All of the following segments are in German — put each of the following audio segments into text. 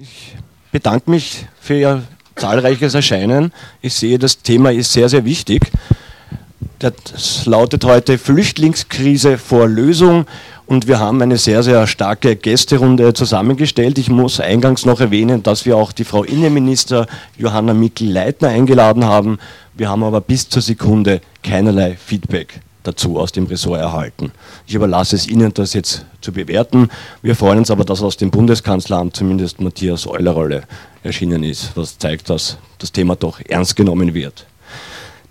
Ich bedanke mich für Ihr zahlreiches Erscheinen. Ich sehe, das Thema ist sehr, sehr wichtig. Das lautet heute Flüchtlingskrise vor Lösung und wir haben eine sehr, sehr starke Gästerunde zusammengestellt. Ich muss eingangs noch erwähnen, dass wir auch die Frau Innenminister Johanna Mikl-Leitner eingeladen haben. Wir haben aber bis zur Sekunde keinerlei Feedback dazu aus dem Ressort erhalten. Ich überlasse es Ihnen, das jetzt zu bewerten. Wir freuen uns aber, dass aus dem Bundeskanzleramt zumindest Matthias Eulerrolle erschienen ist, was zeigt, dass das Thema doch ernst genommen wird.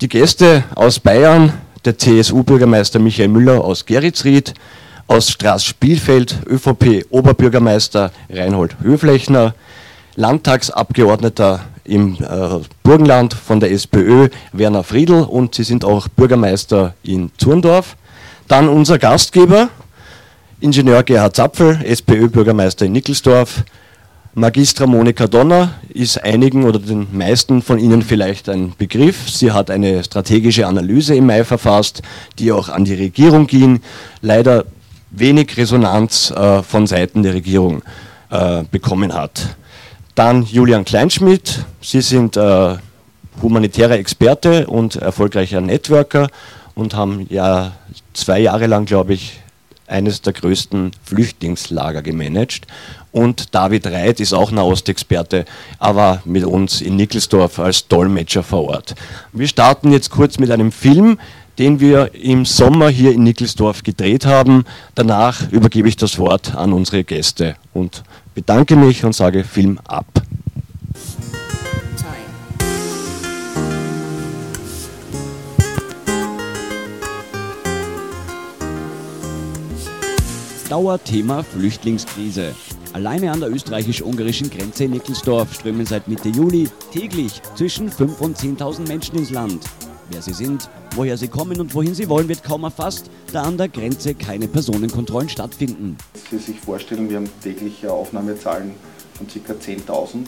Die Gäste aus Bayern, der CSU-Bürgermeister Michael Müller aus Geritzried, aus Straß-Spielfeld, ÖVP-Oberbürgermeister Reinhold Höflechner, Landtagsabgeordneter im äh, Burgenland von der SPÖ, Werner Friedl, und Sie sind auch Bürgermeister in Zurndorf. Dann unser Gastgeber, Ingenieur Gerhard Zapfel, SPÖ-Bürgermeister in Nickelsdorf. Magistra Monika Donner ist einigen oder den meisten von Ihnen vielleicht ein Begriff. Sie hat eine strategische Analyse im Mai verfasst, die auch an die Regierung ging. Leider wenig Resonanz äh, von Seiten der Regierung äh, bekommen hat. Dann Julian Kleinschmidt. Sie sind äh, humanitärer Experte und erfolgreicher Networker und haben ja zwei Jahre lang, glaube ich, eines der größten Flüchtlingslager gemanagt. Und David Reit ist auch Nahostexperte, aber mit uns in Nickelsdorf als Dolmetscher vor Ort. Wir starten jetzt kurz mit einem Film, den wir im Sommer hier in Nickelsdorf gedreht haben. Danach übergebe ich das Wort an unsere Gäste und bedanke mich und sage Film ab. Dauerthema Flüchtlingskrise. Alleine an der österreichisch-ungarischen Grenze in Nickelsdorf strömen seit Mitte Juli täglich zwischen 5.000 und 10.000 Menschen ins Land. Wer sie sind, woher sie kommen und wohin sie wollen, wird kaum erfasst, da an der Grenze keine Personenkontrollen stattfinden. Sie sich vorstellen, wir haben tägliche Aufnahmezahlen von ca. 10.000.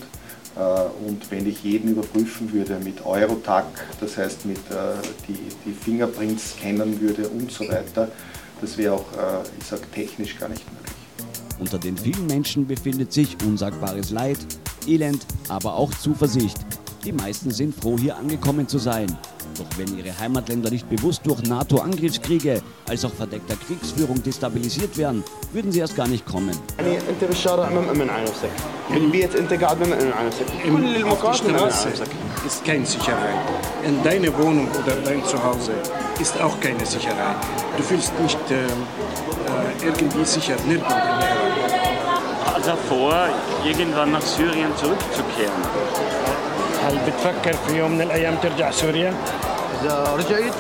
Äh, und wenn ich jeden überprüfen würde mit Eurotac, das heißt mit äh, die, die Fingerprints scannen würde und so weiter, das wäre auch, äh, ich sage, technisch gar nicht möglich. Unter den vielen Menschen befindet sich unsagbares Leid, Elend, aber auch Zuversicht. Die meisten sind froh, hier angekommen zu sein. Doch wenn ihre Heimatländer nicht bewusst durch NATO-Angriffskriege als auch verdeckter Kriegsführung destabilisiert werden, würden sie erst gar nicht kommen. ist keine Sicherheit. In deine Wohnung oder dein Zuhause ist auch keine Sicherheit. Du fühlst nicht äh, irgendwie sicher nirgendwo davor, irgendwann nach Syrien zurückzukehren. هل بتفكر في يوم من الايام ترجع سوريا؟ اذا رجعت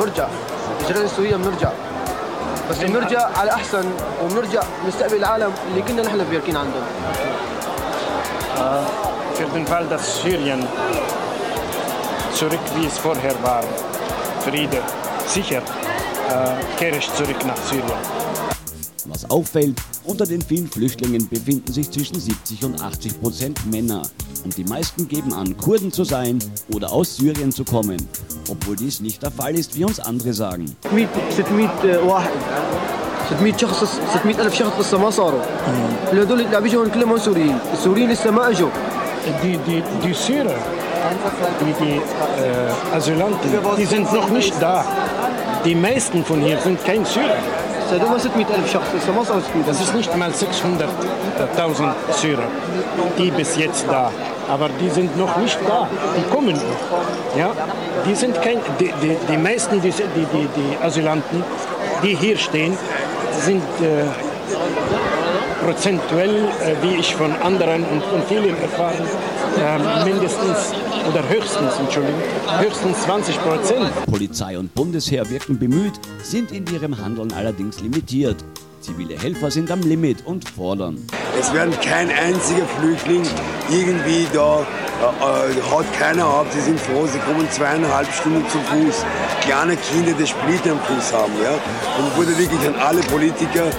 برجع اجرينا سوريا بنرجع بس بنرجع على احسن وبنرجع نستقبل العالم اللي كنا نحن بيركين عندهم Für den Fall, dass Syrien zurück wie es vorher war, Friede, sicher, äh, kehre ich zurück nach Syrien. Was auffällt, unter den vielen Flüchtlingen befinden sich zwischen 70 und 80 Prozent Männer. Und die meisten geben an, Kurden zu sein oder aus Syrien zu kommen. Obwohl dies nicht der Fall ist, wie uns andere sagen. 600 شخص 600 ألف شخص لسه ما صاروا هذول اللي عم يجوا كلهم سوريين السوريين لسه ما اجوا Die, die, die Syrer, die, die äh, Asylanten, die sind noch nicht da. Die meisten von hier sind kein Syrer. هذول 600 ألف شخص لسه ما صاروا 600 Das ist nicht mal 600.000 Syrer, die bis jetzt da. Aber die sind noch nicht da. Die kommen noch. Ja? Die sind kein, die, die, die meisten, die, die, die, die Asylanten, die hier stehen, sind äh, prozentuell, äh, wie ich von anderen und von vielen erfahren, äh, mindestens oder höchstens, Entschuldigung, höchstens 20 Prozent. Polizei und Bundesheer wirken bemüht, sind in ihrem Handeln allerdings limitiert. Zivile Helfer sind am Limit und fordern. Es werden kein einziger Flüchtling irgendwie da, äh, äh, haut keiner ab. Sie sind froh, sie kommen zweieinhalb Stunden zu Fuß. Kleine Kinder, die Splitter am Fuß haben. Ja? Und ich würde wirklich an alle Politiker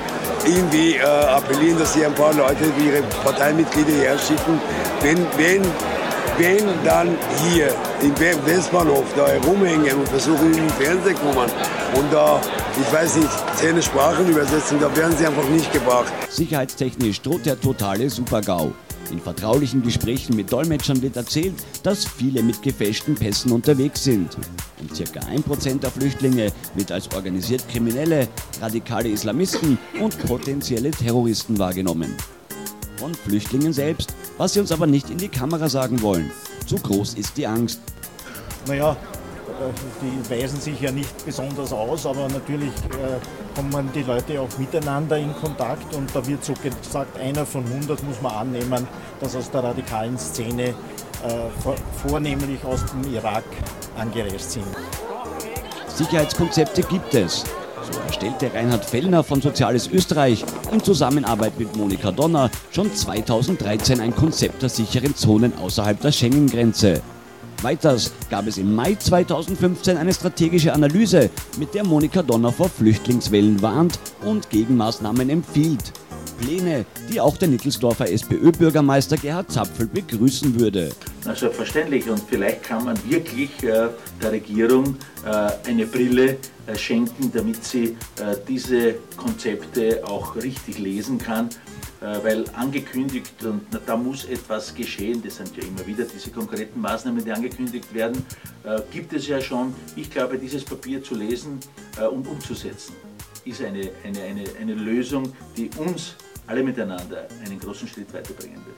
irgendwie äh, appellieren, dass sie ein paar Leute wie ihre Parteimitglieder herschicken. Wenn, wenn wenn dann hier im Westbahnhof da herumhängen und versuchen in den Fernsehen kommen und da, ich weiß nicht, zehn Sprachen übersetzen, da werden sie einfach nicht gebracht. Sicherheitstechnisch droht der totale Super-GAU. In vertraulichen Gesprächen mit Dolmetschern wird erzählt, dass viele mit gefälschten Pässen unterwegs sind. Und circa 1% der Flüchtlinge wird als organisiert Kriminelle, radikale Islamisten und potenzielle Terroristen wahrgenommen. Von Flüchtlingen selbst, was sie uns aber nicht in die Kamera sagen wollen. Zu groß ist die Angst. Naja, äh, die weisen sich ja nicht besonders aus, aber natürlich äh, kommen die Leute auch miteinander in Kontakt und da wird so gesagt, einer von 100 muss man annehmen, dass aus der radikalen Szene äh, vornehmlich aus dem Irak angereist sind. Sicherheitskonzepte gibt es. So erstellte Reinhard Fellner von Soziales Österreich in Zusammenarbeit mit Monika Donner schon 2013 ein Konzept der sicheren Zonen außerhalb der Schengen-Grenze. Weiters gab es im Mai 2015 eine strategische Analyse, mit der Monika Donner vor Flüchtlingswellen warnt und Gegenmaßnahmen empfiehlt. Pläne, die auch der Nickelsdorfer SPÖ-Bürgermeister Gerhard Zapfel begrüßen würde. Na, selbstverständlich. Und vielleicht kann man wirklich äh, der Regierung äh, eine Brille schenken, damit sie äh, diese Konzepte auch richtig lesen kann äh, weil angekündigt und da muss etwas geschehen, das sind ja immer wieder diese konkreten Maßnahmen, die angekündigt werden, äh, gibt es ja schon. Ich glaube, dieses Papier zu lesen und umzusetzen, ist eine, eine, eine, eine Lösung, die uns alle miteinander einen großen Schritt weiterbringen wird.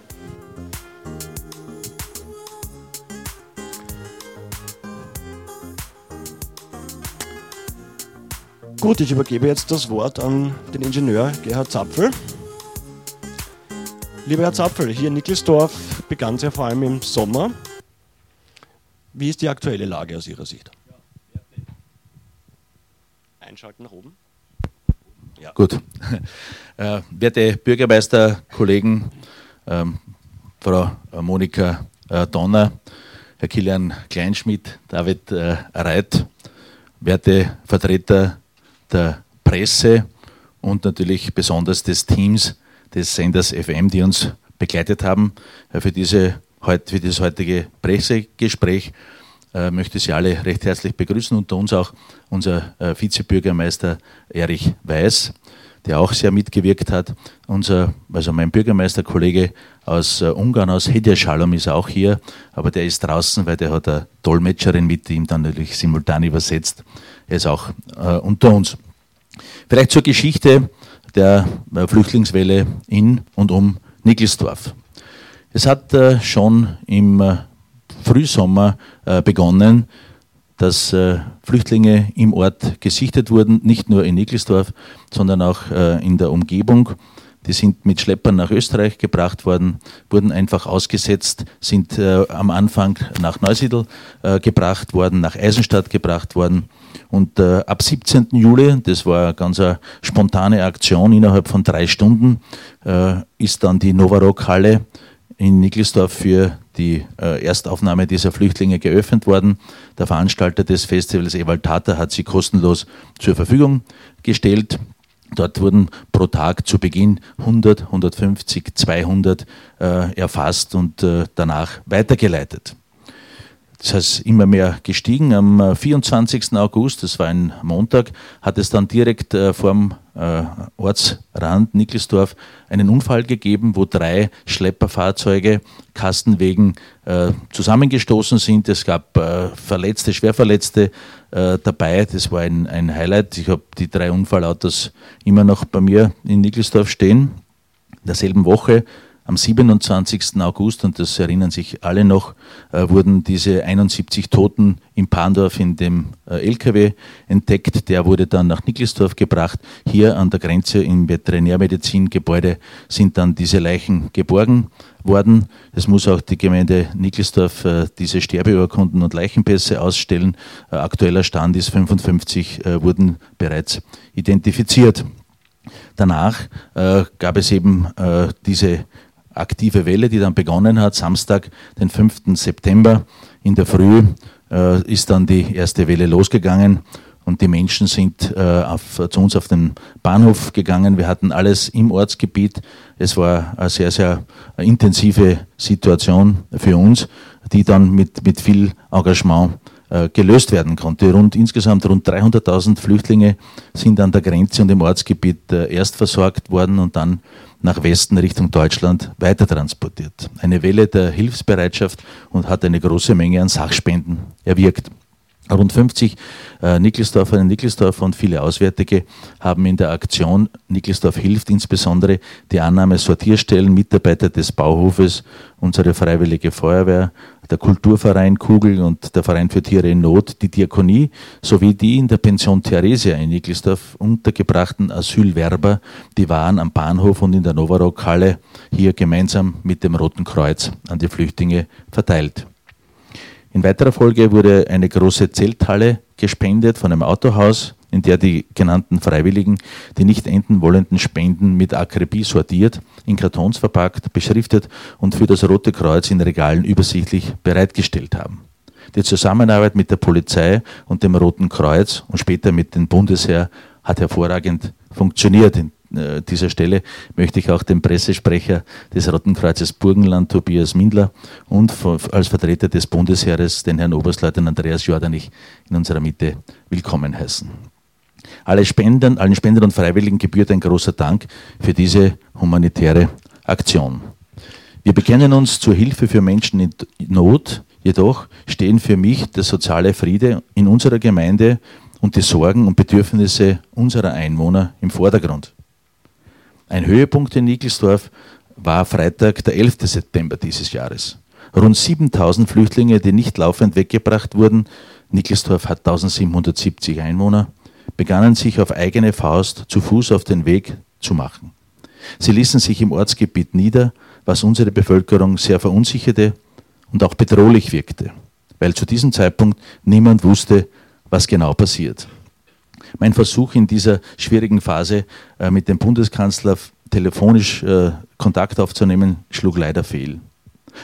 Gut, ich übergebe jetzt das Wort an den Ingenieur Gerhard Zapfel. Lieber Herr Zapfel, hier in Nickelsdorf begann es ja vor allem im Sommer. Wie ist die aktuelle Lage aus Ihrer Sicht? Einschalten nach oben. Ja. Gut. Äh, werte Bürgermeister, Kollegen, ähm, Frau Monika äh, Donner, Herr Kilian Kleinschmidt, David äh, Reit, werte Vertreter der Presse und natürlich besonders des Teams des Senders FM, die uns begleitet haben äh, für, diese, für dieses heutige Pressegespräch. Ich möchte Sie alle recht herzlich begrüßen, unter uns auch unser äh, Vizebürgermeister Erich Weiß, der auch sehr mitgewirkt hat. Unser, also mein Bürgermeisterkollege aus äh, Ungarn, aus Hedjaschalom, ist auch hier, aber der ist draußen, weil der hat eine Dolmetscherin mit, die ihm dann natürlich simultan übersetzt. Er ist auch äh, unter uns. Vielleicht zur Geschichte der äh, Flüchtlingswelle in und um Nickelsdorf. Es hat äh, schon im äh, Frühsommer begonnen, dass Flüchtlinge im Ort gesichtet wurden, nicht nur in Nickelsdorf, sondern auch in der Umgebung. Die sind mit Schleppern nach Österreich gebracht worden, wurden einfach ausgesetzt, sind am Anfang nach Neusiedl gebracht worden, nach Eisenstadt gebracht worden und äh, ab 17. Juli, das war ganz eine spontane Aktion, innerhalb von drei Stunden äh, ist dann die Novarock-Halle in Nickelsdorf für die äh, Erstaufnahme dieser Flüchtlinge geöffnet worden. Der Veranstalter des Festivals, Ewald Tata, hat sie kostenlos zur Verfügung gestellt. Dort wurden pro Tag zu Beginn 100, 150, 200 äh, erfasst und äh, danach weitergeleitet. Das heißt, immer mehr gestiegen. Am 24. Äh, August, das war ein Montag, hat es dann direkt äh, vorm äh, Ortsrand Nickelsdorf einen Unfall gegeben, wo drei Schlepperfahrzeuge Kastenwegen äh, zusammengestoßen sind. Es gab äh, Verletzte, Schwerverletzte äh, dabei. Das war ein, ein Highlight. Ich habe die drei Unfallautos immer noch bei mir in Nickelsdorf stehen. In derselben Woche am 27. August, und das erinnern sich alle noch, äh, wurden diese 71 Toten in Pandorf in dem äh, LKW entdeckt. Der wurde dann nach Nickelsdorf gebracht. Hier an der Grenze im Veterinärmedizingebäude sind dann diese Leichen geborgen worden. Es muss auch die Gemeinde Nickelsdorf äh, diese Sterbeurkunden und Leichenpässe ausstellen. Aktueller Stand ist 55 äh, wurden bereits identifiziert. Danach äh, gab es eben äh, diese aktive Welle, die dann begonnen hat. Samstag, den 5. September in der Früh, äh, ist dann die erste Welle losgegangen. und die Menschen sind äh, auf, zu uns auf den Bahnhof gegangen. Wir hatten alles im Ortsgebiet. Es war eine sehr, sehr intensive Situation für uns, die dann mit, mit viel Engagement äh, gelöst werden konnte. Rund, insgesamt rund 300.000 Flüchtlinge sind an der Grenze und im Ortsgebiet äh, erst versorgt worden und dann nach Westen Richtung Deutschland weitertransportiert. Eine Welle der Hilfsbereitschaft und hat eine große Menge an Sachspenden erwirkt. Rund 50 äh, Nickelsdorfer und Nickelsdorfer und viele Auswärtige haben in der Aktion Nickelsdorf hilft insbesondere die Annahme Sortierstellen, Mitarbeiter des Bauhofes, unsere Freiwillige Feuerwehr, der Kulturverein Kugel und der Verein für Tiere in Not, die Diakonie sowie die in der Pension Theresia in Nickelsdorf untergebrachten Asylwerber, die waren am Bahnhof und in der Novarock-Halle hier gemeinsam mit dem Roten Kreuz an die Flüchtlinge verteilt. In weiterer Folge wurde eine große Zelthalle gespendet von einem Autohaus, in der die genannten Freiwilligen die nicht enden wollenden Spenden mit Akribie sortiert, in Kartons verpackt, beschriftet und für das Rote Kreuz in Regalen übersichtlich bereitgestellt haben. Die Zusammenarbeit mit der Polizei und dem Roten Kreuz und später mit dem Bundesheer hat hervorragend funktioniert. In äh, dieser Stelle möchte ich auch den Pressesprecher des Roten Kreuzes Burgenland, Tobias Mindler, und als Vertreter des Bundesheeres, den Herrn Oberstleutnant Andreas Jordanich, in unserer Mitte willkommen heißen. Alle Spenden, allen Spendern und Freiwilligen gebührt ein großer Dank für diese humanitäre Aktion. Wir bekennen uns zur Hilfe für Menschen in Not, jedoch stehen für mich der soziale Friede in unserer Gemeinde und die Sorgen und Bedürfnisse unserer Einwohner im Vordergrund. Ein Höhepunkt in Nickelsdorf war Freitag, der 11. September dieses Jahres. Rund 7000 Flüchtlinge, die nicht laufend weggebracht wurden, Nickelsdorf hat 1770 Einwohner, begannen sich auf eigene Faust zu Fuß auf den Weg zu machen. Sie ließen sich im Ortsgebiet nieder, was unsere Bevölkerung sehr verunsicherte und auch bedrohlich wirkte, weil zu diesem Zeitpunkt niemand wusste, was genau passiert. Mein Versuch in dieser schwierigen Phase äh, mit dem Bundeskanzler telefonisch äh, Kontakt aufzunehmen, schlug leider fehl.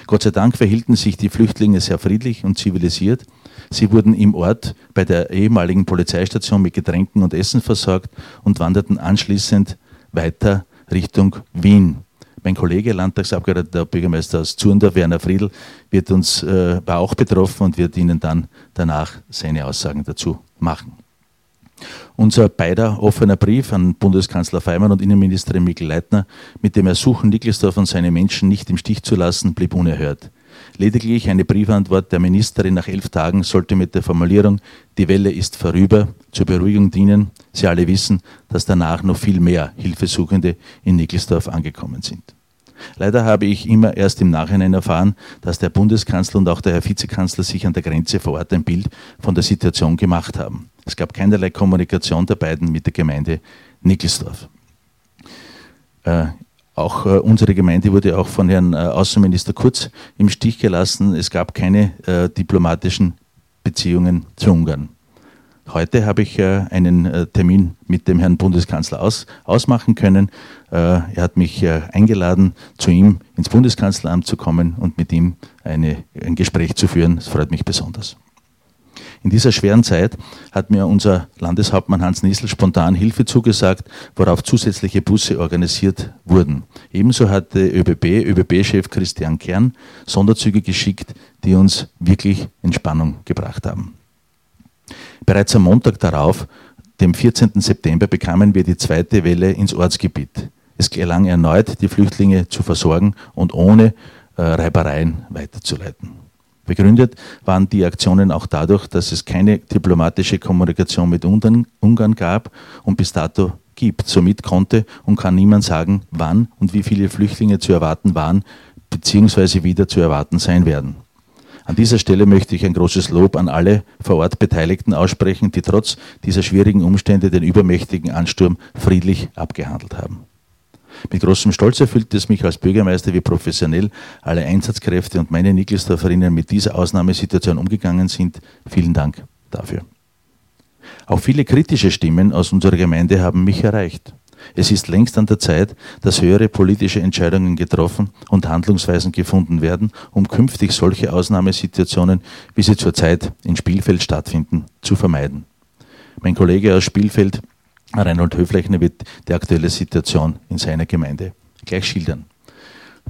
Gott sei Dank verhielten sich die Flüchtlinge sehr friedlich und zivilisiert. Sie wurden im Ort bei der ehemaligen Polizeistation mit Getränken und Essen versorgt und wanderten anschließend weiter Richtung Wien. Mein Kollege, Landtagsabgeordneter, Bürgermeister aus Zurndorf, Werner Friedl, wird uns, äh, war auch betroffen und wird Ihnen dann danach seine Aussagen dazu machen. Unser beider offener Brief an Bundeskanzler Feimann und Innenministerin Mikl Leitner mit dem Ersuchen, Nickelsdorf und seine Menschen nicht im Stich zu lassen, blieb unerhört. Lediglich eine Briefantwort der Ministerin nach elf Tagen sollte mit der Formulierung Die Welle ist vorüber zur Beruhigung dienen. Sie alle wissen, dass danach noch viel mehr Hilfesuchende in Nickelsdorf angekommen sind. Leider habe ich immer erst im Nachhinein erfahren, dass der Bundeskanzler und auch der Herr Vizekanzler sich an der Grenze vor Ort ein Bild von der Situation gemacht haben. Es gab keinerlei Kommunikation der beiden mit der Gemeinde Nickelsdorf. Äh, auch äh, unsere Gemeinde wurde auch von Herrn äh, Außenminister Kurz im Stich gelassen. Es gab keine äh, diplomatischen Beziehungen zu Ungarn. Heute habe ich äh, einen äh, Termin mit dem Herrn Bundeskanzler aus, ausmachen können. er hat mich eingeladen, zu ihm ins Bundeskanzleramt zu kommen und mit ihm eine, ein Gespräch zu führen. Das freut mich besonders. In dieser schweren Zeit hat mir unser Landeshauptmann Hans Niesel spontan Hilfe zugesagt, worauf zusätzliche Busse organisiert wurden. Ebenso hatte ÖBB, ÖBB-Chef Christian Kern Sonderzüge geschickt, die uns wirklich Entspannung gebracht haben. Bereits am Montag darauf, dem 14. September, bekamen wir die zweite Welle ins Ortsgebiet. Es gelang erneut, die Flüchtlinge zu versorgen und ohne äh, Reibereien weiterzuleiten. Begründet waren die Aktionen auch dadurch, dass es keine diplomatische Kommunikation mit Ungarn gab und bis dato gibt. Somit konnte und kann niemand sagen, wann und wie viele Flüchtlinge zu erwarten waren bzw. wieder zu erwarten sein werden. An dieser Stelle möchte ich ein großes Lob an alle vor Ort Beteiligten aussprechen, die trotz dieser schwierigen Umstände den übermächtigen Ansturm friedlich abgehandelt haben. Mit großem Stolz erfüllt es mich als Bürgermeister, wie professionell alle Einsatzkräfte und meine Nickelsdorferinnen mit dieser Ausnahmesituation umgegangen sind. Vielen Dank dafür. Auch viele kritische Stimmen aus unserer Gemeinde haben mich erreicht. Es ist längst an der Zeit, dass höhere politische Entscheidungen getroffen und Handlungsweisen gefunden werden, um künftig solche Ausnahmesituationen, wie sie zurzeit in Spielfeld stattfinden, zu vermeiden. Mein Kollege aus Spielfeld, Reinhold Höflechner, wird die aktuelle Situation in seiner Gemeinde gleich schildern.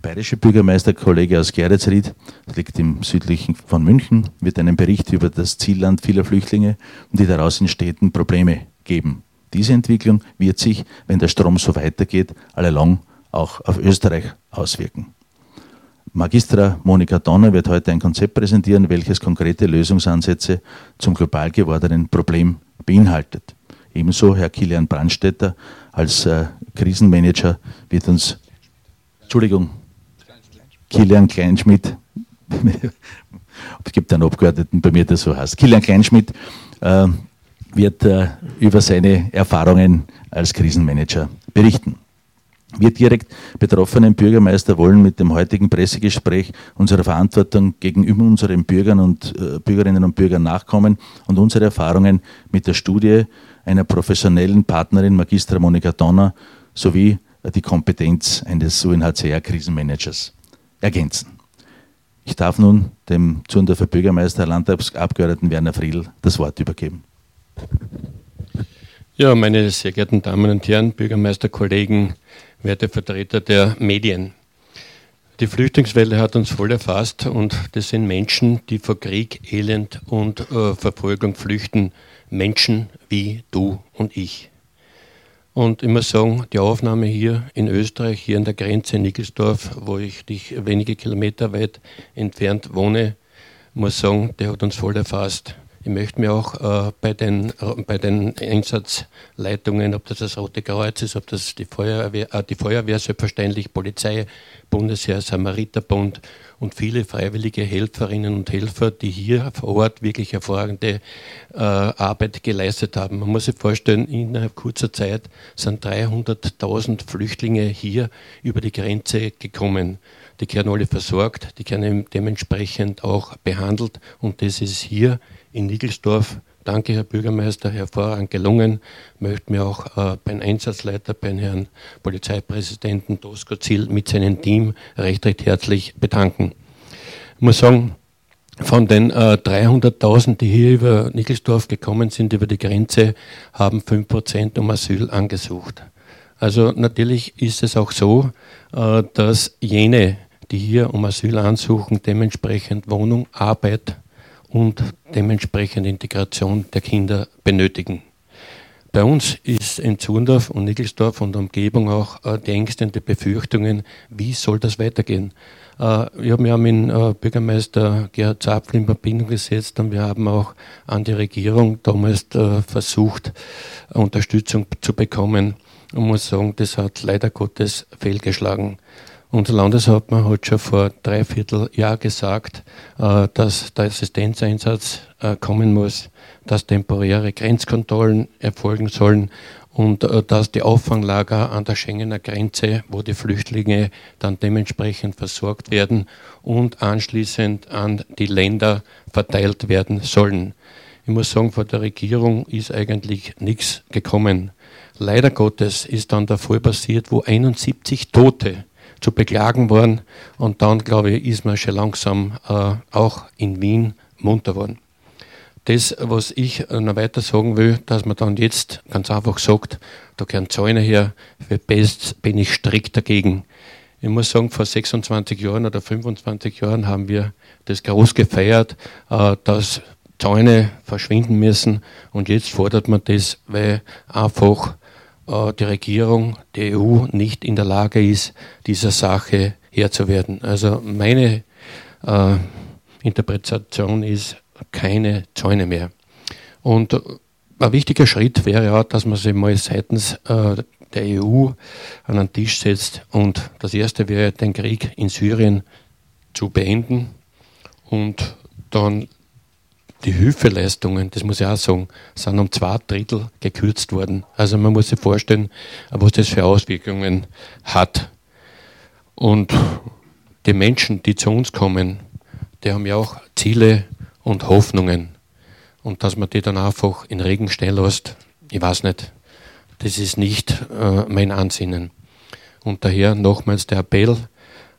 Bayerische Bürgermeister, Kollege aus Geretsried, das liegt im südlichen von München, wird einen Bericht über das Zielland vieler Flüchtlinge und die daraus entstehenden Probleme geben. Diese Entwicklung wird sich, wenn der Strom so weitergeht, allalong auch auf Österreich auswirken. Magistra Monika Donner wird heute ein Konzept präsentieren, welches konkrete Lösungsansätze zum global gewordenen Problem beinhaltet. Ebenso Herr Kilian Brandstetter als äh, Krisenmanager wird uns, Entschuldigung, Kilian Kleinschmidt, es gibt einen Abgeordneten bei mir, der so heißt, Kilian Kleinschmidt äh, wird äh, über seine Erfahrungen als Krisenmanager berichten. Wir direkt betroffenen Bürgermeister wollen mit dem heutigen Pressegespräch unserer Verantwortung gegenüber unseren Bürgern und äh, Bürgerinnen und Bürgern nachkommen und unsere Erfahrungen mit der Studie einer professionellen Partnerin, Magistra Monika Donner, sowie die Kompetenz eines UNHCR-Krisenmanagers ergänzen. Ich darf nun dem Zundorfer Bürgermeister, Landtagsabgeordneten Werner Friedl das Wort übergeben. Ja, meine sehr geehrten Damen und Herren, Bürgermeisterkollegen, werte Vertreter der Medien. Die Flüchtlingswelle hat uns voll erfasst und das sind Menschen, die vor Krieg, Elend und äh, Verfolgung flüchten. Menschen wie du und ich. Und ich muss sagen, die Aufnahme hier in Österreich, hier an der Grenze in Nickelsdorf, wo ich dich wenige Kilometer weit entfernt wohne, muss sagen, der hat uns voll erfasst. Ich möchte mir auch äh, bei, den, bei den Einsatzleitungen, ob das das Rote Kreuz ist, ob das die Feuerwehr, äh, die Feuerwehr selbstverständlich, Polizei, Bundesheer, Samariterbund und viele freiwillige Helferinnen und Helfer, die hier vor Ort wirklich hervorragende äh, Arbeit geleistet haben. Man muss sich vorstellen, innerhalb kurzer Zeit sind 300.000 Flüchtlinge hier über die Grenze gekommen. Die werden alle versorgt, die werden dementsprechend auch behandelt und das ist hier in Nigelsdorf. Danke, Herr Bürgermeister, hervorragend gelungen. Möchte mir auch äh, beim Einsatzleiter, beim Herrn Polizeipräsidenten Dosko Ziel mit seinem Team recht, recht herzlich bedanken. Ich muss sagen, von den äh, 300.000, die hier über Nickelsdorf gekommen sind, über die Grenze, haben 5% um Asyl angesucht. Also natürlich ist es auch so, äh, dass jene, die hier um Asyl ansuchen, dementsprechend Wohnung, Arbeit und dementsprechend Integration der Kinder benötigen. Bei uns ist in Zurndorf und Nickelsdorf und Umgebung auch äh, die Ängste und die Befürchtungen, wie soll das weitergehen? Äh, ich habe mich mit äh, Bürgermeister Gerhard Zapfel in Verbindung gesetzt und wir haben auch an die Regierung damals versucht, Unterstützung zu bekommen. Und muss sagen, das hat leider Gottes fehlgeschlagen. Unser Landeshauptmann hat schon vor dreiviertel Jahr gesagt, äh, dass der Assistenzeinsatz äh, kommen muss, dass temporäre Grenzkontrollen erfolgen sollen und äh, dass die Auffanglager an der Schengener Grenze, wo die Flüchtlinge dann dementsprechend versorgt werden und anschließend an die Länder verteilt werden sollen. Ich muss sagen, von der Regierung ist eigentlich nichts gekommen. Leider Gottes ist dann der Fall passiert, wo 71 Tote zu beklagen waren. Und dann, glaube ich, ist man schon langsam äh, auch in Wien munter worden. Das, was ich noch weiter sagen will, dass man dann jetzt ganz einfach sagt, da gehören Zäune her, für Best bin ich strikt dagegen. Ich muss sagen, vor 26 Jahren oder 25 Jahren haben wir das groß gefeiert, äh, dass Zäune verschwinden müssen und jetzt fordert man das, weil einfach äh, die Regierung, die EU nicht in der Lage ist, dieser Sache Herr zu werden. Also meine äh, Interpretation ist keine Zäune mehr. Und ein wichtiger Schritt wäre auch, dass man sich mal seitens äh, der EU an den Tisch setzt. Und das erste wäre, den Krieg in Syrien zu beenden und dann die Hilfeleistungen, das muss ich auch sagen, sind um zwei Drittel gekürzt worden. Also man muss sich vorstellen, was das für Auswirkungen hat. Und die Menschen, die zu uns kommen, die haben ja auch Ziele und Hoffnungen. Und dass man die dann einfach in Regen stehen lässt, ich weiß nicht, das ist nicht äh, mein Ansinnen. Und daher nochmals der Appell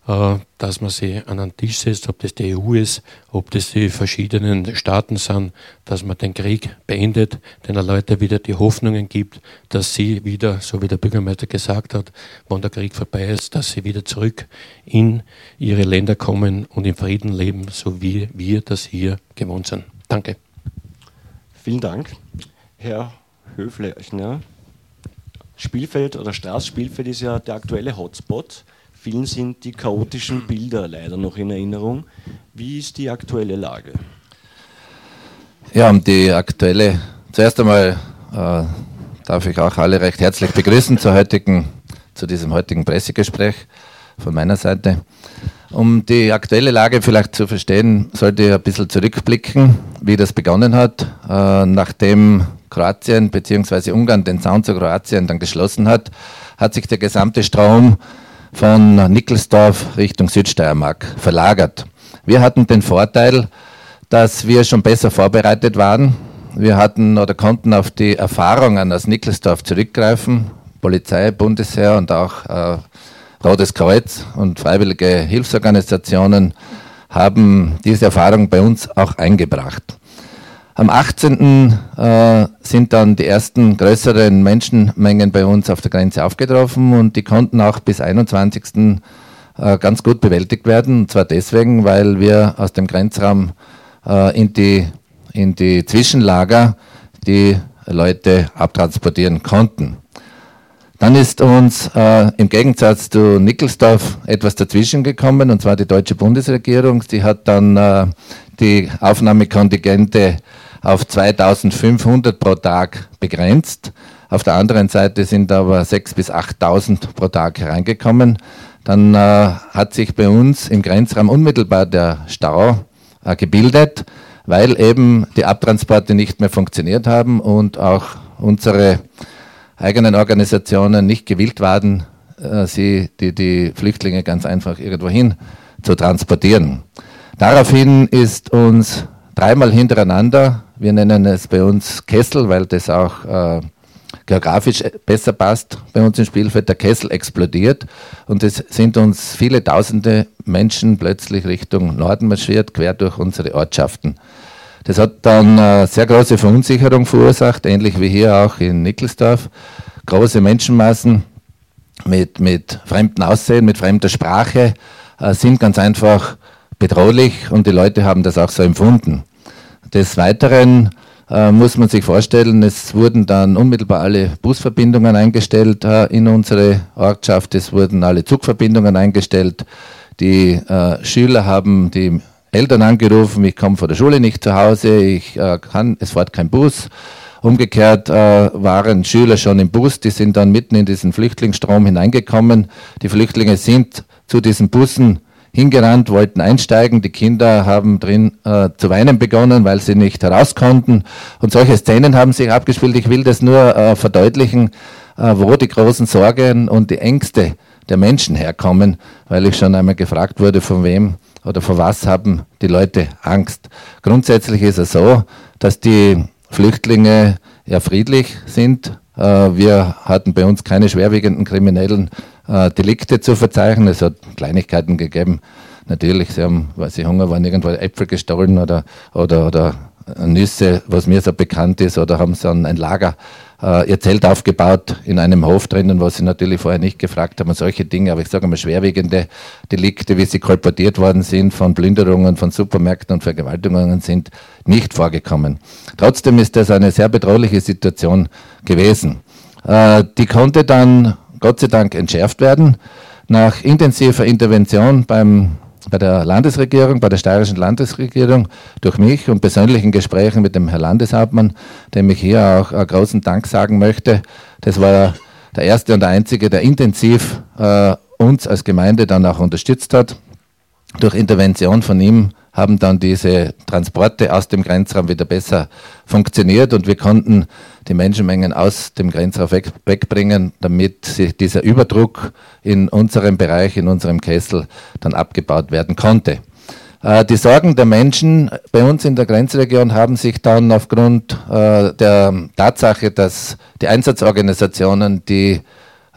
dass man sie an einen Tisch setzt, ob das die EU ist, ob das die verschiedenen Staaten sind, dass man den Krieg beendet, den Leuten wieder die Hoffnungen gibt, dass sie wieder, so wie der Bürgermeister gesagt hat, wenn der Krieg vorbei ist, dass sie wieder zurück in ihre Länder kommen und im Frieden leben, so wie wir das hier gewohnt sind. Danke. Vielen Dank. Herr Höflechner, Spielfeld oder Straßspielfeld ist ja der aktuelle Hotspot. Vielen sind die chaotischen Bilder leider noch in Erinnerung. Wie ist die aktuelle Lage? Ja, um die aktuelle, zuerst einmal äh, darf ich auch alle recht herzlich begrüßen zur heutigen, zu diesem heutigen Pressegespräch von meiner Seite. Um die aktuelle Lage vielleicht zu verstehen, sollte ich ein bisschen zurückblicken, wie das begonnen hat, äh, nachdem Kroatien bzw. Ungarn den Zaun zu Kroatien dann geschlossen hat, hat sich der gesamte Strom von Nickelsdorf Richtung Südsteiermark verlagert. Wir hatten den Vorteil, dass wir schon besser vorbereitet waren. Wir hatten oder konnten auf die Erfahrungen aus Nickelsdorf zurückgreifen. Polizei, Bundesheer und auch äh, Rotes Kreuz und freiwillige Hilfsorganisationen haben diese Erfahrung bei uns auch eingebracht. Am 18. Äh, sind dann die ersten größeren Menschenmengen bei uns auf der Grenze aufgetroffen und die konnten auch bis 21. Äh, ganz gut bewältigt werden. Und zwar deswegen, weil wir aus dem Grenzraum äh, in, die, in die Zwischenlager die Leute abtransportieren konnten. Dann ist uns äh, im Gegensatz zu Nickelsdorf etwas dazwischen gekommen, und zwar die deutsche Bundesregierung. Sie hat dann äh, die Aufnahmekontingente auf 2500 pro Tag begrenzt. Auf der anderen Seite sind aber 6.000 bis 8.000 pro Tag hereingekommen. Dann äh, hat sich bei uns im Grenzraum unmittelbar der Stau äh, gebildet, weil eben die Abtransporte nicht mehr funktioniert haben und auch unsere eigenen Organisationen nicht gewillt waren, äh, sie, die, die Flüchtlinge ganz einfach irgendwohin zu transportieren. Daraufhin ist uns dreimal hintereinander wir nennen es bei uns Kessel, weil das auch äh, geografisch besser passt bei uns im Spielfeld. Der Kessel explodiert und es sind uns viele tausende Menschen plötzlich Richtung Norden marschiert, quer durch unsere Ortschaften. Das hat dann äh, sehr große Verunsicherung verursacht, ähnlich wie hier auch in Nickelsdorf. Große Menschenmassen mit, mit fremden Aussehen, mit fremder Sprache äh, sind ganz einfach bedrohlich und die Leute haben das auch so empfunden. Des Weiteren äh, muss man sich vorstellen, es wurden dann unmittelbar alle Busverbindungen eingestellt äh, in unsere Ortschaft, es wurden alle Zugverbindungen eingestellt. Die äh, Schüler haben die Eltern angerufen, ich komme von der Schule nicht zu Hause, ich äh, kann, es fährt kein Bus. Umgekehrt äh, waren Schüler schon im Bus, die sind dann mitten in diesen Flüchtlingsstrom hineingekommen. Die Flüchtlinge sind zu diesen Bussen hingerannt, wollten einsteigen. Die Kinder haben drin äh, zu weinen begonnen, weil sie nicht heraus konnten. Und solche Szenen haben sich abgespielt. Ich will das nur äh, verdeutlichen, äh, wo die großen Sorgen und die Ängste der Menschen herkommen, weil ich schon einmal gefragt wurde, von wem oder vor was haben die Leute Angst. Grundsätzlich ist es so, dass die Flüchtlinge ja friedlich sind. Äh, wir hatten bei uns keine schwerwiegenden kriminellen äh, Delikte zu verzeichnen. Es hat Kleinigkeiten gegeben. Natürlich, sie haben, weil sie Hunger waren, irgendwo Äpfel gestohlen oder, oder, oder Nüsse, was mir so bekannt ist, oder haben sie ein Lager äh, ihr Zelt aufgebaut in einem Hof drinnen, was sie natürlich vorher nicht gefragt haben, solche Dinge, aber ich sage mal schwerwiegende Delikte, wie sie kolportiert worden sind von Plünderungen von Supermärkten und Vergewaltigungen sind nicht vorgekommen. Trotzdem ist das eine sehr bedrohliche Situation gewesen. Äh, die konnte dann Gott sei Dank entschärft werden. Nach intensiver Intervention beim, bei der Landesregierung, bei der steirischen Landesregierung, durch mich und persönlichen Gesprächen mit dem Herrn Landeshauptmann, dem ich hier auch einen großen Dank sagen möchte. Das war der erste und der einzige, der intensiv äh, uns als Gemeinde dann auch unterstützt hat. Durch Intervention von ihm haben dann diese Transporte aus dem Grenzraum wieder besser funktioniert und wir konnten die Menschenmengen aus dem Grenzraum weg, wegbringen, damit sich dieser Überdruck in unserem Bereich, in unserem Kessel dann abgebaut werden konnte. Äh, die Sorgen der Menschen bei uns in der Grenzregion haben sich dann aufgrund äh, der Tatsache, dass die Einsatzorganisationen, die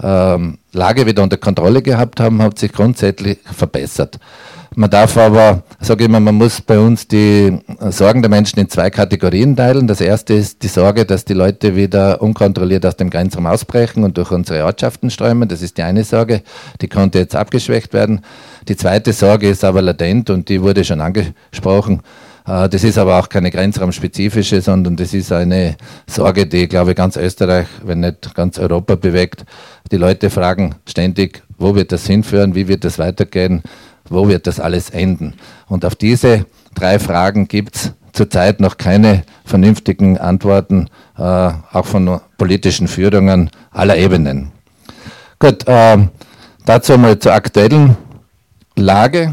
ähm, Lage wieder unter Kontrolle gehabt haben, hat sich grundsätzlich verbessert. Man darf aber, sage ich mal, man muss bei uns die Sorgen der Menschen in zwei Kategorien teilen. Das erste ist die Sorge, dass die Leute wieder unkontrolliert aus dem Grenzraum ausbrechen und durch unsere Ortschaften strömen. Das ist die eine Sorge, die konnte jetzt abgeschwächt werden. Die zweite Sorge ist aber latent und die wurde schon angesprochen. Äh, das ist aber auch keine grenzraumspezifische, sondern das ist eine Sorge, die, glaube ich, ganz Österreich, wenn nicht ganz Europa bewegt. Die Leute fragen ständig, wo wird das hinführen, wie wird das weitergehen, wo wird das alles enden. Und auf diese drei Fragen gibt es zurzeit noch keine vernünftigen Antworten, äh, auch von politischen Führungen aller Ebenen. Gut, äh, dazu mal zur aktuellen Lage.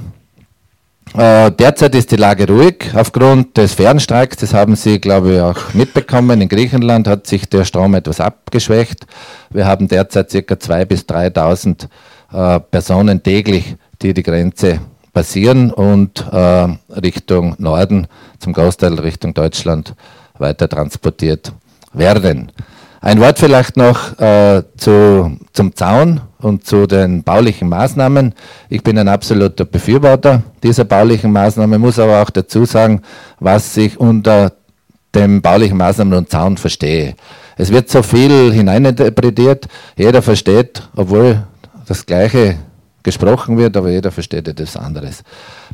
Äh, derzeit ist die Lage ruhig aufgrund des Fernstreiks. Das haben Sie, glaube ich, auch mitbekommen. In Griechenland hat sich der Strom etwas abgeschwächt. Wir haben derzeit ca. 2.000 bis 3.000 äh, Personen täglich, die die Grenze passieren und äh, Richtung Norden, zum Großteil Richtung Deutschland, weiter transportiert werden. Ein Wort vielleicht noch äh, zu, zum Zaun und zu den baulichen Maßnahmen. Ich bin ein absoluter Befürworter dieser baulichen Maßnahmen, muss aber auch dazu sagen, was ich unter den baulichen Maßnahmen und Zaun verstehe. Es wird so viel hineininterpretiert, jeder versteht, obwohl das Gleiche gesprochen wird, aber jeder versteht etwas anderes.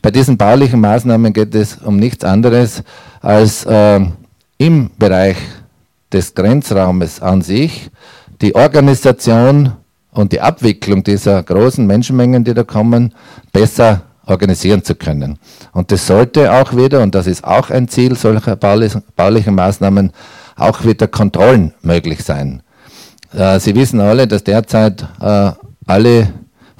Bei diesen baulichen Maßnahmen geht es um nichts anderes als äh, im Bereich des Grenzraumes an sich, die Organisation und die Abwicklung dieser großen Menschenmengen, die da kommen, besser organisieren zu können. Und das sollte auch wieder, und das ist auch ein Ziel solcher baulichen Maßnahmen, auch wieder Kontrollen möglich sein. Äh, Sie wissen alle, dass derzeit äh, alle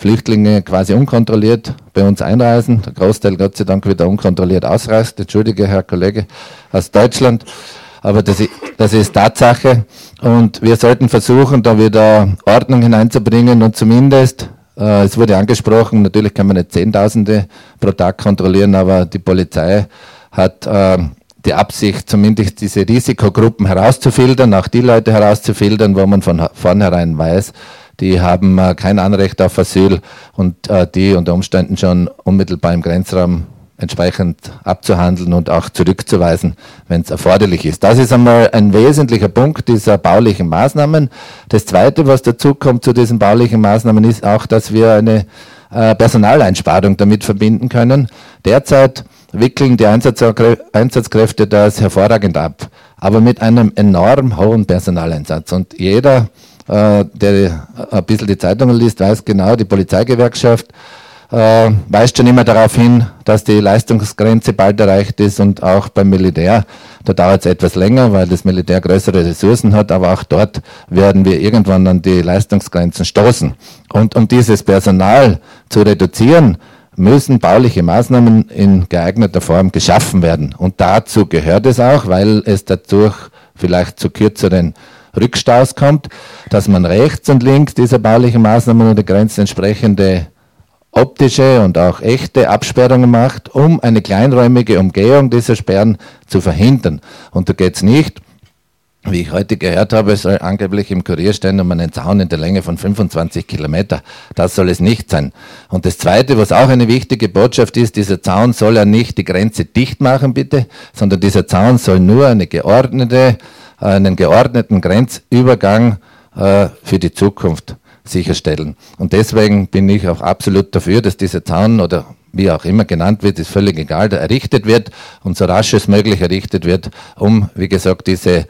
Flüchtlinge quasi unkontrolliert bei uns einreisen. Der Großteil Gott sei Dank wieder unkontrolliert ausreist. Entschuldige, Herr Kollege aus Deutschland aber das ist, Tatsache und wir sollten versuchen, da wieder Ordnung hineinzubringen und zumindest, äh, es wurde angesprochen, natürlich kann man nicht Zehntausende pro Tag kontrollieren, aber die Polizei hat äh, die Absicht, zumindest diese Risikogruppen herauszufiltern, auch die Leute herauszufiltern, wo man von vornherein weiß, die haben äh, kein Anrecht auf Asyl und äh, die unter Umständen schon unmittelbar im Grenzraum entsprechend abzuhandeln und auch zurückzuweisen, wenn es erforderlich ist. Das ist einmal ein wesentlicher Punkt dieser baulichen Maßnahmen. Das Zweite, was dazu kommt zu diesen baulichen Maßnahmen, ist auch, dass wir eine äh, Personaleinsparung damit verbinden können. Derzeit wickeln die Einsatzkräfte das hervorragend ab, aber mit einem enorm hohen Personaleinsatz. Und jeder, äh, der ein bisschen die Zeitungen liest, weiß genau, die Polizeigewerkschaft äh, weist schon immer darauf hin, dass die Leistungsgrenze bald erreicht ist und auch beim Militär. Da dauert es etwas länger, weil das Militär größere Ressourcen hat, aber auch dort werden wir irgendwann an die Leistungsgrenzen stoßen. Und um dieses Personal zu reduzieren, müssen bauliche Maßnahmen in geeigneter Form geschaffen werden. Und dazu gehört es auch, weil es dadurch vielleicht zu kürzeren Rückstaus kommt, dass man rechts und links dieser baulichen Maßnahmen und der Grenzen entsprechende optische und auch echte Absperrungen macht, um eine kleinräumige Umgehung dieser Sperren zu verhindern. Und da geht es nicht, wie ich heute gehört habe, soll angeblich im Kurier stehen um einen Zaun in der Länge von 25 Kilometer. Das soll es nicht sein. Und das Zweite, was auch eine wichtige Botschaft ist, dieser Zaun soll ja nicht die Grenze dicht machen, bitte, sondern dieser Zaun soll nur eine geordnete, einen geordneten Grenzübergang äh, für die Zukunft sicherstellen. Und deswegen bin ich auch absolut dafür, dass dieser Zaun oder wie auch immer genannt wird, ist völlig egal, errichtet wird und so rasch es möglich errichtet wird, um, wie gesagt, diese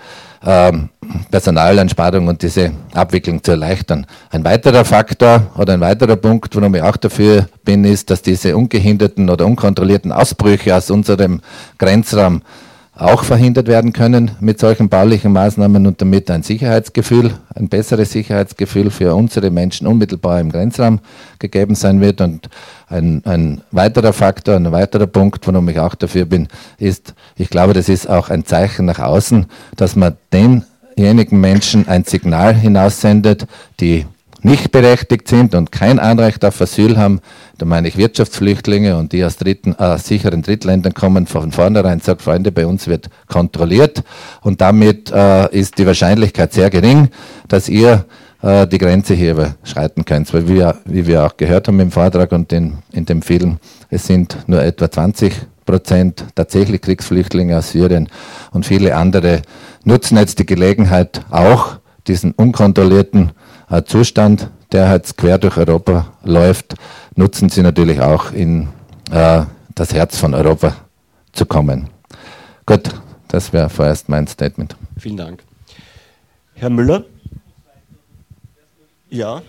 ähm, Personaleinsparung und diese Abwicklung zu erleichtern. Ein weiterer Faktor oder ein weiterer Punkt, warum ich auch dafür bin, ist, dass diese ungehinderten oder unkontrollierten Ausbrüche aus unserem Grenzraum auch verhindert werden können mit solchen baulichen Maßnahmen und damit ein Sicherheitsgefühl, ein besseres Sicherheitsgefühl für unsere Menschen unmittelbar im Grenzraum gegeben sein wird. Und ein, ein weiterer Faktor, ein weiterer Punkt, warum ich auch dafür bin, ist, ich glaube, das ist auch ein Zeichen nach außen, dass man denjenigen Menschen ein Signal hinaussendet, die nicht berechtigt sind und kein Anrecht auf Asyl haben, da meine ich Wirtschaftsflüchtlinge und die aus dritten, äh, sicheren Drittländern kommen, von vornherein sagt, Freunde, bei uns wird kontrolliert und damit äh, ist die Wahrscheinlichkeit sehr gering, dass ihr äh, die Grenze hier überschreiten könnt. Weil wir, wie wir auch gehört haben im Vortrag und in, in dem Film, es sind nur etwa 20 Prozent tatsächlich Kriegsflüchtlinge aus Syrien und viele andere nutzen jetzt die Gelegenheit auch, diesen unkontrollierten äh, Zustand, der jetzt quer durch Europa läuft, nutzen sie natürlich auch in äh, das Herz von Europa zu kommen. Gut, das wäre vorerst mein Statement. Vielen Dank. Herr Müller? Ja.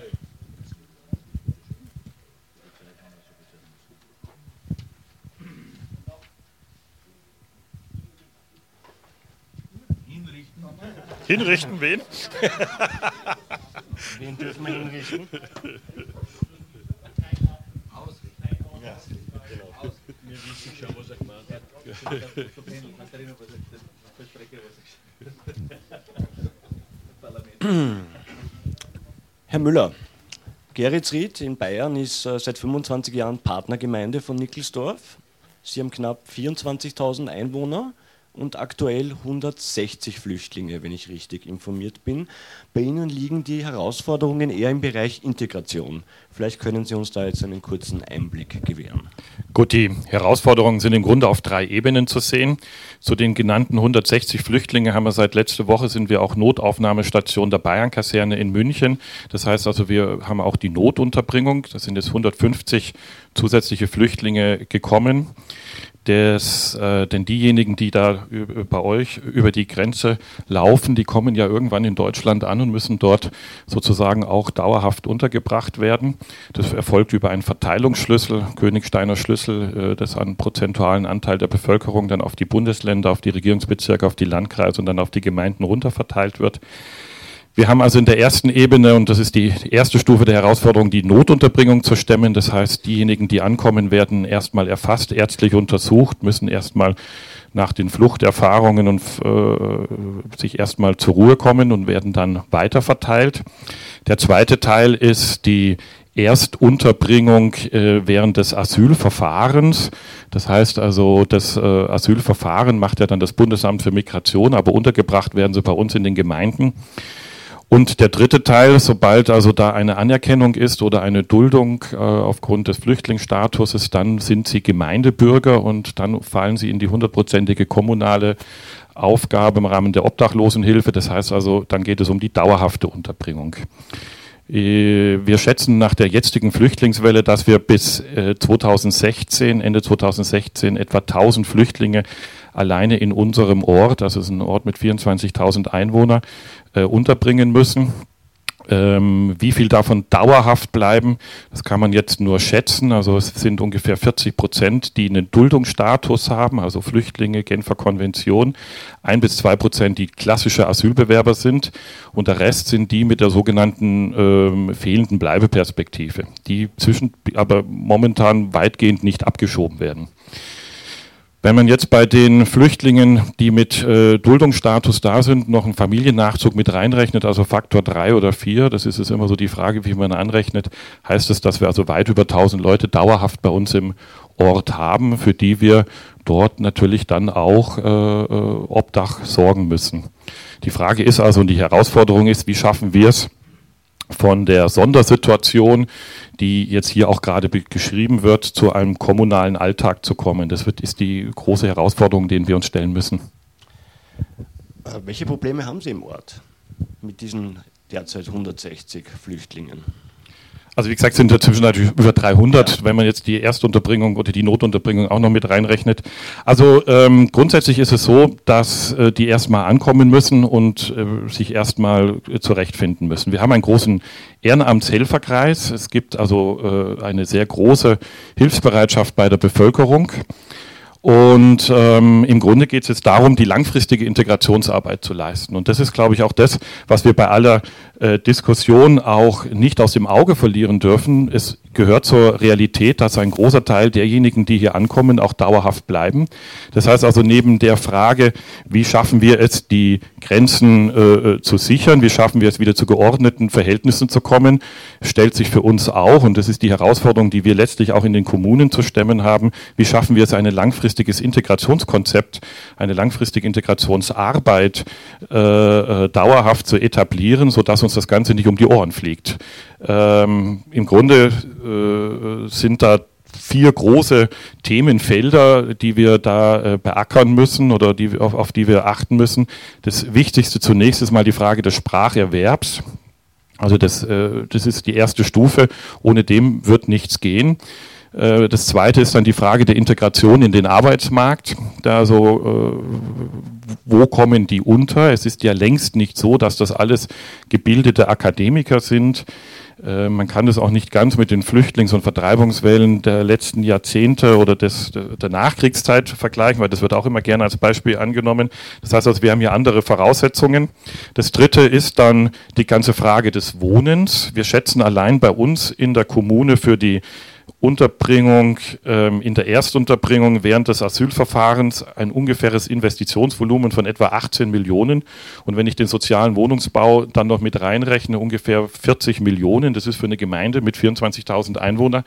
Hinrichten wen? wen dürfen wir hinrichten? Ja, genau. Wir wissen schon, was er gemacht hat. Herr Müller, Geretsried in Bayern ist äh, seit 25 Jahren Partnergemeinde von Nickelsdorf. Sie haben knapp 24.000 Einwohner und aktuell 160 Flüchtlinge, wenn ich richtig informiert bin. Bei Ihnen liegen die Herausforderungen eher im Bereich Integration. Vielleicht können Sie uns da jetzt einen kurzen Einblick gewähren. Gut, die Herausforderungen sind im Grunde auf drei Ebenen zu sehen. Zu den genannten 160 Flüchtlingen haben wir seit letzter Woche sind wir auch Notaufnahmestation der Bayernkaserne in München. Das heißt also, wir haben auch die Notunterbringung. Da sind jetzt 150 zusätzliche Flüchtlinge gekommen des, äh, denn diejenigen, die da bei euch über die Grenze laufen, die kommen ja irgendwann in Deutschland an und müssen dort sozusagen auch dauerhaft untergebracht werden. Das erfolgt über einen Verteilungsschlüssel, Königsteiner Schlüssel, äh, das an prozentualen Anteil der Bevölkerung dann auf die Bundesländer, auf die Regierungsbezirke, auf die Landkreise und dann auf die Gemeinden runterverteilt wird. Wir haben also in der ersten Ebene, und das ist die erste Stufe der Herausforderung, die Notunterbringung zu stemmen. Das heißt, diejenigen, die ankommen, werden erstmal erfasst, ärztlich untersucht, müssen erstmal nach den Fluchterfahrungen und äh, sich erstmal zur Ruhe kommen und werden dann weiter verteilt. Der zweite Teil ist die Erstunterbringung äh, während des Asylverfahrens. Das heißt also, das äh, Asylverfahren macht ja dann das Bundesamt für Migration, aber untergebracht werden sie bei uns in den Gemeinden. Und der dritte Teil, sobald also da eine Anerkennung ist oder eine Duldung äh, aufgrund des Flüchtlingsstatuses, dann sind sie Gemeindebürger und dann fallen sie in die hundertprozentige kommunale Aufgabe im Rahmen der Obdachlosenhilfe. Das heißt also, dann geht es um die dauerhafte Unterbringung. Äh, wir schätzen nach der jetzigen Flüchtlingswelle, dass wir bis 2016, äh, Ende 2016, etwa 1000 Flüchtlinge alleine in unserem Ort, das ist ein Ort mit 24.000 Einwohnern, äh, unterbringen müssen. Ähm, wie viel davon dauerhaft bleiben, das kann man jetzt nur schätzen. Also es sind ungefähr 40 Prozent, die einen Duldungsstatus haben, also Flüchtlinge, Genfer Konvention. Ein bis zwei Prozent, die klassische Asylbewerber sind. Und der Rest sind die mit der sogenannten ähm, fehlenden Bleibeperspektive, die zwischen, aber momentan weitgehend nicht abgeschoben werden. Wenn man jetzt bei den Flüchtlingen, die mit äh, Duldungsstatus da sind, noch einen Familiennachzug mit reinrechnet, also Faktor drei oder vier, das ist es immer so die Frage, wie man anrechnet, heißt es, dass wir also weit über 1000 Leute dauerhaft bei uns im Ort haben, für die wir dort natürlich dann auch äh, äh Obdach sorgen müssen. Die Frage ist also und die Herausforderung ist, wie schaffen wir es, von der Sondersituation, die jetzt hier auch gerade geschrieben wird, zu einem kommunalen Alltag zu kommen. Das wird, ist die große Herausforderung, denen wir uns stellen müssen. Äh, welche Probleme haben Sie im Ort mit diesen derzeit 160 Flüchtlingen? Also wie gesagt, sind dazwischen natürlich über 300, wenn man jetzt die Erstunterbringung oder die Notunterbringung auch noch mit reinrechnet. Also ähm, grundsätzlich ist es so, dass äh, die erstmal ankommen müssen und äh, sich erstmal äh, zurechtfinden müssen. Wir haben einen großen Ehrenamtshelferkreis. Es gibt also äh, eine sehr große Hilfsbereitschaft bei der Bevölkerung. Und ähm, im Grunde geht es jetzt darum, die langfristige Integrationsarbeit zu leisten. Und das ist, glaube ich, auch das, was wir bei aller äh, Diskussion auch nicht aus dem Auge verlieren dürfen. Es gehört zur Realität, dass ein großer Teil derjenigen, die hier ankommen, auch dauerhaft bleiben. Das heißt also neben der Frage, wie schaffen wir es, die Grenzen äh, äh, zu sichern, wie schaffen wir es wieder zu geordneten Verhältnissen zu kommen, stellt sich für uns auch, und das ist die Herausforderung, die wir letztlich auch in den Kommunen zu stemmen haben, wie schaffen wir es, ein langfristiges Integrationskonzept, eine langfristige Integrationsarbeit äh, äh, dauerhaft zu etablieren, sodass uns das Ganze nicht um die Ohren fliegt. Ähm, Im Grunde äh, sind da vier große Themenfelder, die wir da äh, beackern müssen oder die, auf, auf, die wir achten müssen. Das Wichtigste zunächst ist mal die Frage des Spracherwerbs. Also das, äh, das ist die erste Stufe. Ohne dem wird nichts gehen. Äh, das zweite ist dann die Frage der Integration in den Arbeitsmarkt. Da so, äh, wo kommen die unter? Es ist ja längst nicht so, dass das alles gebildete Akademiker sind. Äh, man kann das auch nicht ganz mit den Flüchtlings- und Vertreibungswellen der letzten Jahrzehnte oder des, der Nachkriegszeit vergleichen, weil das wird auch immer gerne als Beispiel angenommen. Das heißt also, wir haben hier andere Voraussetzungen. Das dritte ist dann die ganze Frage des Wohnens. Wir schätzen allein bei uns in der Kommune für die Unterbringung, ähm, in der Erstunterbringung während des Asylverfahrens ein ungefähres Investitionsvolumen von etwa 18 Millionen. Und wenn ich den sozialen Wohnungsbau dann noch mit reinrechne, ungefähr 40 Millionen. Das ist für eine Gemeinde mit 24.000 Einwohnern,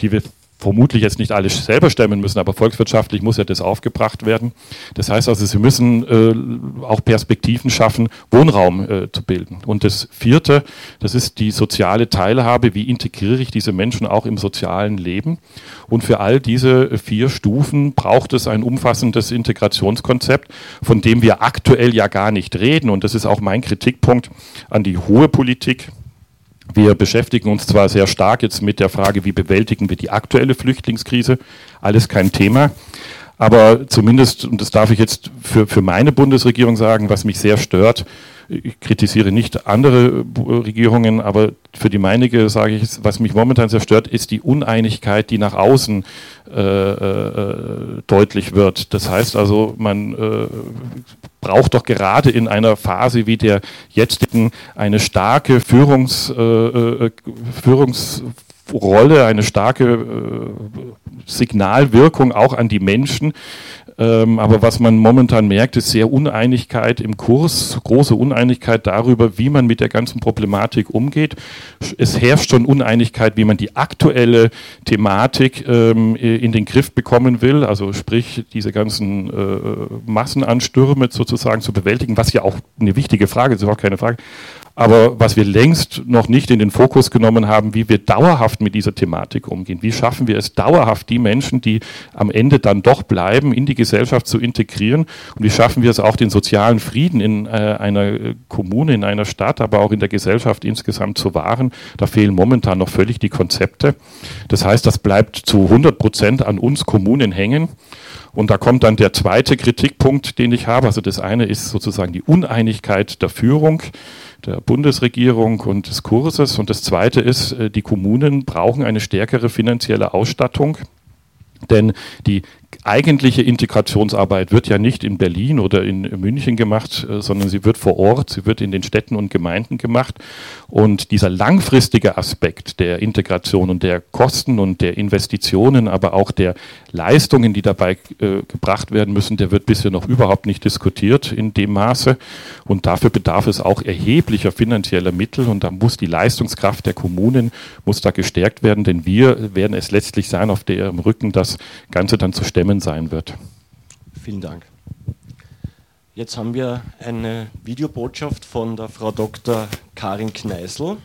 die wir vermutlich jetzt nicht alles selber stemmen müssen, aber volkswirtschaftlich muss ja das aufgebracht werden. Das heißt also, sie müssen äh, auch Perspektiven schaffen, Wohnraum äh, zu bilden. Und das vierte, das ist die soziale Teilhabe. Wie integriere ich diese Menschen auch im sozialen Leben? Und für all diese vier Stufen braucht es ein umfassendes Integrationskonzept, von dem wir aktuell ja gar nicht reden. Und das ist auch mein Kritikpunkt an die hohe Politik wir beschäftigen uns zwar sehr stark jetzt mit der Frage, wie bewältigen wir die aktuelle Flüchtlingskrise, alles kein Thema, aber zumindest, und das darf ich jetzt für, für meine Bundesregierung sagen, was mich sehr stört, ich kritisiere nicht andere Regierungen, aber für die meinige sage ich, was mich momentan sehr stört, ist die Uneinigkeit, die nach außen äh, äh, deutlich wird. Das heißt also, man äh, braucht doch gerade in einer Phase wie der jetzigen eine starke Führungs, äh, Führungsrolle, eine starke äh, Signalwirkung auch an die Menschen, ähm, aber was man momentan merkt, ist sehr Uneinigkeit im Kurs, große Uneinigkeit darüber, wie man mit der ganzen Problematik umgeht. Es herrscht schon Uneinigkeit, wie man die aktuelle Thematik ähm, in den Griff bekommen will, also sprich diese ganzen äh, Massenanstürme sozusagen zu bewältigen, was ja auch eine wichtige Frage ist, ist auch keine Frage. Aber was wir längst noch nicht in den Fokus genommen haben, wie wir dauerhaft mit dieser Thematik umgehen. Wie schaffen wir es dauerhaft, die Menschen, die am Ende dann doch bleiben, in die Gesellschaft zu integrieren? Und wie schaffen wir es auch, den sozialen Frieden in äh, einer Kommune, in einer Stadt, aber auch in der Gesellschaft insgesamt zu wahren? Da fehlen momentan noch völlig die Konzepte. Das heißt, das bleibt zu 100 Prozent an uns Kommunen hängen. Und da kommt dann der zweite Kritikpunkt, den ich habe. Also das eine ist sozusagen die Uneinigkeit der Führung der Bundesregierung und des Kurses. Und das Zweite ist, äh, die Kommunen brauchen eine stärkere finanzielle Ausstattung. Denn die eigentliche Integrationsarbeit wird ja nicht in Berlin oder in München gemacht, äh, sondern sie wird vor Ort, sie wird in den Städten und Gemeinden gemacht. Und dieser langfristige Aspekt der Integration und der Kosten und der Investitionen, aber auch der Leistungen, die dabei äh, gebracht werden müssen, der wird bisher noch überhaupt nicht diskutiert in dem Maße. Und dafür bedarf es auch erheblicher finanzieller Mittel und da muss die Leistungskraft der Kommunen muss da gestärkt werden, denn wir werden es letztlich sein, auf deren Rücken das Ganze dann zu stemmen sein wird. Vielen Dank. Jetzt haben wir eine Videobotschaft von der Frau Dr. Karin Kneißl.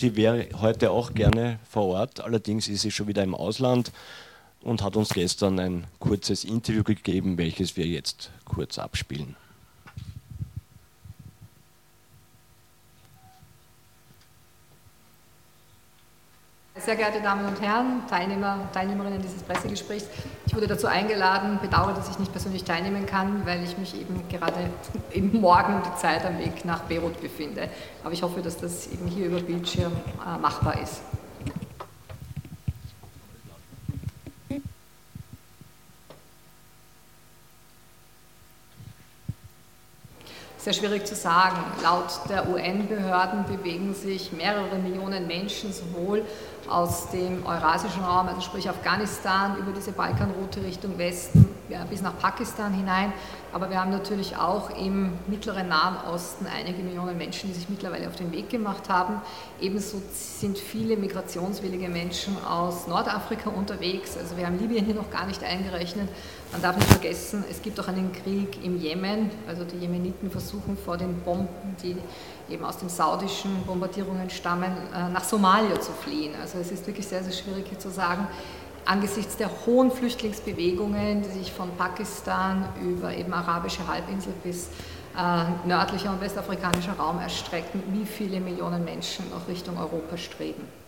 Die wäre heute auch gerne vor Ort, allerdings ist sie schon wieder im Ausland und hat uns gestern ein kurzes Interview gegeben, welches wir jetzt kurz abspielen. Sehr geehrte Damen und Herren, Teilnehmer und Teilnehmerinnen dieses Pressegesprächs, ich wurde dazu eingeladen, bedauere, dass ich nicht persönlich teilnehmen kann, weil ich mich eben gerade eben morgen die Zeit am Weg nach Beirut befinde. Aber ich hoffe, dass das eben hier über Bildschirm äh, machbar ist. Sehr schwierig zu sagen. Laut der UN-Behörden bewegen sich mehrere Millionen Menschen sowohl aus dem eurasischen Raum, also sprich Afghanistan, über diese Balkanroute Richtung Westen ja, bis nach Pakistan hinein. Aber wir haben natürlich auch im mittleren Nahen Osten einige Millionen Menschen, die sich mittlerweile auf den Weg gemacht haben. Ebenso sind viele migrationswillige Menschen aus Nordafrika unterwegs. Also wir haben Libyen hier noch gar nicht eingerechnet. Man darf nicht vergessen, es gibt auch einen Krieg im Jemen. Also die Jemeniten versuchen vor den Bomben, die eben aus den saudischen Bombardierungen stammen, äh, nach Somalia zu fliehen. Also es ist wirklich sehr, sehr schwierig hier zu sagen, angesichts der hohen Flüchtlingsbewegungen, die sich von Pakistan über eben arabische Halbinsel bis äh, nördlicher und westafrikanischer Raum erstrecken, wie viele Millionen Menschen noch Richtung Europa streben.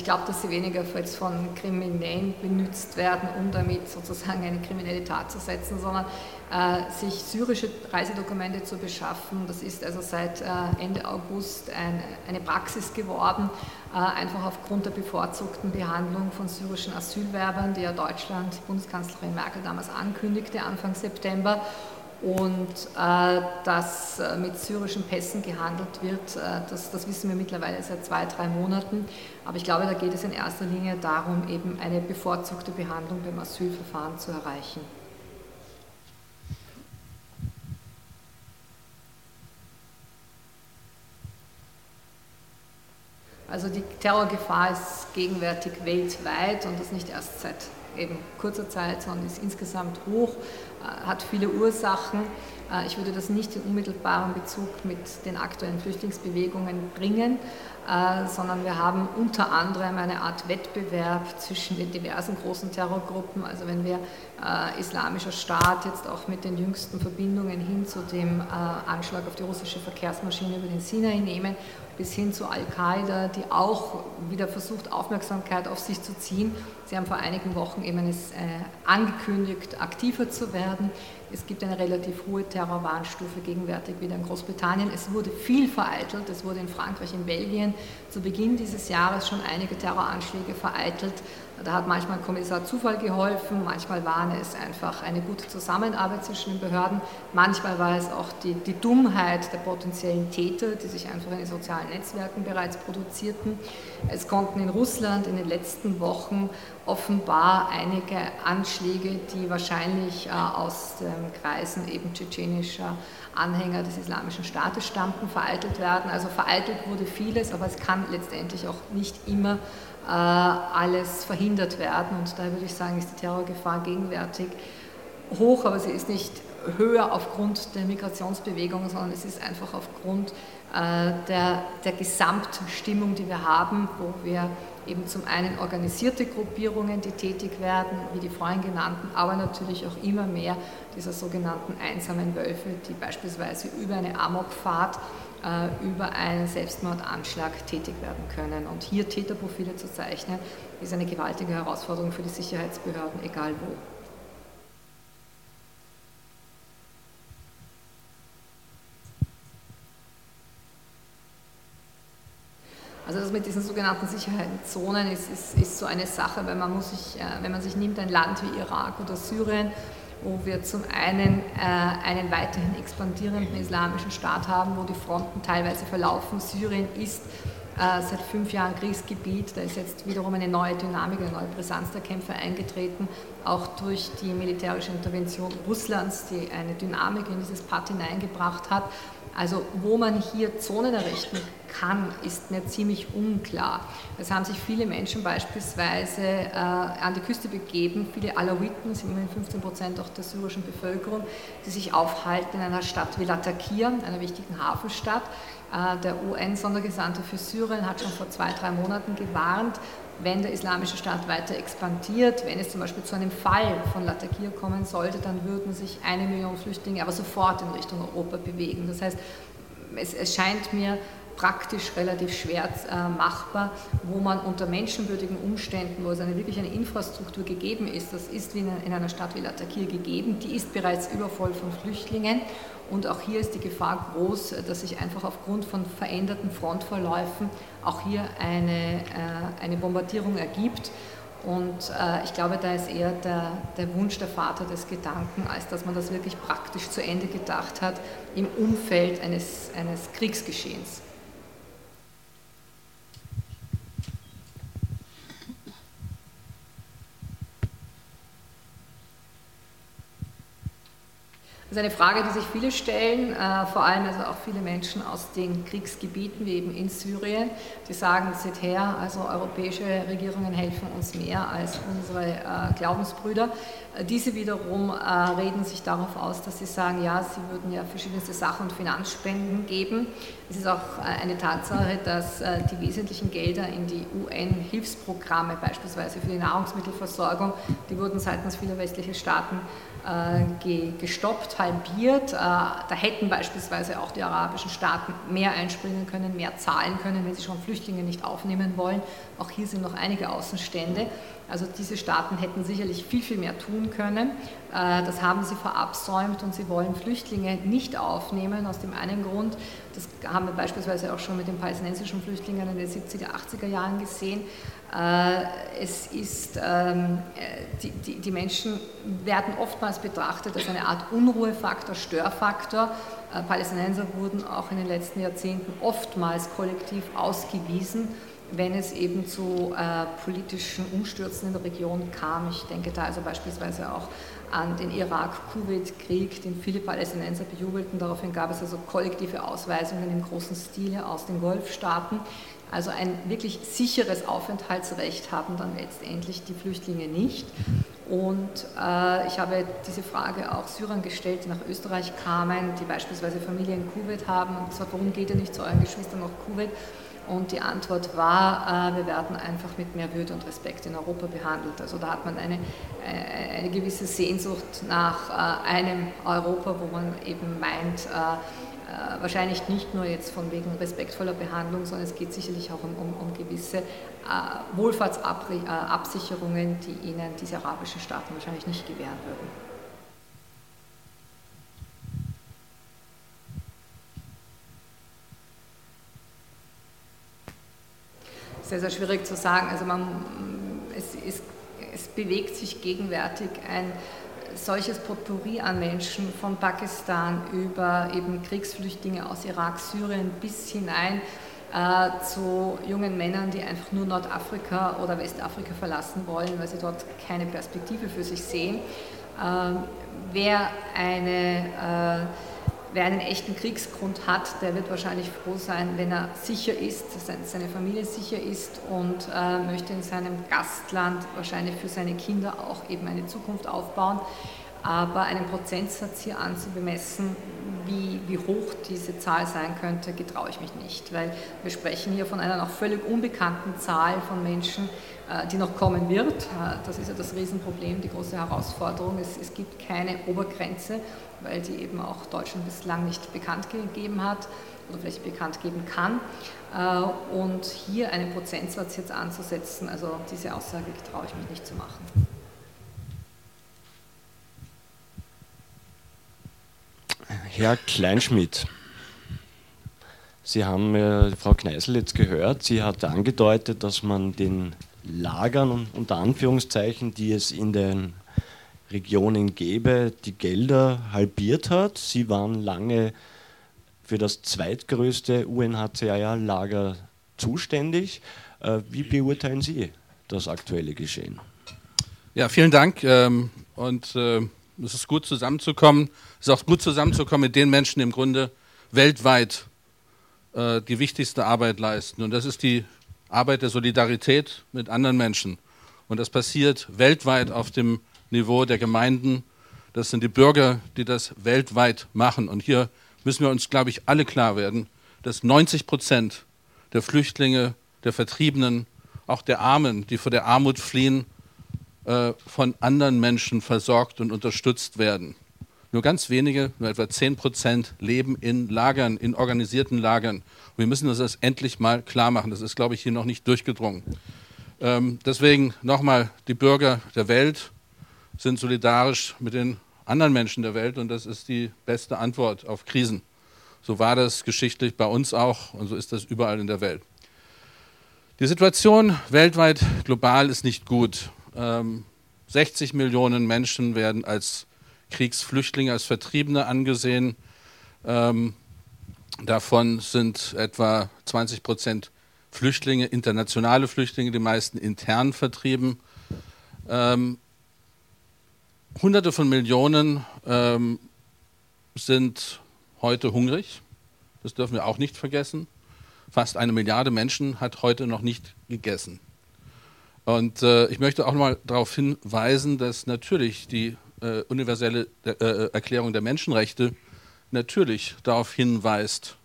Ich glaube, dass sie weniger jetzt von Kriminellen benutzt werden, um damit sozusagen eine kriminelle Tat zu setzen, sondern äh, sich syrische Reisedokumente zu beschaffen. Das ist also seit äh, Ende August ein, eine Praxis geworden, äh, einfach aufgrund der bevorzugten Behandlung von syrischen Asylwerbern, die ja Deutschland, Bundeskanzlerin Merkel damals ankündigte, Anfang September und äh, dass äh, mit syrischen Pässen gehandelt wird, äh, das, das, wissen wir mittlerweile seit zwei, drei Monaten. Aber ich glaube, da geht es in erster Linie darum, eben eine bevorzugte Behandlung beim Asylverfahren zu erreichen. Also die Terrorgefahr ist gegenwärtig weltweit und das nicht erst seit eben kurzer Zeit, sondern ist insgesamt hoch, äh, hat viele Ursachen. Äh, ich würde das nicht in unmittelbaren Bezug mit den aktuellen Flüchtlingsbewegungen bringen, sondern wir haben unter anderem eine Art Wettbewerb zwischen den diversen großen Terrorgruppen. Also wenn wir Islamischer Staat jetzt auch mit den jüngsten Verbindungen hin zu dem Anschlag auf die russische Verkehrsmaschine über den Sinai nehmen bis hin zu Al-Qaida, die auch wieder versucht, Aufmerksamkeit auf sich zu ziehen. Sie haben vor einigen Wochen eben es, äh, angekündigt, aktiver zu werden. Es gibt eine relativ hohe Terrorwarnstufe gegenwärtig wieder in Großbritannien. Es wurde viel vereitelt. Es wurde in Frankreich, in Belgien zu Beginn dieses Jahres schon einige Terroranschläge vereitelt. Da hat manchmal Kommissar Zufall geholfen, manchmal war es einfach eine gute Zusammenarbeit zwischen den Behörden, manchmal war es auch die, die Dummheit der potenziellen Täter, die sich einfach in den sozialen Netzwerken bereits produzierten. Es konnten in Russland in den letzten Wochen offenbar einige Anschläge, die wahrscheinlich äh, aus den Kreisen eben tschetschenischer Anhänger des Islamischen Staates stammten, vereitelt werden. Also vereitelt wurde vieles, aber es kann letztendlich auch nicht immer alles verhindert werden. Und daher würde ich sagen, ist die Terrorgefahr gegenwärtig hoch, aber sie ist nicht höher aufgrund der Migrationsbewegung, sondern es ist einfach aufgrund äh, der, der Gesamtstimmung, die wir haben, wo wir eben zum einen organisierte Gruppierungen, die tätig werden, wie die vorhin genannten, aber natürlich auch immer mehr dieser sogenannten einsamen Wölfe, die beispielsweise über eine Amokfahrt äh, über einen Selbstmordanschlag tätig werden können. Und hier Täterprofile zu zeichnen, ist eine gewaltige Herausforderung für die Sicherheitsbehörden, egal wo. Also das mit diesen sogenannten Sicherheitszonen ist, ist, ist so eine Sache, weil man muss sich, äh, wenn man sich nimmt, ein Land wie Irak oder Syrien, wo wir zum einen äh, einen weiterhin expandierenden islamischen Staat haben, wo die Fronten teilweise verlaufen. Syrien ist äh, seit fünf Jahren Kriegsgebiet, da ist jetzt wiederum eine neue Dynamik, eine neue Brisanz der Kämpfe eingetreten, auch durch die militärische Intervention Russlands, die eine Dynamik in dieses Part hineingebracht hat. Also wo man hier Zonen errichten kann, ist mir ziemlich unklar. Es haben sich viele Menschen beispielsweise äh, an die Küste begeben, viele Alawiten, sind immerhin 15 Prozent auch der syrischen Bevölkerung, die sich aufhalten in einer Stadt wie Latakia, einer wichtigen Hafenstadt. Äh, der UN-Sondergesandte für Syrien hat schon vor zwei, drei Monaten gewarnt, wenn der Islamische Staat weiter expandiert, wenn es zum Beispiel zu einem Fall von Latakia kommen sollte, dann würden sich eine Million Flüchtlinge aber sofort in Richtung Europa bewegen. Das heißt, es, es scheint mir praktisch relativ schwer äh, machbar, wo man unter menschenwürdigen Umständen, wo es eine wirklich eine Infrastruktur gegeben ist, das ist wie in einer Stadt wie Latakir gegeben, die ist bereits übervoll von Flüchtlingen und auch hier ist die Gefahr groß, dass sich einfach aufgrund von veränderten Frontverläufen auch hier eine, äh, eine Bombardierung ergibt. Und äh, ich glaube, da ist eher der, der Wunsch der Vater des Gedanken, als dass man das wirklich praktisch zu Ende gedacht hat im Umfeld eines, eines Kriegsgeschehens. Das ist eine Frage, die sich viele stellen, äh, vor allem also auch viele Menschen aus den Kriegsgebieten, wie eben in Syrien, die sagen, seht her, also europäische Regierungen helfen uns mehr als unsere äh, Glaubensbrüder. Äh, diese wiederum reden sich darauf aus, dass sie sagen, ja, sie würden ja verschiedenste Sachen und Finanzspenden geben. Es ist auch eine Tatsache, dass die wesentlichen Gelder in die UN-Hilfsprogramme, beispielsweise für die Nahrungsmittelversorgung, die wurden seitens vieler westlicher Staaten gestoppt, halbiert. Äh, da hätten beispielsweise auch die arabischen Staaten mehr einspringen können, mehr zahlen können, wenn sie schon Flüchtlinge nicht aufnehmen wollen. Auch hier sind noch einige Außenstände. Also diese Staaten hätten sicherlich viel, viel mehr tun können. Äh, das haben sie verabsäumt und sie wollen Flüchtlinge nicht aufnehmen aus dem einen Grund, das haben wir beispielsweise auch schon mit den palästinensischen Flüchtlingen in den 70er, 80er Jahren gesehen, äh, es ist, ähm, die, die, die, Menschen werden oftmals betrachtet als eine Art Unruhefaktor, Störfaktor. Äh, Palästinenser wurden auch in den letzten Jahrzehnten oftmals kollektiv ausgewiesen, wenn es eben zu äh, politischen Umstürzen in der Region kam. Ich denke da also beispielsweise auch an den Irak-Kuwait-Krieg, den viele Palästinenser bejubelten. Daraufhin gab es also kollektive Ausweisungen im großen Stile aus den Golfstaaten. Also ein wirklich sicheres Aufenthaltsrecht haben dann letztendlich die Flüchtlinge nicht. Und äh, ich habe diese Frage auch Syrern gestellt, die nach Österreich kamen, die beispielsweise Familie in Kuwait haben und gesagt, warum geht ihr nicht zu euren Geschwistern nach Kuwait? Und die Antwort war, äh, wir werden einfach mit mehr Würde und Respekt in Europa behandelt. Also da hat man eine, äh, eine gewisse Sehnsucht nach äh, einem Europa, wo man eben meint, äh, wahrscheinlich nicht nur jetzt von wegen respektvoller Behandlung, sondern es geht sicherlich auch um, um, um gewisse äh, Wohlfahrtsabsicherungen, die ihnen diese arabischen Staaten wahrscheinlich nicht gewähren würden. Sehr, sehr schwierig zu sagen. Also man, es, ist, es bewegt sich gegenwärtig ein solches Potpourri an Menschen von Pakistan über eben Kriegsflüchtlinge aus Irak, Syrien bis hinein äh, zu jungen Männern, die einfach nur Nordafrika oder Westafrika verlassen wollen, weil sie dort keine Perspektive für sich sehen. Äh, wer eine äh, Wer einen echten Kriegsgrund hat, der wird wahrscheinlich froh sein, wenn er sicher ist, seine Familie sicher ist und äh, möchte in seinem Gastland wahrscheinlich für seine Kinder auch eben eine Zukunft aufbauen. Aber einen Prozentsatz hier anzubemessen, wie, wie hoch diese Zahl sein könnte, getraue ich mich nicht, weil wir sprechen hier von einer noch völlig unbekannten Zahl von Menschen, äh, die noch kommen wird. Äh, das ist ja das Riesenproblem, die große Herausforderung. Es, es gibt keine Obergrenze, weil die eben auch Deutschland bislang nicht bekannt gegeben hat oder vielleicht bekannt geben kann. Äh, und hier einen Prozentsatz jetzt anzusetzen, also diese Aussage traue ich mich nicht zu machen. Herr Kleinschmidt, Sie haben äh, Frau Kneißl jetzt gehört, sie hat angedeutet, dass man den Lagern unter Anführungszeichen, die es in den Regionen gäbe, die Gelder halbiert hat. Sie waren lange für das zweitgrößte UNHCR-Lager zuständig. Äh, wie beurteilen Sie das aktuelle Geschehen? Ja, vielen Dank. Ähm, und äh, es ist gut zusammenzukommen. Es ist auch gut zusammenzukommen mit den Menschen, die im Grunde weltweit äh, die wichtigste Arbeit leisten. Und das ist die Arbeit der Solidarität mit anderen Menschen. Und das passiert weltweit auf dem Niveau der Gemeinden. Das sind die Bürger, die das weltweit machen. Und hier müssen wir uns, glaube ich, alle klar werden, dass 90 Prozent der Flüchtlinge, der Vertriebenen, auch der Armen, die vor der Armut fliehen, äh, von anderen Menschen versorgt und unterstützt werden. Nur ganz wenige, nur etwa 10 Prozent, leben in Lagern, in organisierten Lagern. Und wir müssen uns das endlich mal klar machen. Das ist, glaube ich, hier noch nicht durchgedrungen. Ähm, deswegen nochmal, die Bürger der Welt sind solidarisch mit den anderen Menschen der Welt und das ist die beste Antwort auf Krisen. So war das geschichtlich bei uns auch und so ist das überall in der Welt. Die Situation weltweit global ist nicht gut. Ähm, 60 Millionen Menschen werden als Kriegsflüchtlinge, als Vertriebene angesehen. Ähm, davon sind etwa 20 Prozent Flüchtlinge, internationale Flüchtlinge, die meisten intern vertrieben. Hunderte von Millionen ähm, sind heute hungrig. Das dürfen wir auch nicht vergessen. Fast eine Milliarde Menschen hat heute noch nicht gegessen. Und äh, ich möchte auch noch mal darauf hinweisen, dass natürlich die äh, universelle äh, äh, Erklärung der Menschenrechte natürlich darauf hinweist,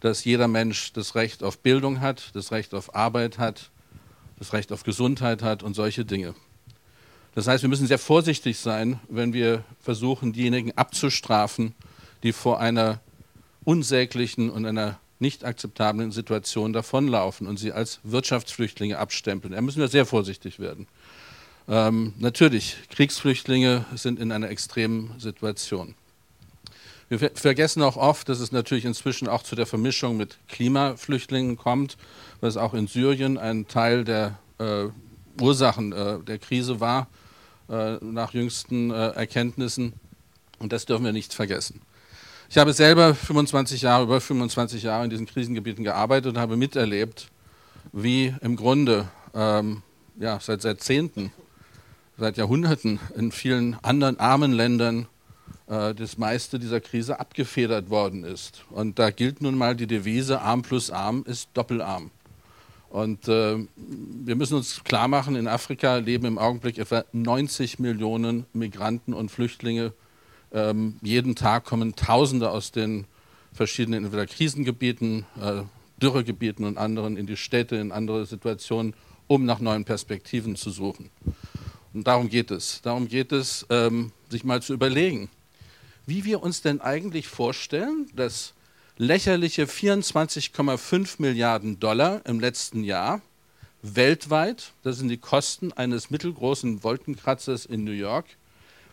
dass jeder Mensch das Recht auf Bildung hat, das Recht auf Arbeit hat, das Recht auf Gesundheit hat und solche Dinge. Das heißt, wir müssen sehr vorsichtig sein, wenn wir versuchen, diejenigen abzustrafen, die vor einer unsäglichen und einer nicht akzeptablen Situation davonlaufen und sie als Wirtschaftsflüchtlinge abstempeln. Da müssen wir sehr vorsichtig werden. Ähm, natürlich, Kriegsflüchtlinge sind in einer extremen Situation. Wir vergessen auch oft, dass es natürlich inzwischen auch zu der Vermischung mit Klimaflüchtlingen kommt, was auch in Syrien ein Teil der äh, Ursachen äh, der Krise war, nach jüngsten äh, Erkenntnissen. Und das dürfen wir nicht vergessen. Ich habe selber 25 Jahre, über 25 Jahre in diesen Krisengebieten gearbeitet und habe miterlebt, wie im Grunde ähm, ja, seit Jahrzehnten seit Jahrhunderten in vielen anderen armen Ländern äh, das meiste dieser Krise abgefedert worden ist. Und da gilt nun mal die Devise, arm plus arm ist doppelarm. Und äh, wir müssen uns klar machen, in Afrika leben im Augenblick etwa 90 Millionen Migranten und Flüchtlinge. Ähm, jeden Tag kommen Tausende aus den verschiedenen entweder Krisengebieten, äh, Dürregebieten und anderen in die Städte, in andere Situationen, um nach neuen Perspektiven zu suchen. Und darum geht es. Darum geht es, ähm, sich mal zu überlegen, wie wir uns denn eigentlich vorstellen, dass lächerliche 24,5 Milliarden Dollar im letzten Jahr weltweit, das sind die Kosten eines mittelgroßen Wolkenkratzers in New York,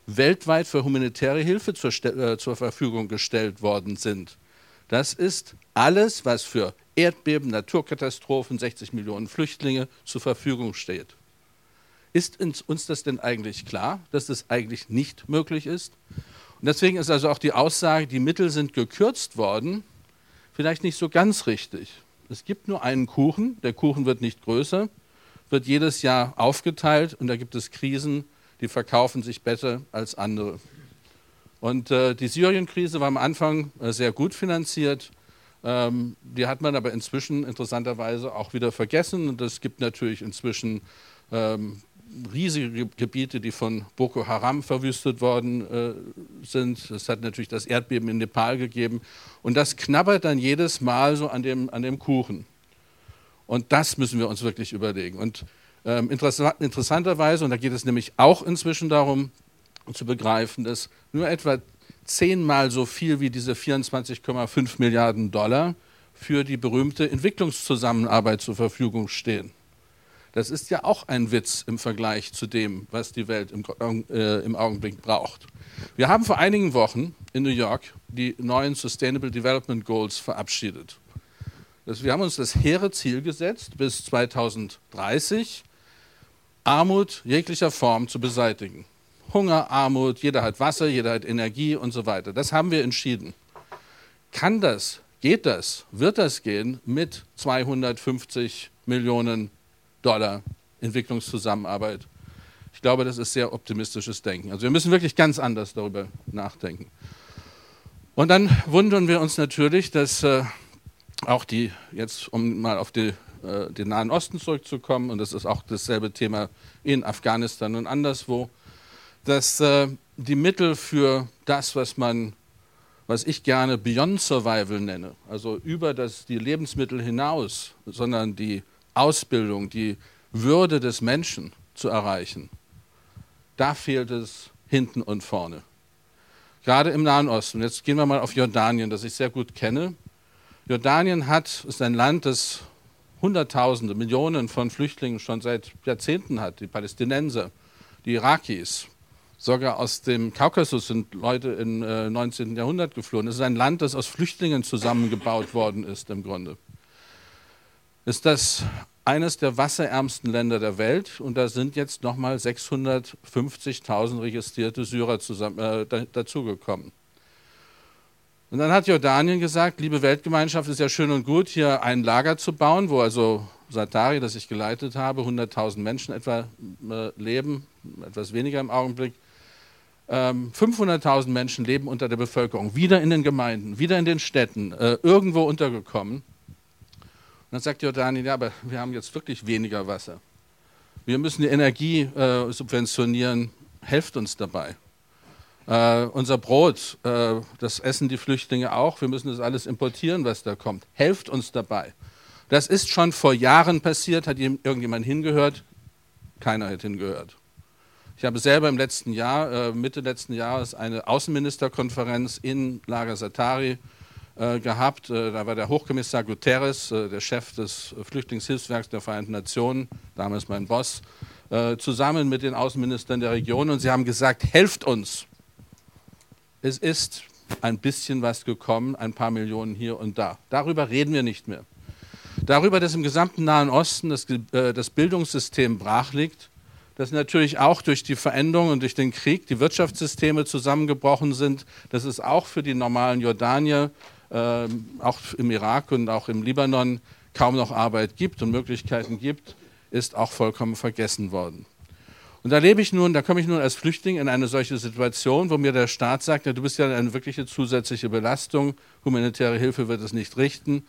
weltweit für humanitäre Hilfe zur, äh, zur Verfügung gestellt worden sind. Das ist alles, was für Erdbeben, Naturkatastrophen, 60 Millionen Flüchtlinge zur Verfügung steht. Ist uns das denn eigentlich klar, dass das eigentlich nicht möglich ist? Und deswegen ist also auch die Aussage, die Mittel sind gekürzt worden, vielleicht nicht so ganz richtig. Es gibt nur einen Kuchen, der Kuchen wird nicht größer, wird jedes Jahr aufgeteilt und da gibt es Krisen, die verkaufen sich besser als andere. Und äh, die Syrien-Krise war am Anfang äh, sehr gut finanziert. Ähm, die hat man aber inzwischen interessanterweise auch wieder vergessen. Und es gibt natürlich inzwischen ähm, riesige Gebiete, die von Boko Haram verwüstet worden äh, sind. Es hat natürlich das Erdbeben in Nepal gegeben. Und das knabbert dann jedes Mal so an dem, an dem Kuchen. Und das müssen wir uns wirklich überlegen. Und ähm, interessant, interessanterweise, und da geht es nämlich auch inzwischen darum zu begreifen, dass nur etwa zehnmal so viel wie diese 24,5 Milliarden Dollar für die berühmte Entwicklungszusammenarbeit zur Verfügung stehen. Das ist ja auch ein Witz im Vergleich zu dem, was die Welt im, äh, im Augenblick braucht. Wir haben vor einigen Wochen in New York die neuen Sustainable Development Goals verabschiedet. Das, wir haben uns das hehre Ziel gesetzt, bis 2030 Armut jeglicher Form zu beseitigen. Hunger, Armut, jeder hat Wasser, jeder hat Energie und so weiter. Das haben wir entschieden. Kann das, geht das, wird das gehen mit 250 Millionen Dollar Entwicklungszusammenarbeit. Ich glaube, das ist sehr optimistisches Denken. Also wir müssen wirklich ganz anders darüber nachdenken. Und dann wundern wir uns natürlich, dass äh, auch die, jetzt um mal auf die, äh, den Nahen Osten zurückzukommen, und das ist auch dasselbe Thema in Afghanistan und anderswo, dass äh, die Mittel für das, was man, was ich gerne Beyond Survival nenne, also über das, die Lebensmittel hinaus, sondern die Ausbildung, die Würde des Menschen zu erreichen, da fehlt es hinten und vorne. gerade im Nahen Osten. Jetzt gehen wir mal auf Jordanien, das ich sehr gut kenne. Jordanien hat, ist ein Land, das Hunderttausende, Millionen von Flüchtlingen schon seit Jahrzehnten hat. Die Palästinenser, die Irakis, sogar aus dem Kaukasus sind Leute im äh, 19. Jahrhundert geflohen. Es ist ein Land, das aus Flüchtlingen zusammengebaut worden ist im Grunde. Ist das eines der wasserärmsten Länder der Welt und da sind jetzt nochmal 650.000 registrierte Syrer zusammen, äh, dazugekommen. Und dann hat Jordanien gesagt, liebe Weltgemeinschaft, ist ja schön und gut, hier ein Lager zu bauen, wo also Satari, das ich geleitet habe, 100.000 Menschen etwa äh, leben, etwas weniger im Augenblick. Ähm, 500.000 Menschen leben unter der Bevölkerung, wieder in den Gemeinden, wieder in den Städten, äh, irgendwo untergekommen. Dann sagt Jordanien, ja, aber wir haben jetzt wirklich weniger Wasser. Wir müssen die Energie äh, subventionieren, helft uns dabei. Uh, unser Brot, uh, das essen die Flüchtlinge auch. Wir müssen das alles importieren, was da kommt. Helft uns dabei. Das ist schon vor Jahren passiert. Hat irgendjemand hingehört? Keiner hat hingehört. Ich habe selber im letzten Jahr, uh, Mitte letzten Jahres, eine Außenministerkonferenz in Lager Satari gehabt. da war der Hochkommissar Guterres, der Chef des Flüchtlingshilfswerks der Vereinten Nationen, damals mein Boss, zusammen mit den Außenministern der Region. Und sie haben gesagt, helft uns es ist ein bisschen was gekommen, ein paar Millionen hier und da. Darüber reden wir nicht mehr. Darüber, dass im gesamten Nahen Osten das, äh, das Bildungssystem brach liegt, dass natürlich auch durch die Veränderungen und durch den Krieg die Wirtschaftssysteme zusammengebrochen sind, dass es auch für die normalen Jordanier, äh, auch im Irak und auch im Libanon kaum noch Arbeit gibt und Möglichkeiten gibt, ist auch vollkommen vergessen worden. Und da lebe ich nun, da komme ich nun als Flüchtling in eine solche Situation, wo mir der Staat sagt, ja, du bist ja eine wirkliche zusätzliche Belastung, humanitäre Hilfe wird es nicht richten.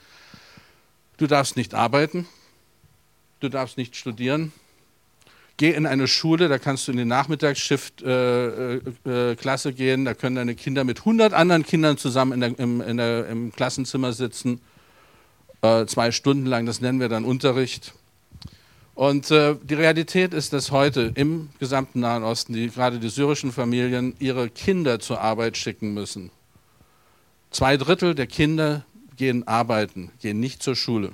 Du darfst nicht arbeiten, du darfst nicht studieren. Geh in eine Schule, da kannst du in die Nachmittagsschiff-Klasse äh, äh, gehen, da können deine Kinder mit 100 anderen Kindern zusammen in der, im, in der, im Klassenzimmer sitzen, äh, zwei Stunden lang, das nennen wir dann Unterricht. Und äh, die Realität ist, dass heute im gesamten Nahen Osten die, gerade die syrischen Familien ihre Kinder zur Arbeit schicken müssen. Zwei Drittel der Kinder gehen arbeiten, gehen nicht zur Schule,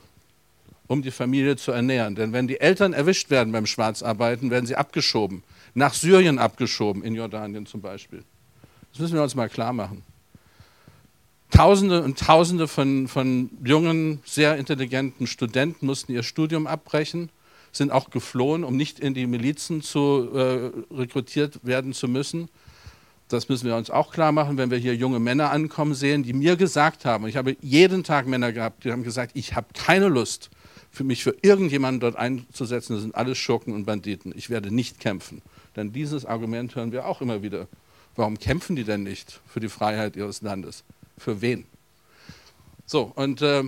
um die Familie zu ernähren. Denn wenn die Eltern erwischt werden beim Schwarzarbeiten, werden sie abgeschoben, nach Syrien abgeschoben, in Jordanien zum Beispiel. Das müssen wir uns mal klar machen. Tausende und Tausende von, von jungen, sehr intelligenten Studenten mussten ihr Studium abbrechen sind auch geflohen, um nicht in die Milizen zu äh, rekrutiert werden zu müssen. Das müssen wir uns auch klar machen, wenn wir hier junge Männer ankommen sehen, die mir gesagt haben, ich habe jeden Tag Männer gehabt, die haben gesagt, ich habe keine Lust, für mich für irgendjemanden dort einzusetzen, das sind alles Schurken und Banditen. Ich werde nicht kämpfen. Denn dieses Argument hören wir auch immer wieder. Warum kämpfen die denn nicht für die Freiheit ihres Landes? Für wen? So, und äh,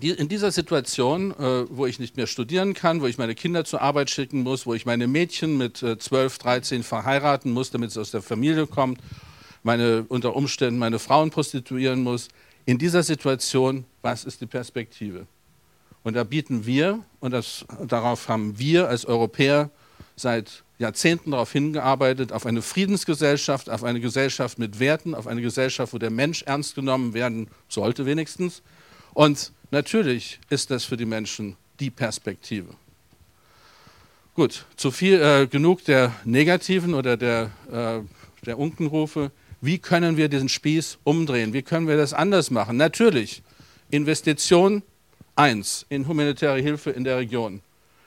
in dieser Situation, äh, wo ich nicht mehr studieren kann, wo ich meine Kinder zur Arbeit schicken muss, wo ich meine Mädchen mit äh, 12, 13 verheiraten muss, damit es aus der Familie kommt, meine, unter Umständen meine Frauen prostituieren muss, in dieser Situation, was ist die Perspektive? Und da bieten wir, und das, darauf haben wir als Europäer seit Jahrzehnten darauf hingearbeitet, auf eine Friedensgesellschaft, auf eine Gesellschaft mit Werten, auf eine Gesellschaft, wo der Mensch ernst genommen werden sollte wenigstens. Und Natürlich ist das für die Menschen die Perspektive. Gut, zu viel, äh, genug der negativen oder der, äh, der Unkenrufe. Wie können wir diesen Spieß umdrehen? Wie können wir das anders machen? Natürlich, Investition 1 in humanitäre Hilfe in der Region.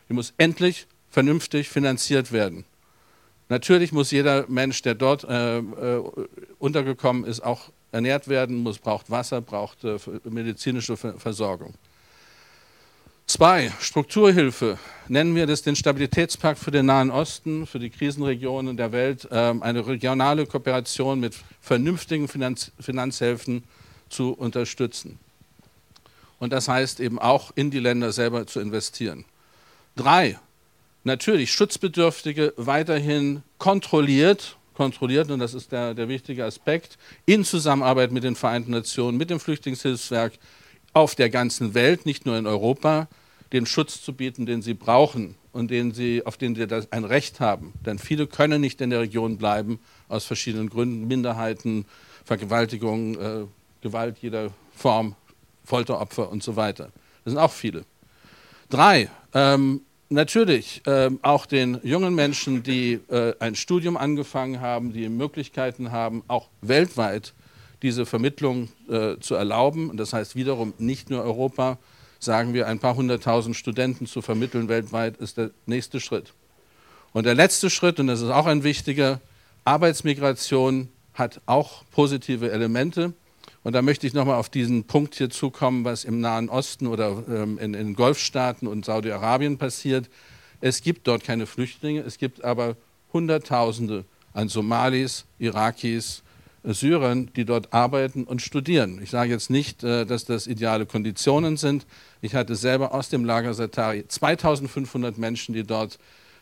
Die muss endlich vernünftig finanziert werden. Natürlich muss jeder Mensch, der dort äh, äh untergekommen ist, auch ernährt werden muss, braucht Wasser, braucht äh, medizinische Versorgung. Zwei, Strukturhilfe. Nennen wir das den Stabilitätspakt für den Nahen Osten, für die Krisenregionen der Welt, ähm, eine regionale Kooperation mit vernünftigen Finanz Finanzhilfen zu unterstützen. Und das heißt eben auch in die Länder selber zu investieren. Drei, natürlich Schutzbedürftige weiterhin kontrolliert kontrolliert, und das ist der, der wichtige Aspekt, in Zusammenarbeit mit den Vereinten Nationen, mit dem Flüchtlingshilfswerk auf der ganzen Welt, nicht nur in Europa, den Schutz zu bieten, den sie brauchen und den sie, auf den sie ein Recht haben. Denn viele können nicht in der Region bleiben, aus verschiedenen Gründen, Minderheiten, Vergewaltigung, äh, Gewalt jeder Form, Folteropfer und so weiter. Das sind auch viele. Drei, ähm, natürlich ähm, auch den jungen Menschen, die äh, ein Studium angefangen haben, die Möglichkeiten haben, auch weltweit diese Vermittlung äh, zu erlauben. Und das heißt wiederum nicht nur Europa, sagen wir, ein paar hunderttausend Studenten zu vermitteln weltweit, ist der nächste Schritt. Und der letzte Schritt, und das ist auch ein wichtiger, Arbeitsmigration hat auch positive Elemente. Und da möchte ich nochmal auf diesen Punkt hier zukommen, was im Nahen Osten oder ähm, in, in Golfstaaten und Saudi-Arabien passiert. Es gibt dort keine Flüchtlinge, es gibt aber Hunderttausende an Somalis, Irakis, Syrern, die dort arbeiten und studieren. Ich sage jetzt nicht, äh, dass das ideale Konditionen sind. Ich hatte selber aus dem Lager Satari 2500 Menschen, die dort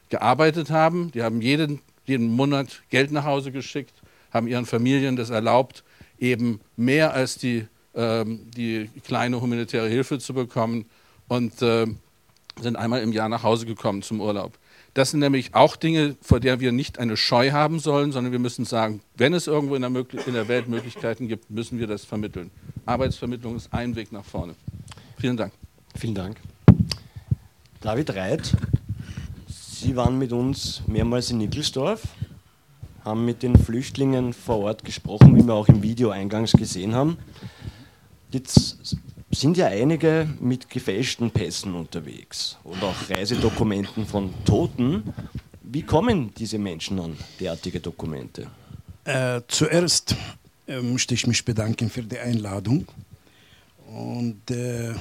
gearbeitet haben. Die haben jeden, jeden Monat Geld nach Hause geschickt, haben ihren Familien das erlaubt, eben mehr als die, ähm, die kleine humanitäre Hilfe zu bekommen und äh, sind einmal im Jahr nach Hause gekommen zum Urlaub. Das sind nämlich auch Dinge, vor der wir nicht eine Scheu haben sollen, sondern wir müssen sagen, wenn es irgendwo in der, in der Welt Möglichkeiten gibt, müssen wir das vermitteln. Arbeitsvermittlung ist ein Weg nach vorne. Vielen Dank. Vielen Dank. David Reit, Sie waren mit uns mehrmals in Nickelsdorf, haben mit den Flüchtlingen vor Ort gesprochen, wie wir auch im Video eingangs gesehen haben. Jetzt sind ja einige mit gefälschten Pässen unterwegs und auch Reisedokumenten von Toten. Wie kommen diese Menschen an derartige Dokumente? Äh, zuerst äh, möchte ich mich bedanken für die Einladung und äh,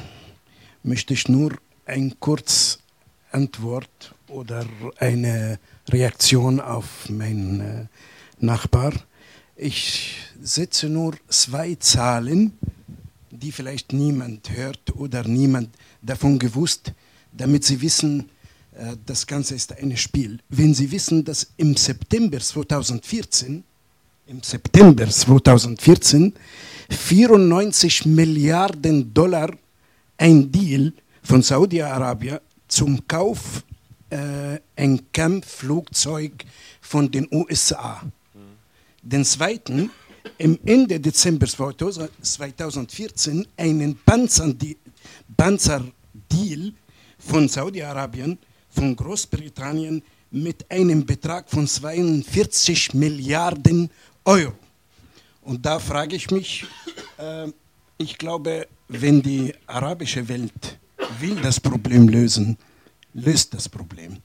möchte ich nur ein kurz Antwort oder eine Reaktion auf meinen äh, Nachbar. Ich setze nur zwei Zahlen die vielleicht niemand hört oder niemand davon gewusst, damit sie wissen, äh, das Ganze ist ein Spiel. Wenn Sie wissen, dass im September 2014, im September 2014 94 Milliarden Dollar ein Deal von Saudi-Arabien zum Kauf äh, ein Kampfflugzeug von den USA. Den zweiten im Ende Dezember 2014 einen Panzerdeal von Saudi-Arabien, von Großbritannien mit einem Betrag von 42 Milliarden Euro. Und da frage ich mich, äh, ich glaube, wenn die arabische Welt will das Problem lösen, löst das Problem.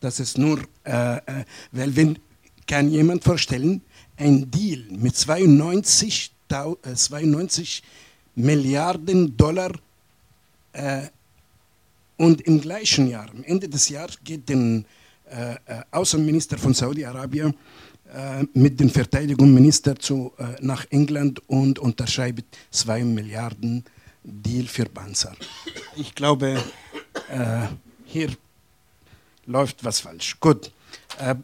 Das ist nur, äh, äh, weil wenn kann jemand vorstellen, ein Deal mit 92, äh, 92 Milliarden Dollar äh, und im gleichen Jahr, am Ende des Jahres, geht der äh, äh, Außenminister von Saudi-Arabien äh, mit dem Verteidigungsminister zu, äh, nach England und unterschreibt 2 Milliarden Deal für Panzer. Ich glaube, hier läuft was falsch. Gut. Äh,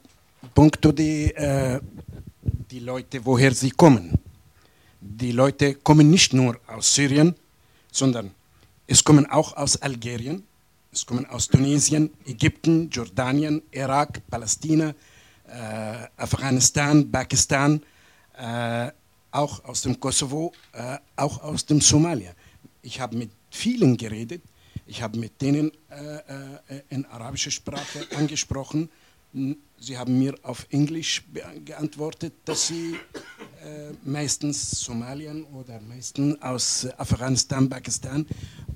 Punkto die die Leute, woher sie kommen. Die Leute kommen nicht nur aus Syrien, sondern es kommen auch aus Algerien, es kommen aus Tunesien, Ägypten, Jordanien, Irak, Palästina, äh, Afghanistan, Pakistan, äh, auch aus dem Kosovo, äh, auch aus dem Somalia. Ich habe mit vielen geredet, ich habe mit denen äh, äh, in arabischer Sprache angesprochen. Sie haben mir auf Englisch geantwortet, dass Sie äh, meistens Somalien oder meistens aus Afghanistan, Pakistan.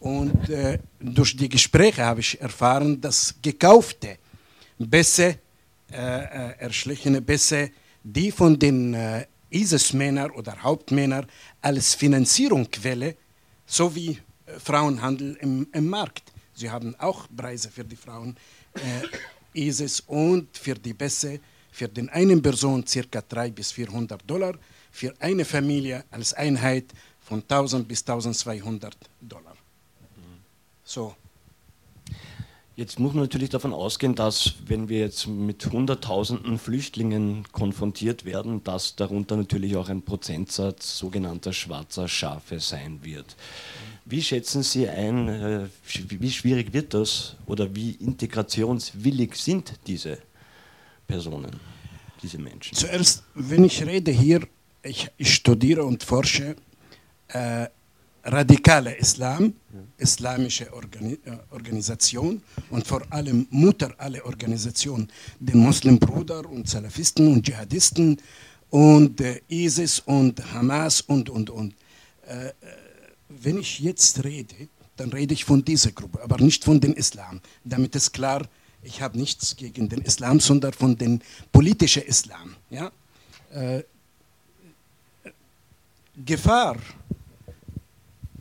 Und äh, durch die Gespräche habe ich erfahren, dass gekaufte Bässe, äh, äh erschlichene Bässe, die von den äh, ISIS-Männern oder Hauptmännern als Finanzierungsquelle sowie äh, Frauenhandel im, im Markt. Sie haben auch Preise für die Frauen ist es und für die Bässe für den einen Person ca. 300 bis 400 Dollar, für eine Familie als Einheit von 1000 bis 1200 Dollar. So. Jetzt muss man natürlich davon ausgehen, dass wenn wir jetzt mit Hunderttausenden Flüchtlingen konfrontiert werden, dass darunter natürlich auch ein Prozentsatz sogenannter schwarzer Schafe sein wird. Wie schätzen Sie ein, äh, wie schwierig wird das oder wie integrationswillig sind diese Personen, diese Menschen? Zuerst, wenn ich rede hier, ich, ich studiere und forsche äh, radikale Islam, islamische Organi äh, Organisation und vor allem Mutter aller Organisationen, den Muslimbruder und Salafisten und Dschihadisten und äh, ISIS und Hamas und, und, und. Äh, äh, wenn ich jetzt rede, dann rede ich von dieser Gruppe, aber nicht von den Islam. Damit ist klar, ich habe nichts gegen den Islam, sondern von dem politischen Islam. Ja? Äh, Gefahr.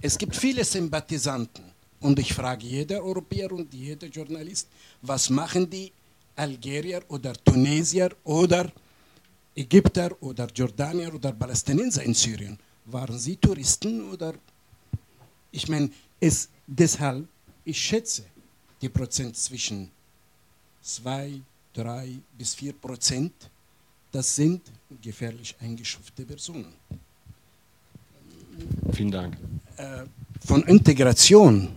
Es gibt viele Sympathisanten und ich frage jeder Europäer und jeder Journalist, was machen die Algerier oder Tunesier oder Ägypter oder Jordanier oder Palästinenser in Syrien? Waren sie Touristen oder? Ich meine, es deshalb, ich schätze die Prozent zwischen 2, 3 bis 4 Prozent, das sind gefährlich eingeschufte Personen. Vielen Dank. Äh, von Integration,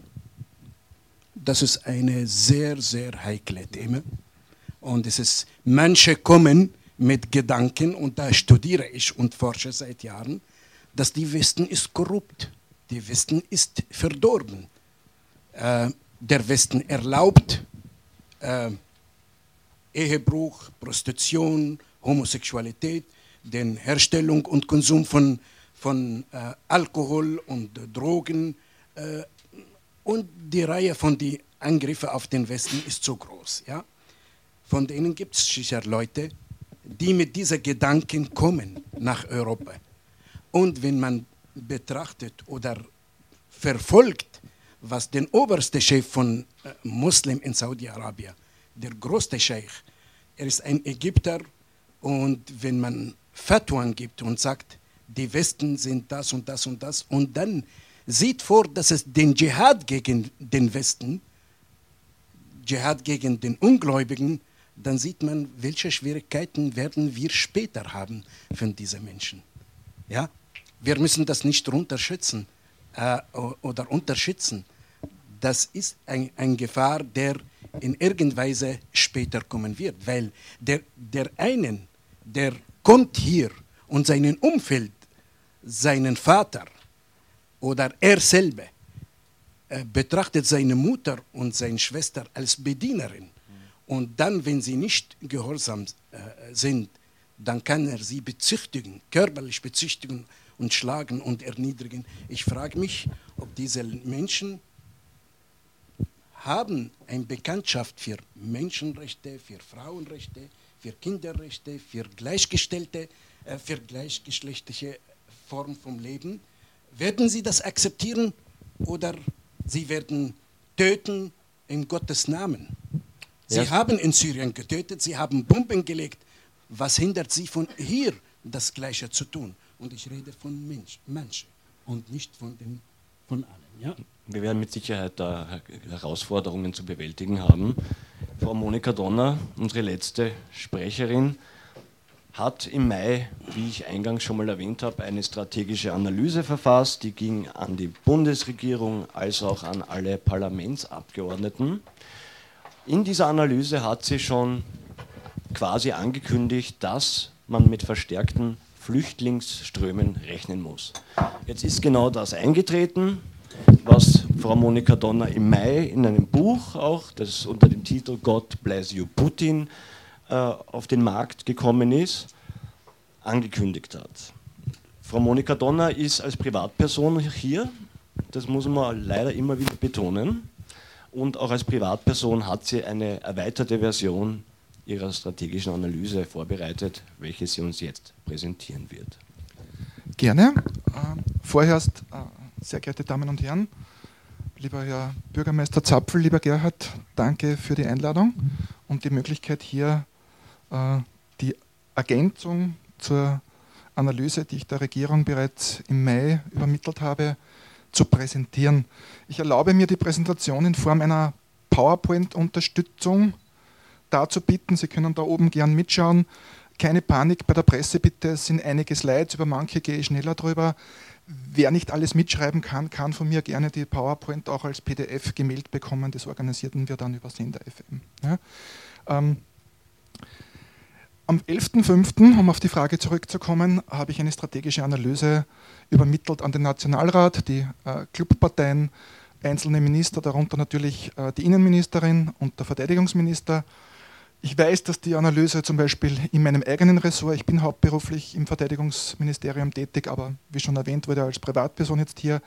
das ist eine sehr, sehr heikle Thema. Und es ist, manche kommen mit Gedanken, und da studiere ich und forsche seit Jahren, dass die Westen ist korrupt, die Westen ist verdorben. Äh, der Westen erlaubt äh, Ehebruch, Prostitution, Homosexualität, den Herstellung und Konsum von, von äh, Alkohol und Drogen. Äh, und die Reihe von den Angriffen auf den Westen ist so groß. Ja? Von denen gibt es sicher Leute, die mit diesen Gedanken kommen nach Europa. Und wenn man betrachtet oder verfolgt, was den obersten Chef von äh, Muslim in Saudi-Arabien, der größte Scheich, er ist ein Ägypter und wenn man Fatwan gibt und sagt, die Westen sind das und das und das und dann sieht vor, dass es den Dschihad gegen den Westen, Dschihad gegen den Ungläubigen, dann sieht man, welche Schwierigkeiten werden wir später haben von diesen Menschen. Ja? Wir müssen das nicht runterschützen äh, oder unterschätzen. Das ist ein, ein Gefahr, der in irgendeiner Weise später kommen wird, weil der, der einen, der kommt hier und seinen Umfeld, seinen Vater oder er selber äh, betrachtet seine Mutter und seine Schwester als Bedienerin und dann, wenn sie nicht gehorsam äh, sind, dann kann er sie bezüchtigen, körperlich bezüchtigen und schlagen und erniedrigen. Ich frage mich, ob diese Menschen haben eine Bekanntschaft für Menschenrechte, für Frauenrechte, für Kinderrechte, für gleichgestellte, äh, für gleichgeschlechtliche Form vom Leben. Werden sie das akzeptieren oder sie werden töten in Gottes Namen? Sie ja. haben in Syrien getötet, sie haben Bomben gelegt. Was hindert sie von hier das Gleiche zu tun? Und ich rede von Mensch, Menschen und nicht von, den, von allen. Ja? Wir werden mit Sicherheit da Herausforderungen zu bewältigen haben. Frau Monika Donner, unsere letzte Sprecherin, hat im Mai, wie ich eingangs schon mal erwähnt habe, eine strategische Analyse verfasst. Die ging an die Bundesregierung als auch an alle Parlamentsabgeordneten. In dieser Analyse hat sie schon quasi angekündigt, dass man mit verstärkten Flüchtlingsströmen rechnen muss. Jetzt ist genau das eingetreten, was Frau Monika Donner im Mai in einem Buch auch, das unter dem Titel God Bless You Putin äh, auf den Markt gekommen ist, angekündigt hat. Frau Monika Donner ist als Privatperson hier, das muss man leider immer wieder betonen. Und auch als Privatperson hat sie eine erweiterte Version ihrer strategischen Analyse vorbereitet, welche sie uns jetzt präsentieren wird. Gerne. Äh, vorerst, äh, sehr geehrte Damen und Herren, lieber Herr Bürgermeister Zapfel, lieber Gerhard, danke für die Einladung und die Möglichkeit hier äh, die Ergänzung zur Analyse, die ich der Regierung bereits im Mai übermittelt habe, zu präsentieren. Ich erlaube mir die Präsentation in Form einer PowerPoint-Unterstützung darzubieten. Sie können da oben gern mitschauen. Keine Panik bei der Presse bitte, es sind einige Slides, über manche gehe ich schneller drüber. Wer nicht alles mitschreiben kann, kann von mir gerne die PowerPoint auch als PDF gemailt bekommen. Das organisierten wir dann über Sender FM. Ja. Ähm, am 11.05., um auf die Frage zurückzukommen, habe ich eine strategische Analyse übermittelt an den Nationalrat, die äh, Clubparteien, einzelne Minister, darunter natürlich äh, die Innenministerin und der Verteidigungsminister. Ich weiß, dass die Analyse zum Beispiel in meinem eigenen Ressort, ich bin hauptberuflich im Verteidigungsministerium tätig, aber wie schon erwähnt wurde, als Privatperson jetzt hier,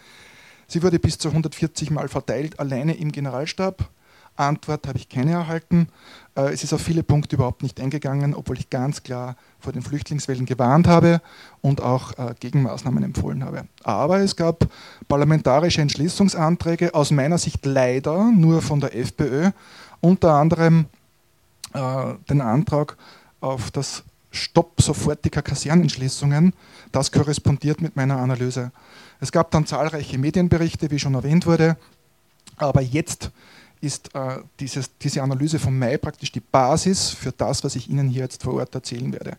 sie wurde bis zu 140 Mal verteilt, alleine im Generalstab. Antwort habe ich keine erhalten. Äh, es ist auf viele Punkte überhaupt nicht eingegangen, obwohl ich ganz klar vor den Flüchtlingswellen gewarnt habe und auch äh, Gegenmaßnahmen empfohlen habe. Aber es gab parlamentarische Entschließungsanträge, aus meiner Sicht leider nur von der FPÖ, unter anderem äh, den Antrag auf das Stopp sofortiger Kasernenschließungen. Das korrespondiert mit meiner Analyse. Es gab dann zahlreiche Medienberichte, wie schon erwähnt wurde, aber jetzt ist äh, dieses, diese Analyse vom Mai praktisch die Basis für das, was ich Ihnen hier jetzt vor Ort erzählen werde.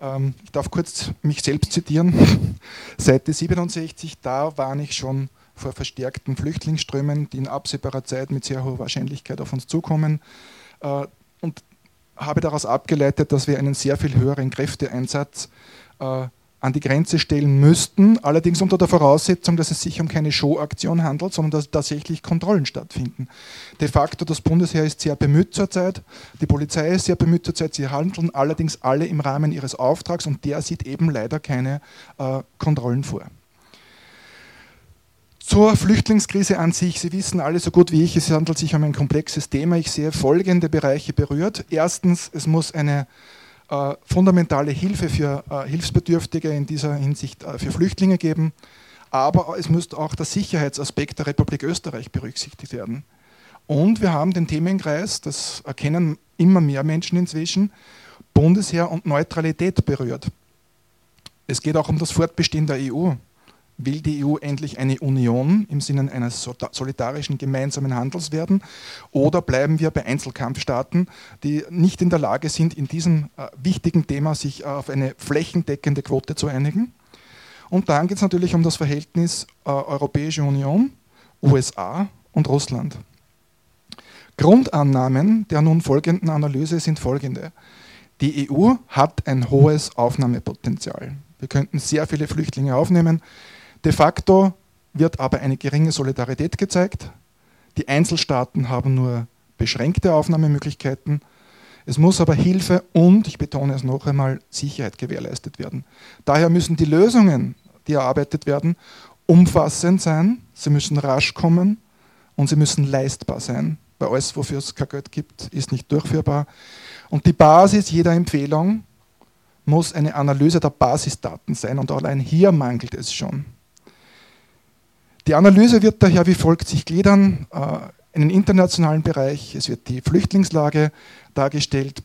Ähm, ich darf kurz mich selbst zitieren. Seite 67, da warne ich schon vor verstärkten Flüchtlingsströmen, die in absehbarer Zeit mit sehr hoher Wahrscheinlichkeit auf uns zukommen. Äh, habe daraus abgeleitet, dass wir einen sehr viel höheren Kräfteeinsatz äh, an die Grenze stellen müssten, allerdings unter der Voraussetzung, dass es sich um keine Showaktion handelt, sondern dass tatsächlich Kontrollen stattfinden. De facto, das Bundesheer ist sehr bemüht zurzeit, die Polizei ist sehr bemüht zurzeit, sie handeln allerdings alle im Rahmen ihres Auftrags und der sieht eben leider keine äh, Kontrollen vor. Zur Flüchtlingskrise an sich. Sie wissen alle so gut wie ich, es handelt sich um ein komplexes Thema. Ich sehe folgende Bereiche berührt. Erstens, es muss eine äh, fundamentale Hilfe für äh, Hilfsbedürftige in dieser Hinsicht äh, für Flüchtlinge geben. Aber es muss auch der Sicherheitsaspekt der Republik Österreich berücksichtigt werden. Und wir haben den Themenkreis, das erkennen immer mehr Menschen inzwischen, Bundesheer und Neutralität berührt. Es geht auch um das Fortbestehen der EU. Will die EU endlich eine Union im Sinne eines solidarischen gemeinsamen Handels werden? Oder bleiben wir bei Einzelkampfstaaten, die nicht in der Lage sind, in diesem äh, wichtigen Thema sich auf eine flächendeckende Quote zu einigen? Und dann geht es natürlich um das Verhältnis äh, Europäische Union, USA und Russland. Grundannahmen der nun folgenden Analyse sind folgende. Die EU hat ein hohes Aufnahmepotenzial. Wir könnten sehr viele Flüchtlinge aufnehmen. De facto wird aber eine geringe Solidarität gezeigt. Die Einzelstaaten haben nur beschränkte Aufnahmemöglichkeiten. Es muss aber Hilfe und, ich betone es noch einmal, Sicherheit gewährleistet werden. Daher müssen die Lösungen, die erarbeitet werden, umfassend sein, sie müssen rasch kommen und sie müssen leistbar sein, weil alles, wofür es kein Geld gibt, ist nicht durchführbar. Und die Basis jeder Empfehlung muss eine Analyse der Basisdaten sein und allein hier mangelt es schon. Die Analyse wird daher wie folgt sich gliedern. Äh, in den internationalen Bereich, es wird die Flüchtlingslage dargestellt,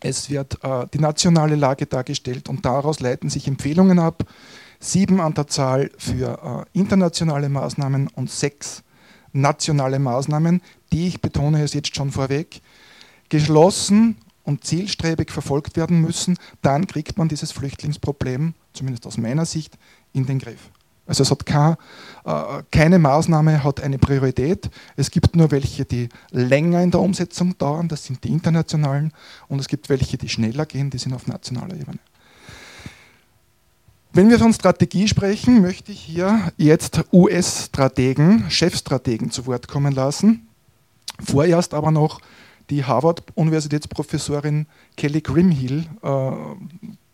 es wird äh, die nationale Lage dargestellt und daraus leiten sich Empfehlungen ab. Sieben an der Zahl für äh, internationale Maßnahmen und sechs nationale Maßnahmen, die, ich betone es jetzt schon vorweg, geschlossen und zielstrebig verfolgt werden müssen. Dann kriegt man dieses Flüchtlingsproblem, zumindest aus meiner Sicht, in den Griff. Also es hat keine, äh, keine Maßnahme hat eine Priorität. Es gibt nur welche, die länger in der Umsetzung dauern, das sind die internationalen, und es gibt welche, die schneller gehen, die sind auf nationaler Ebene. Wenn wir von Strategie sprechen, möchte ich hier jetzt US-Strategen, Chefstrategen zu Wort kommen lassen. Vorerst aber noch die Harvard-Universitätsprofessorin Kelly Grimhill äh,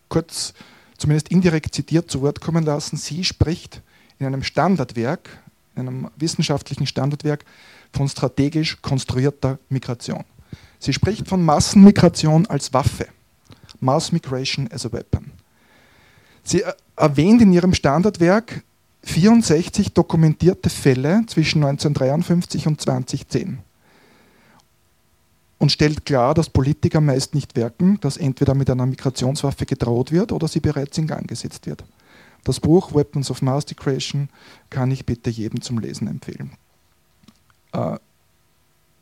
kurz zumindest indirekt zitiert zu Wort kommen lassen. Sie spricht in einem Standardwerk, in einem wissenschaftlichen Standardwerk von strategisch konstruierter Migration. Sie spricht von Massenmigration als Waffe. Mass Migration as a Weapon. Sie erwähnt in ihrem Standardwerk 64 dokumentierte Fälle zwischen 1953 und 2010 und stellt klar, dass Politiker meist nicht wirken, dass entweder mit einer Migrationswaffe gedroht wird oder sie bereits in Gang gesetzt wird. Das Buch Weapons of Mass Decreation kann ich bitte jedem zum Lesen empfehlen. Äh,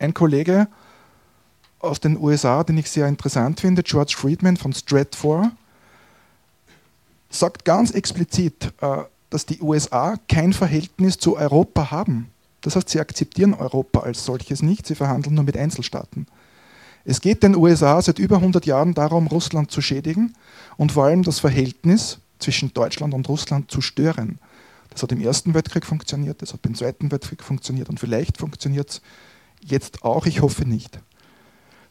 ein Kollege aus den USA, den ich sehr interessant finde, George Friedman von Stratfor, sagt ganz explizit, äh, dass die USA kein Verhältnis zu Europa haben. Das heißt, sie akzeptieren Europa als solches nicht, sie verhandeln nur mit Einzelstaaten. Es geht den USA seit über 100 Jahren darum, Russland zu schädigen und vor allem das Verhältnis zwischen Deutschland und Russland zu stören. Das hat im Ersten Weltkrieg funktioniert, das hat im Zweiten Weltkrieg funktioniert und vielleicht funktioniert es jetzt auch, ich hoffe nicht.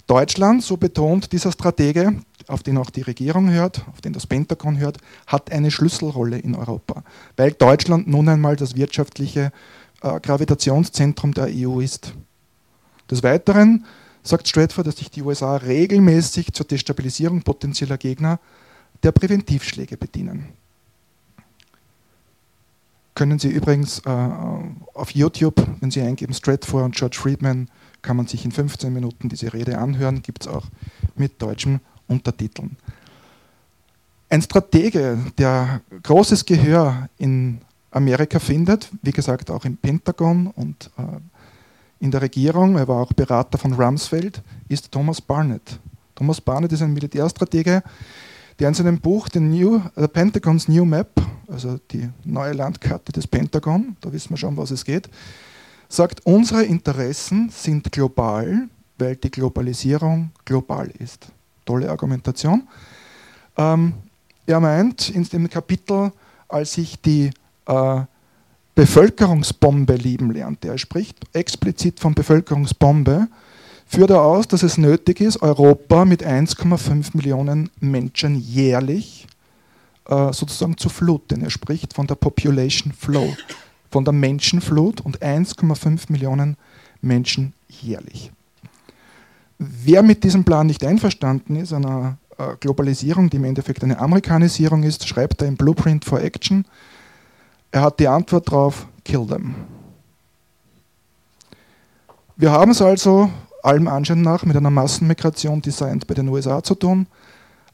Deutschland, so betont dieser Stratege, auf den auch die Regierung hört, auf den das Pentagon hört, hat eine Schlüsselrolle in Europa, weil Deutschland nun einmal das wirtschaftliche äh, Gravitationszentrum der EU ist. Des Weiteren sagt Stratford, dass sich die USA regelmäßig zur Destabilisierung potenzieller Gegner der Präventivschläge bedienen. Können Sie übrigens äh, auf YouTube, wenn Sie eingeben Stratford und George Friedman, kann man sich in 15 Minuten diese Rede anhören, gibt es auch mit deutschen Untertiteln. Ein Stratege, der großes Gehör in Amerika findet, wie gesagt auch im Pentagon und äh, in der Regierung, er war auch Berater von Rumsfeld, ist Thomas Barnett. Thomas Barnett ist ein Militärstratege, der in seinem Buch The, New, The Pentagon's New Map, also die neue Landkarte des Pentagon, da wissen wir schon, was es geht, sagt, unsere Interessen sind global, weil die Globalisierung global ist. Tolle Argumentation. Ähm, er meint in dem Kapitel, als ich die äh, Bevölkerungsbombe lieben lernte, er spricht explizit von Bevölkerungsbombe, führt er aus, dass es nötig ist, Europa mit 1,5 Millionen Menschen jährlich äh, sozusagen zu fluten. Er spricht von der Population Flow von der Menschenflut und 1,5 Millionen Menschen jährlich. Wer mit diesem Plan nicht einverstanden ist, einer äh, Globalisierung, die im Endeffekt eine Amerikanisierung ist, schreibt er im Blueprint for Action, er hat die Antwort darauf, kill them. Wir haben es also allem Anschein nach mit einer Massenmigration designt bei den USA zu tun.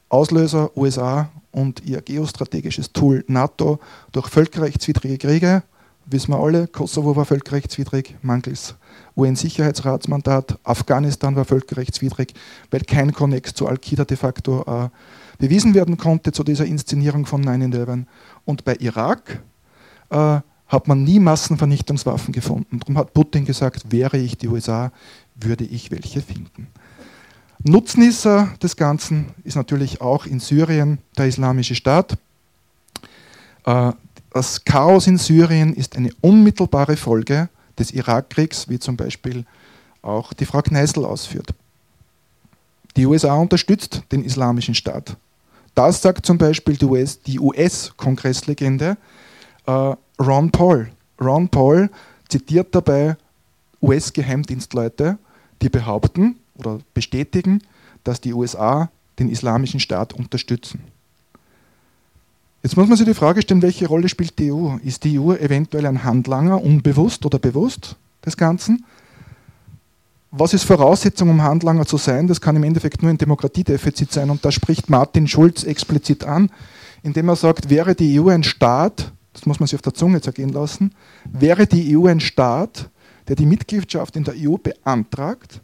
Auslöser USA und ihr geostrategisches Tool NATO durch völkerrechtswidrige Kriege, wissen wir alle, Kosovo war völkerrechtswidrig, mangels UN-Sicherheitsratsmandat, Afghanistan war völkerrechtswidrig, weil kein Konnex zu Al-Qaida de facto äh, bewiesen werden konnte zu dieser Inszenierung von 9-11. Und bei Irak äh, hat man nie Massenvernichtungswaffen gefunden. Darum hat Putin gesagt, wäre ich die USA, würde ich welche finden. Nutznießer des Ganzen ist natürlich auch in Syrien der Islamische Staat. Äh, das Chaos in Syrien ist eine unmittelbare Folge des Irakkriegs, wie zum Beispiel auch die Frau Kneißl ausführt. Die USA unterstützt den Islamischen Staat. Das sagt zum Beispiel die US-Kongresslegende US äh, Ron Paul. Ron Paul zitiert dabei US-Geheimdienstleute, die behaupten oder bestätigen, dass die USA den Islamischen Staat unterstützen. Jetzt muss man sich die Frage stellen, welche Rolle spielt die EU? Ist die EU eventuell ein Handlanger, unbewusst oder bewusst des Ganzen? Was ist Voraussetzung, um Handlanger zu sein? Das kann im Endeffekt nur ein Demokratiedefizit sein und da spricht Martin Schulz explizit an, indem er sagt, wäre die EU ein Staat, das muss man sich auf der Zunge zergehen lassen, wäre die EU ein Staat, der die Mitgliedschaft in der EU beantragt,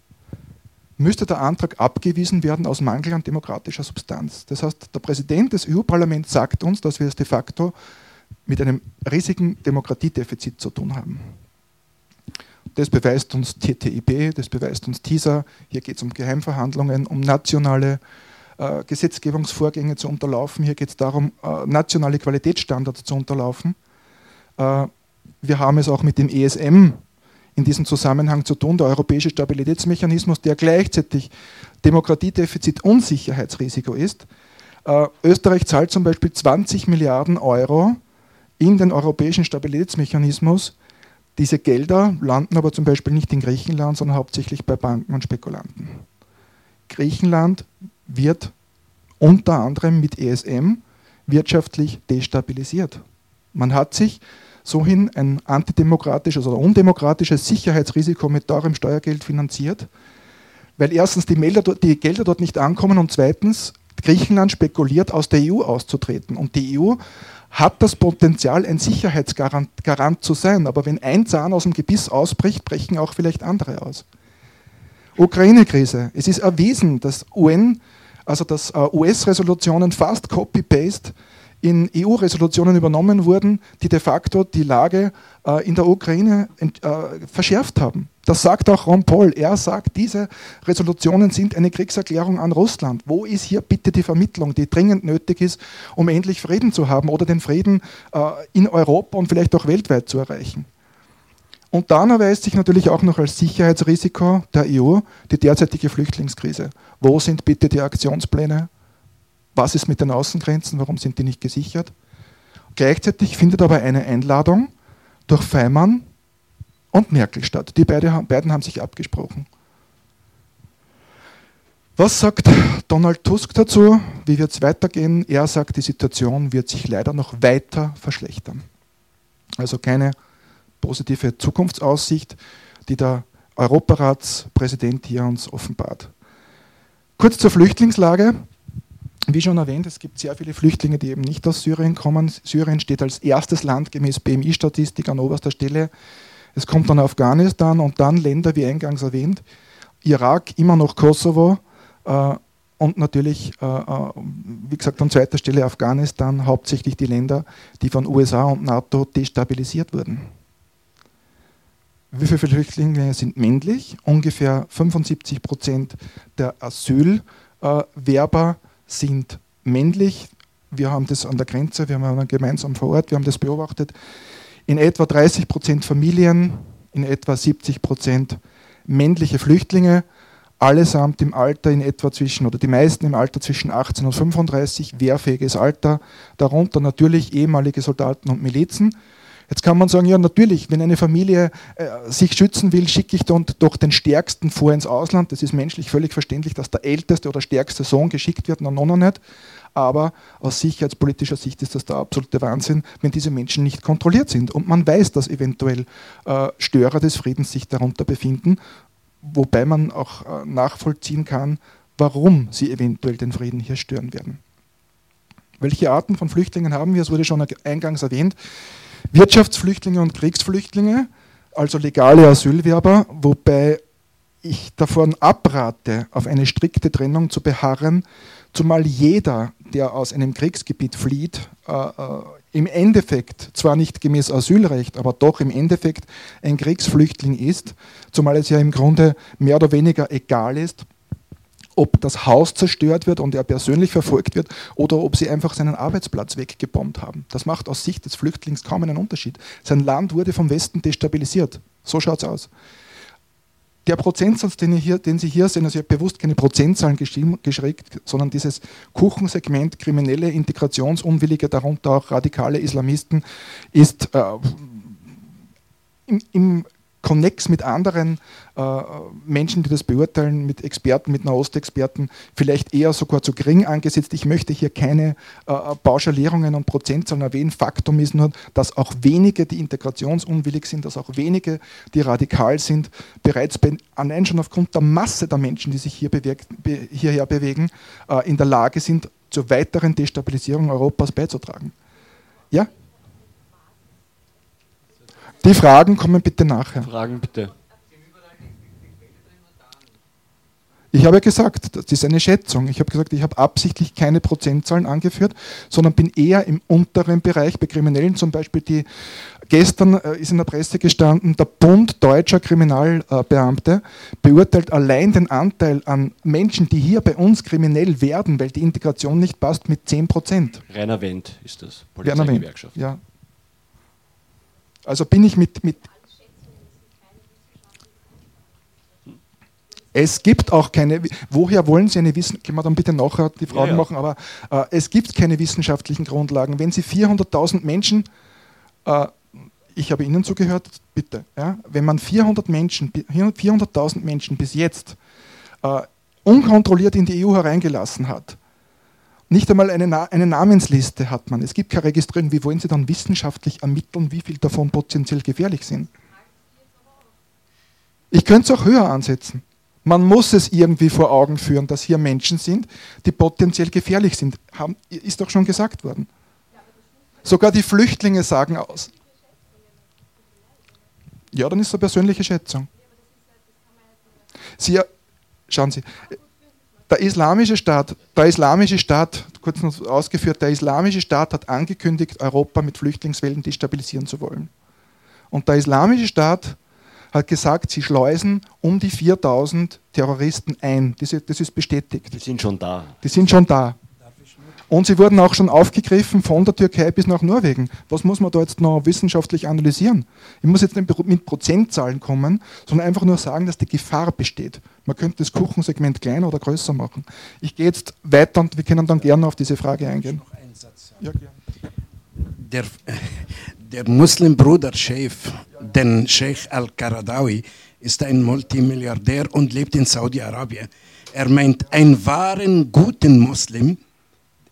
müsste der Antrag abgewiesen werden aus Mangel an demokratischer Substanz. Das heißt, der Präsident des EU-Parlaments sagt uns, dass wir es de facto mit einem riesigen Demokratiedefizit zu tun haben. Das beweist uns TTIP, das beweist uns TISA. Hier geht es um Geheimverhandlungen, um nationale äh, Gesetzgebungsvorgänge zu unterlaufen. Hier geht es darum, äh, nationale Qualitätsstandards zu unterlaufen. Äh, wir haben es auch mit dem ESM in diesem Zusammenhang zu tun, der europäische Stabilitätsmechanismus, der gleichzeitig Demokratiedefizit und Sicherheitsrisiko ist. Äh, Österreich zahlt zum Beispiel 20 Milliarden Euro in den europäischen Stabilitätsmechanismus. Diese Gelder landen aber zum Beispiel nicht in Griechenland, sondern hauptsächlich bei Banken und Spekulanten. Griechenland wird unter anderem mit ESM wirtschaftlich destabilisiert. Man hat sich so hin ein antidemokratisches oder undemokratisches Sicherheitsrisiko mit teurem Steuergeld finanziert, weil erstens die, Melder, die Gelder dort nicht ankommen und zweitens Griechenland spekuliert, aus der EU auszutreten. Und die EU hat das Potenzial, ein Sicherheitsgarant Garant zu sein. Aber wenn ein Zahn aus dem Gebiss ausbricht, brechen auch vielleicht andere aus. Ukraine-Krise. Es ist erwiesen, dass UN, also dass äh, US-Resolutionen fast copy-paste in EU-Resolutionen übernommen wurden, die de facto die Lage äh, in der Ukraine äh, verschärft haben. Das sagt auch Ron Paul. Er sagt, diese Resolutionen sind eine Kriegserklärung an Russland. Wo ist hier bitte die Vermittlung, die dringend nötig ist, um endlich Frieden zu haben oder den Frieden in Europa und vielleicht auch weltweit zu erreichen? Und dann erweist sich natürlich auch noch als Sicherheitsrisiko der EU die derzeitige Flüchtlingskrise. Wo sind bitte die Aktionspläne? Was ist mit den Außengrenzen? Warum sind die nicht gesichert? Gleichzeitig findet aber eine Einladung durch Feimann und Merkel statt. Die beide, beiden haben sich abgesprochen. Was sagt Donald Tusk dazu? Wie wird es weitergehen? Er sagt, die Situation wird sich leider noch weiter verschlechtern. Also keine positive Zukunftsaussicht, die der Europaratspräsident hier uns offenbart. Kurz zur Flüchtlingslage. Wie schon erwähnt, es gibt sehr viele Flüchtlinge, die eben nicht aus Syrien kommen. Syrien steht als erstes Land gemäß BMI-Statistik an oberster Stelle. Es kommt dann Afghanistan und dann Länder, wie eingangs erwähnt, Irak, immer noch Kosovo äh, und natürlich, äh, äh wie gesagt, an zweiter Stelle Afghanistan, hauptsächlich die Länder, die von USA und NATO destabilisiert wurden. Wie viele Flüchtlinge sind männlich? Ungefähr 75 Prozent der Asylwerber sind männlich. Wir haben das an der Grenze, wir haben gemeinsam vor Ort, wir haben das beobachtet. In etwa 30 Prozent Familien, in etwa 70 Prozent männliche Flüchtlinge, allesamt im Alter in etwa zwischen, oder die meisten im Alter zwischen 18 und 35, wehrfähiges Alter, darunter natürlich ehemalige Soldaten und Milizen. Jetzt kann man sagen, ja natürlich, wenn eine Familie äh, sich schützen will, schicke ich dann doch den Stärksten vor ins Ausland. Das ist menschlich völlig verständlich, dass der älteste oder stärkste Sohn geschickt wird, noch noch nicht. Aber aus sicherheitspolitischer Sicht ist das der absolute Wahnsinn, wenn diese Menschen nicht kontrolliert sind. Und man weiß, dass eventuell äh, Störer des Friedens sich darunter befinden, wobei man auch äh, nachvollziehen kann, warum sie eventuell den Frieden hier stören werden. Welche Arten von Flüchtlingen haben wir? Es wurde schon eingangs erwähnt. Wirtschaftsflüchtlinge und Kriegsflüchtlinge, also legale Asylwerber, wobei ich davon abrate, auf eine strikte Trennung zu beharren, zumal jeder, der aus einem Kriegsgebiet flieht, äh, äh, im Endeffekt zwar nicht gemäß Asylrecht, aber doch im Endeffekt ein Kriegsflüchtling ist, zumal es ja im Grunde mehr oder weniger egal ist, ob das Haus zerstört wird und er persönlich verfolgt wird oder ob sie einfach seinen Arbeitsplatz weggebombt haben. Das macht aus Sicht des Flüchtlings kaum einen Unterschied. Sein Land wurde vom Westen destabilisiert. So schaut es aus. Der Prozentsatz, den, hier, den, Sie hier sehen, also ich habe bewusst keine Prozentzahlen geschrieben, sondern dieses Kuchensegment kriminelle, integrationsunwillige, darunter auch radikale Islamisten, ist äh, im, im Connex mit anderen äh, Menschen, die das beurteilen, mit Experten, mit Nahostexperten, vielleicht eher sogar zu gering angesetzt. Ich möchte hier keine äh, Pauschalierungen und Prozentzahlen erwähnen. Faktum ist nur, dass auch wenige, die integrationsunwillig sind, dass auch wenige, die radikal sind, bereits allein schon aufgrund der Masse der Menschen, die sich hier bewegt, be, hierher bewegen, äh, in der Lage sind, zur weiteren Destabilisierung Europas beizutragen. Ja? Die Fragen kommen bitte nachher. Fragen bitte. Ich habe gesagt, das ist eine Schätzung. Ich habe gesagt, ich habe absichtlich keine Prozentzahlen angeführt, sondern bin eher im unteren Bereich bei Kriminellen, zum Beispiel die gestern äh, ist in der Presse gestanden, der Bund deutscher Kriminalbeamte beurteilt allein den Anteil an Menschen, die hier bei uns kriminell werden, weil die Integration nicht passt, mit 10 Prozent. Rainer Wendt ist das, Polizeigewerkschaft. Ja. Also bin ich mit, mit Es gibt auch keine, woher wollen Sie eine Wissenschaft, können wir dann bitte nachher die Fragen ja, ja. machen, aber äh, es gibt keine wissenschaftlichen Grundlagen. Wenn Sie 400.000 Menschen, äh, ich habe Ihnen zugehört, bitte, ja, wenn man 400 Menschen, 400.000 Menschen bis jetzt äh, unkontrolliert in die EU hereingelassen hat, nicht einmal eine, eine, Namensliste hat man. Es gibt keine Registrierung. Wie wollen Sie dann wissenschaftlich ermitteln, wie viel davon potenziell gefährlich sind? Ich könnte es auch höher ansetzen. Man muss es irgendwie vor Augen führen, dass hier Menschen sind, die potenziell gefährlich sind. Haben, ist doch schon gesagt worden. Sogar die Flüchtlinge sagen aus. Ja, dann ist es eine persönliche Schätzung. Sie, schauen Sie, der islamische Staat, der islamische Staat, kurz noch ausgeführt, der islamische Staat hat angekündigt, Europa mit Flüchtlingswellen destabilisieren zu wollen. Und der islamische Staat hat gesagt, sie schleusen um die 4000 Terroristen ein. Das, das ist bestätigt. Die sind schon da. Die sind schon da. Und sie wurden auch schon aufgegriffen von der Türkei bis nach Norwegen. Was muss man da jetzt noch wissenschaftlich analysieren? Ich muss jetzt nicht mit Prozentzahlen kommen, sondern einfach nur sagen, dass die Gefahr besteht. Man könnte das Kuchensegment kleiner oder größer machen. Ich gehe jetzt weiter und wir können dann gerne auf diese Frage eingehen. Ja, der, der Muslimbruder-Chef, den Sheikh al-Qaradawi, ist ein Multimilliardär und lebt in Saudi-Arabien. Er meint, einen wahren, guten Muslim,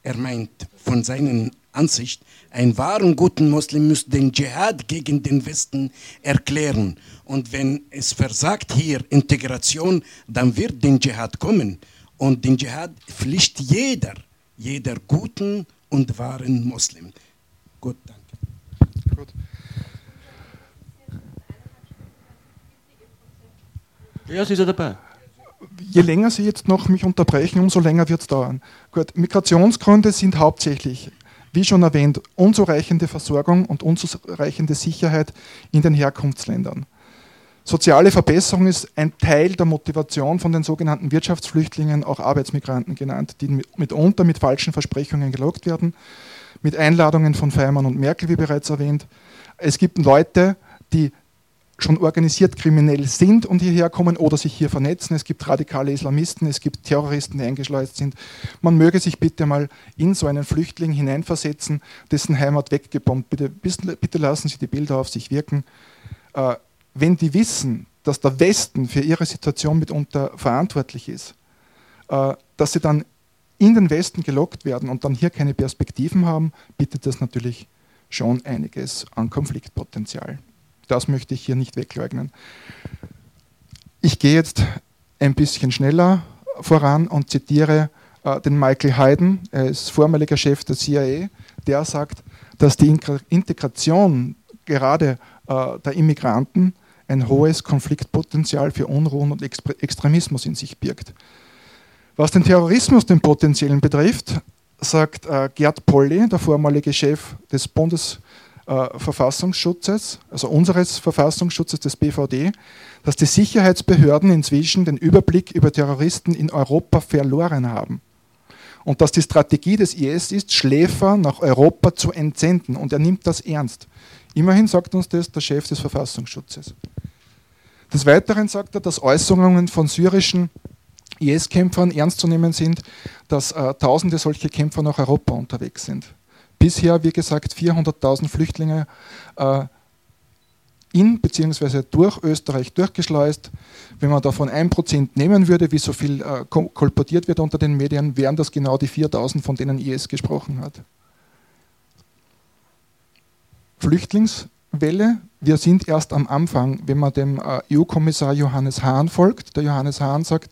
er meint von seiner Ansicht, ein wahren guten Muslim muss den Dschihad gegen den Westen erklären. Und wenn es versagt hier Integration, dann wird den Dschihad kommen. Und den Dschihad pflicht jeder, jeder guten und wahren Muslim. Gut, danke. Gut. Ja, sie ist ja dabei je länger Sie jetzt noch mich unterbrechen, umso länger wird es dauern. Gut, Migrationsgründe sind hauptsächlich, wie schon erwähnt, unzureichende Versorgung und unzureichende Sicherheit in den Herkunftsländern. Soziale Verbesserung ist ein Teil der Motivation von den sogenannten Wirtschaftsflüchtlingen, auch Arbeitsmigranten genannt, die mitunter mit falschen Versprechungen gelockt werden, mit Einladungen von Feimann und Merkel, wie bereits erwähnt. Es gibt Leute, die schon organisiert kriminell sind und hierher kommen oder sich hier vernetzen. Es gibt radikale Islamisten, es gibt Terroristen, die eingeschleust sind. Man möge sich bitte mal in so einen Flüchtling hineinversetzen, dessen Heimat weggebombt. Bitte, bitte lassen Sie die Bilder auf sich wirken. Äh, wenn die wissen, dass der Westen für ihre Situation mitunter verantwortlich ist, äh, dass sie dann in den Westen gelockt werden und dann hier keine Perspektiven haben, bietet das natürlich schon einiges an Konfliktpotenzial. Das möchte ich hier nicht wegleugnen. Ich gehe jetzt ein bisschen schneller voran und zitiere äh, den Michael Hayden, er ist vormaliger Chef der CIA, der sagt, dass die Integration gerade äh, der Immigranten ein hohes Konfliktpotenzial für Unruhen und Extremismus in sich birgt. Was den Terrorismus, den potenziellen betrifft, sagt äh, Gerd Polly, der vormalige Chef des Bundes äh, Verfassungsschutzes, also unseres Verfassungsschutzes des BVD, dass die Sicherheitsbehörden inzwischen den Überblick über Terroristen in Europa verloren haben. Und dass die Strategie des IS ist, Schläfer nach Europa zu entsenden. Und er nimmt das ernst. Immerhin sagt uns das der Chef des Verfassungsschutzes. Des Weiteren sagt er, dass Äußerungen von syrischen IS-Kämpfern ernst zu nehmen sind, dass äh, tausende solche Kämpfer nach Europa unterwegs sind bisher, wie gesagt, 400.000 Flüchtlinge äh, in bzw. durch Österreich durchgeschleust. Wenn man davon ein Prozent nehmen würde, wie so viel äh, kolportiert wird unter den Medien, wären das genau die 4.000, von denen IS gesprochen hat. Flüchtlingswelle, wir sind erst am Anfang, wenn man dem äh, EU-Kommissar Johannes Hahn folgt. Der Johannes Hahn sagt,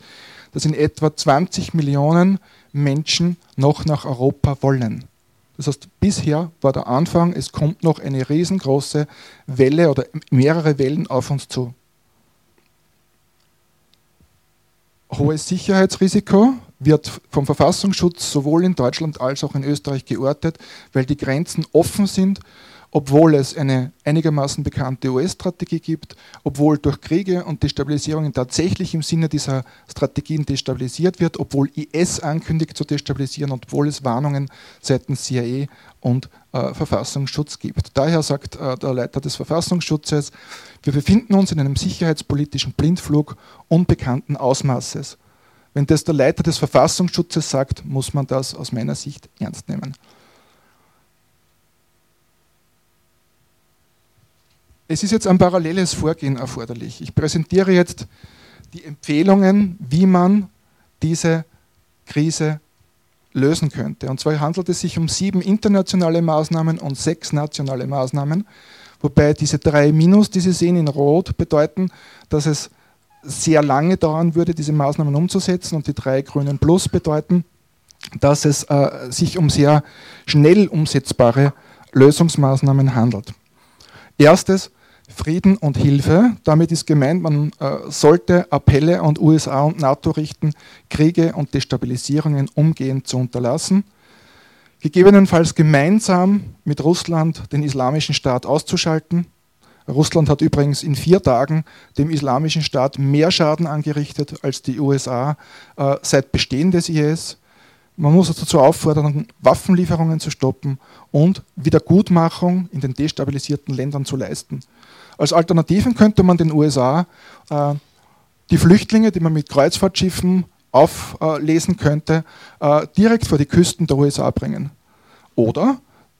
dass in etwa 20 Millionen Menschen noch nach Europa wollen. Das heißt, bisher war der Anfang, es kommt noch eine riesengroße Welle oder mehrere Wellen auf uns zu. Hohes Sicherheitsrisiko wird vom Verfassungsschutz sowohl in Deutschland als auch in Österreich geortet, weil die Grenzen offen sind obwohl es eine einigermaßen bekannte US-Strategie gibt, obwohl durch Kriege und Destabilisierungen tatsächlich im Sinne dieser Strategien destabilisiert wird, obwohl IS ankündigt zu destabilisieren und obwohl es Warnungen seitens CIA und äh, Verfassungsschutz gibt. Daher sagt äh, der Leiter des Verfassungsschutzes, wir befinden uns in einem sicherheitspolitischen Blindflug unbekannten Ausmaßes. Wenn das der Leiter des Verfassungsschutzes sagt, muss man das aus meiner Sicht ernst nehmen. Es ist jetzt ein paralleles Vorgehen erforderlich. Ich präsentiere jetzt die Empfehlungen, wie man diese Krise lösen könnte. Und zwar handelt es sich um sieben internationale Maßnahmen und sechs nationale Maßnahmen, wobei diese drei Minus, die Sie sehen in Rot, bedeuten, dass es sehr lange dauern würde, diese Maßnahmen umzusetzen und die drei grünen Plus bedeuten, dass es äh, sich um sehr schnell umsetzbare Lösungsmaßnahmen handelt. Erstes, Frieden und Hilfe. Damit ist gemeint, man äh, sollte Appelle an USA und NATO richten, Kriege und Destabilisierungen umgehend zu unterlassen. Gegebenenfalls gemeinsam mit Russland den islamischen Staat auszuschalten. Russland hat übrigens in vier Tagen dem islamischen Staat mehr Schaden angerichtet als die USA äh, seit Bestehen des IS. Man muss dazu auffordern, Waffenlieferungen zu stoppen und Wiedergutmachung in den destabilisierten Ländern zu leisten. Als Alternativen könnte man den USA äh, die Flüchtlinge, die man mit Kreuzfahrtschiffen auflesen könnte, äh, direkt vor die Küsten der USA bringen. Oder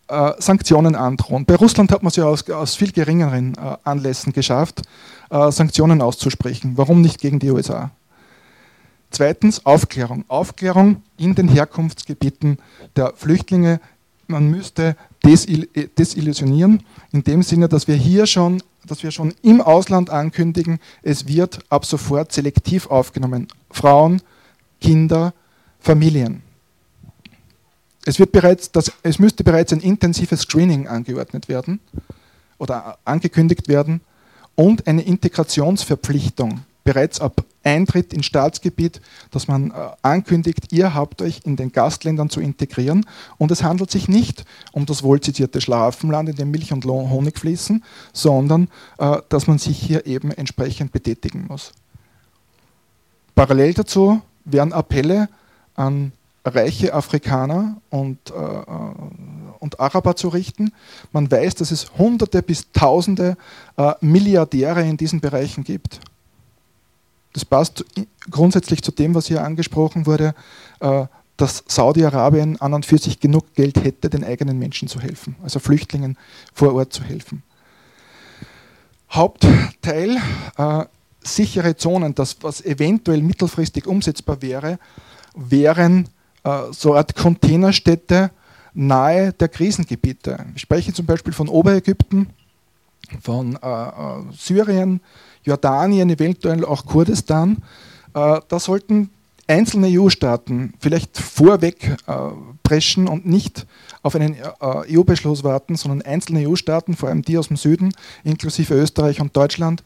äh, Sanktionen androhen. Bei Russland hat man es ja aus, aus viel geringeren äh, Anlässen geschafft, Sanktionen auszusprechen. Warum nicht gegen die USA? Zweitens Aufklärung. Aufklärung in den Herkunftsgebieten der Flüchtlinge. Man müsste desil desillusionieren, in dem Sinne, dass wir hier schon dass wir schon im Ausland ankündigen, es wird ab sofort selektiv aufgenommen. Frauen, Kinder, Familien. Es, wird bereits, das, es müsste bereits ein intensives Screening angeordnet werden oder angekündigt werden und eine Integrationsverpflichtung bereits ab Eintritt ins Staatsgebiet, dass man äh, ankündigt, ihr habt euch in den Gastländern zu integrieren. Und es handelt sich nicht um das wohlzitierte Schlafenland, in dem Milch und Honig fließen, sondern äh, dass man sich hier eben entsprechend betätigen muss. Parallel dazu werden Appelle an reiche Afrikaner und, äh, äh, und Araber zu richten. Man weiß, dass es Hunderte bis Tausende äh, Milliardäre in diesen Bereichen gibt. Das passt grundsätzlich zu dem, was hier angesprochen wurde, äh, dass Saudi-Arabien an und für sich genug Geld hätte, den eigenen Menschen zu helfen, also Flüchtlingen vor Ort zu helfen. Hauptteil äh, sichere Zonen, das was eventuell mittelfristig umsetzbar wäre, wären äh, so Art Containerstädte nahe der Krisengebiete. Ich spreche zum Beispiel von Oberägypten, von äh, äh Syrien, Jordanien, eventuell auch Kurdistan. Äh, da sollten einzelne EU-Staaten vielleicht vorweg äh, preschen und nicht auf einen äh, EU-Beschluss warten, sondern einzelne EU-Staaten, vor allem die aus dem Süden, inklusive Österreich und Deutschland,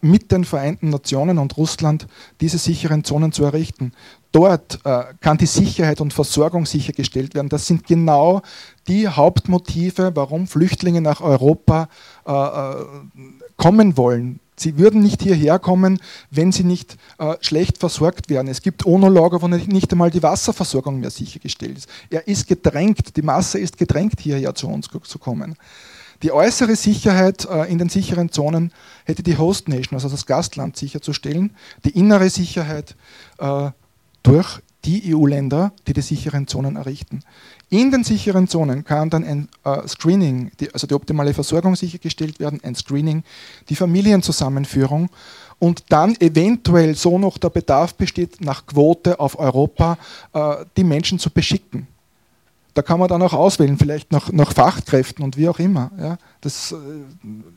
mit den Vereinten Nationen und Russland diese sicheren Zonen zu errichten. Dort kann die Sicherheit und Versorgung sichergestellt werden. Das sind genau die Hauptmotive, warum Flüchtlinge nach Europa kommen wollen Sie würden nicht hierher kommen, wenn sie nicht äh, schlecht versorgt wären. Es gibt UNO-Lager, wo nicht einmal die Wasserversorgung mehr sichergestellt ist. Er ist gedrängt, die Masse ist gedrängt, hierher zu uns zu kommen. Die äußere Sicherheit äh, in den sicheren Zonen hätte die Host Nation, also das Gastland, sicherzustellen. Die innere Sicherheit äh, durch die EU-Länder, die die sicheren Zonen errichten. In den sicheren Zonen kann dann ein äh, Screening, also die optimale Versorgung sichergestellt werden, ein Screening, die Familienzusammenführung und dann eventuell so noch der Bedarf besteht, nach Quote auf Europa äh, die Menschen zu beschicken. Da kann man dann auch auswählen, vielleicht nach, nach Fachkräften und wie auch immer. Ja. Das äh,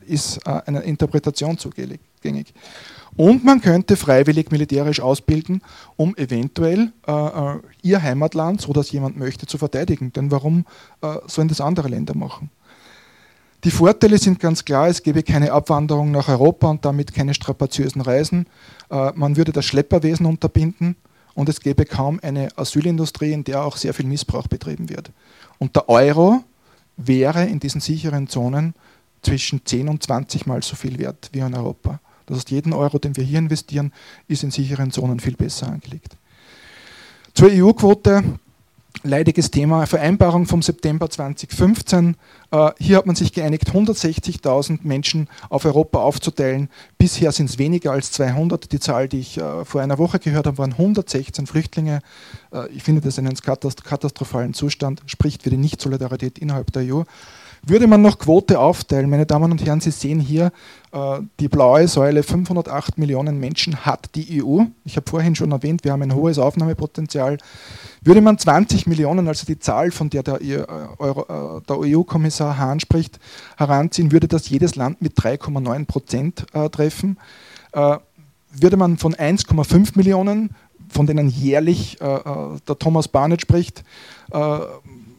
ist äh, einer Interpretation zugänglich. Und man könnte freiwillig militärisch ausbilden, um eventuell äh, äh, ihr Heimatland, so dass jemand möchte, zu verteidigen. Denn warum äh, sollen das andere Länder machen? Die Vorteile sind ganz klar, es gäbe keine Abwanderung nach Europa und damit keine strapaziösen Reisen. Äh, man würde das Schlepperwesen unterbinden und es gäbe kaum eine Asylindustrie, in der auch sehr viel Missbrauch betrieben wird. Und der Euro wäre in diesen sicheren Zonen zwischen 10 und 20 Mal so viel wert wie in Europa. Das heißt, jeden Euro, den wir hier investieren, ist in sicheren Zonen viel besser angelegt. Zur EU-Quote, leidiges Thema, Vereinbarung vom September 2015. Äh, hier hat man sich geeinigt, 160.000 Menschen auf Europa aufzuteilen. Bisher sind es weniger als 200. Die Zahl, die ich äh, vor einer Woche gehört habe, waren 116 Flüchtlinge. Äh, ich finde das einen katastrophalen Zustand, spricht für die Nicht-Solidarität innerhalb der EU. Würde man noch Quote aufteilen, meine Damen und Herren, Sie sehen hier äh, die blaue Säule, 508 Millionen Menschen hat die EU. Ich habe vorhin schon erwähnt, wir haben ein hohes Aufnahmepotenzial. Würde man 20 Millionen, also die Zahl, von der der, äh, äh, der EU-Kommissar Hahn spricht, heranziehen, würde das jedes Land mit 3,9 Prozent äh, treffen. Äh, würde man von 1,5 Millionen, von denen jährlich äh, der Thomas Barnett spricht,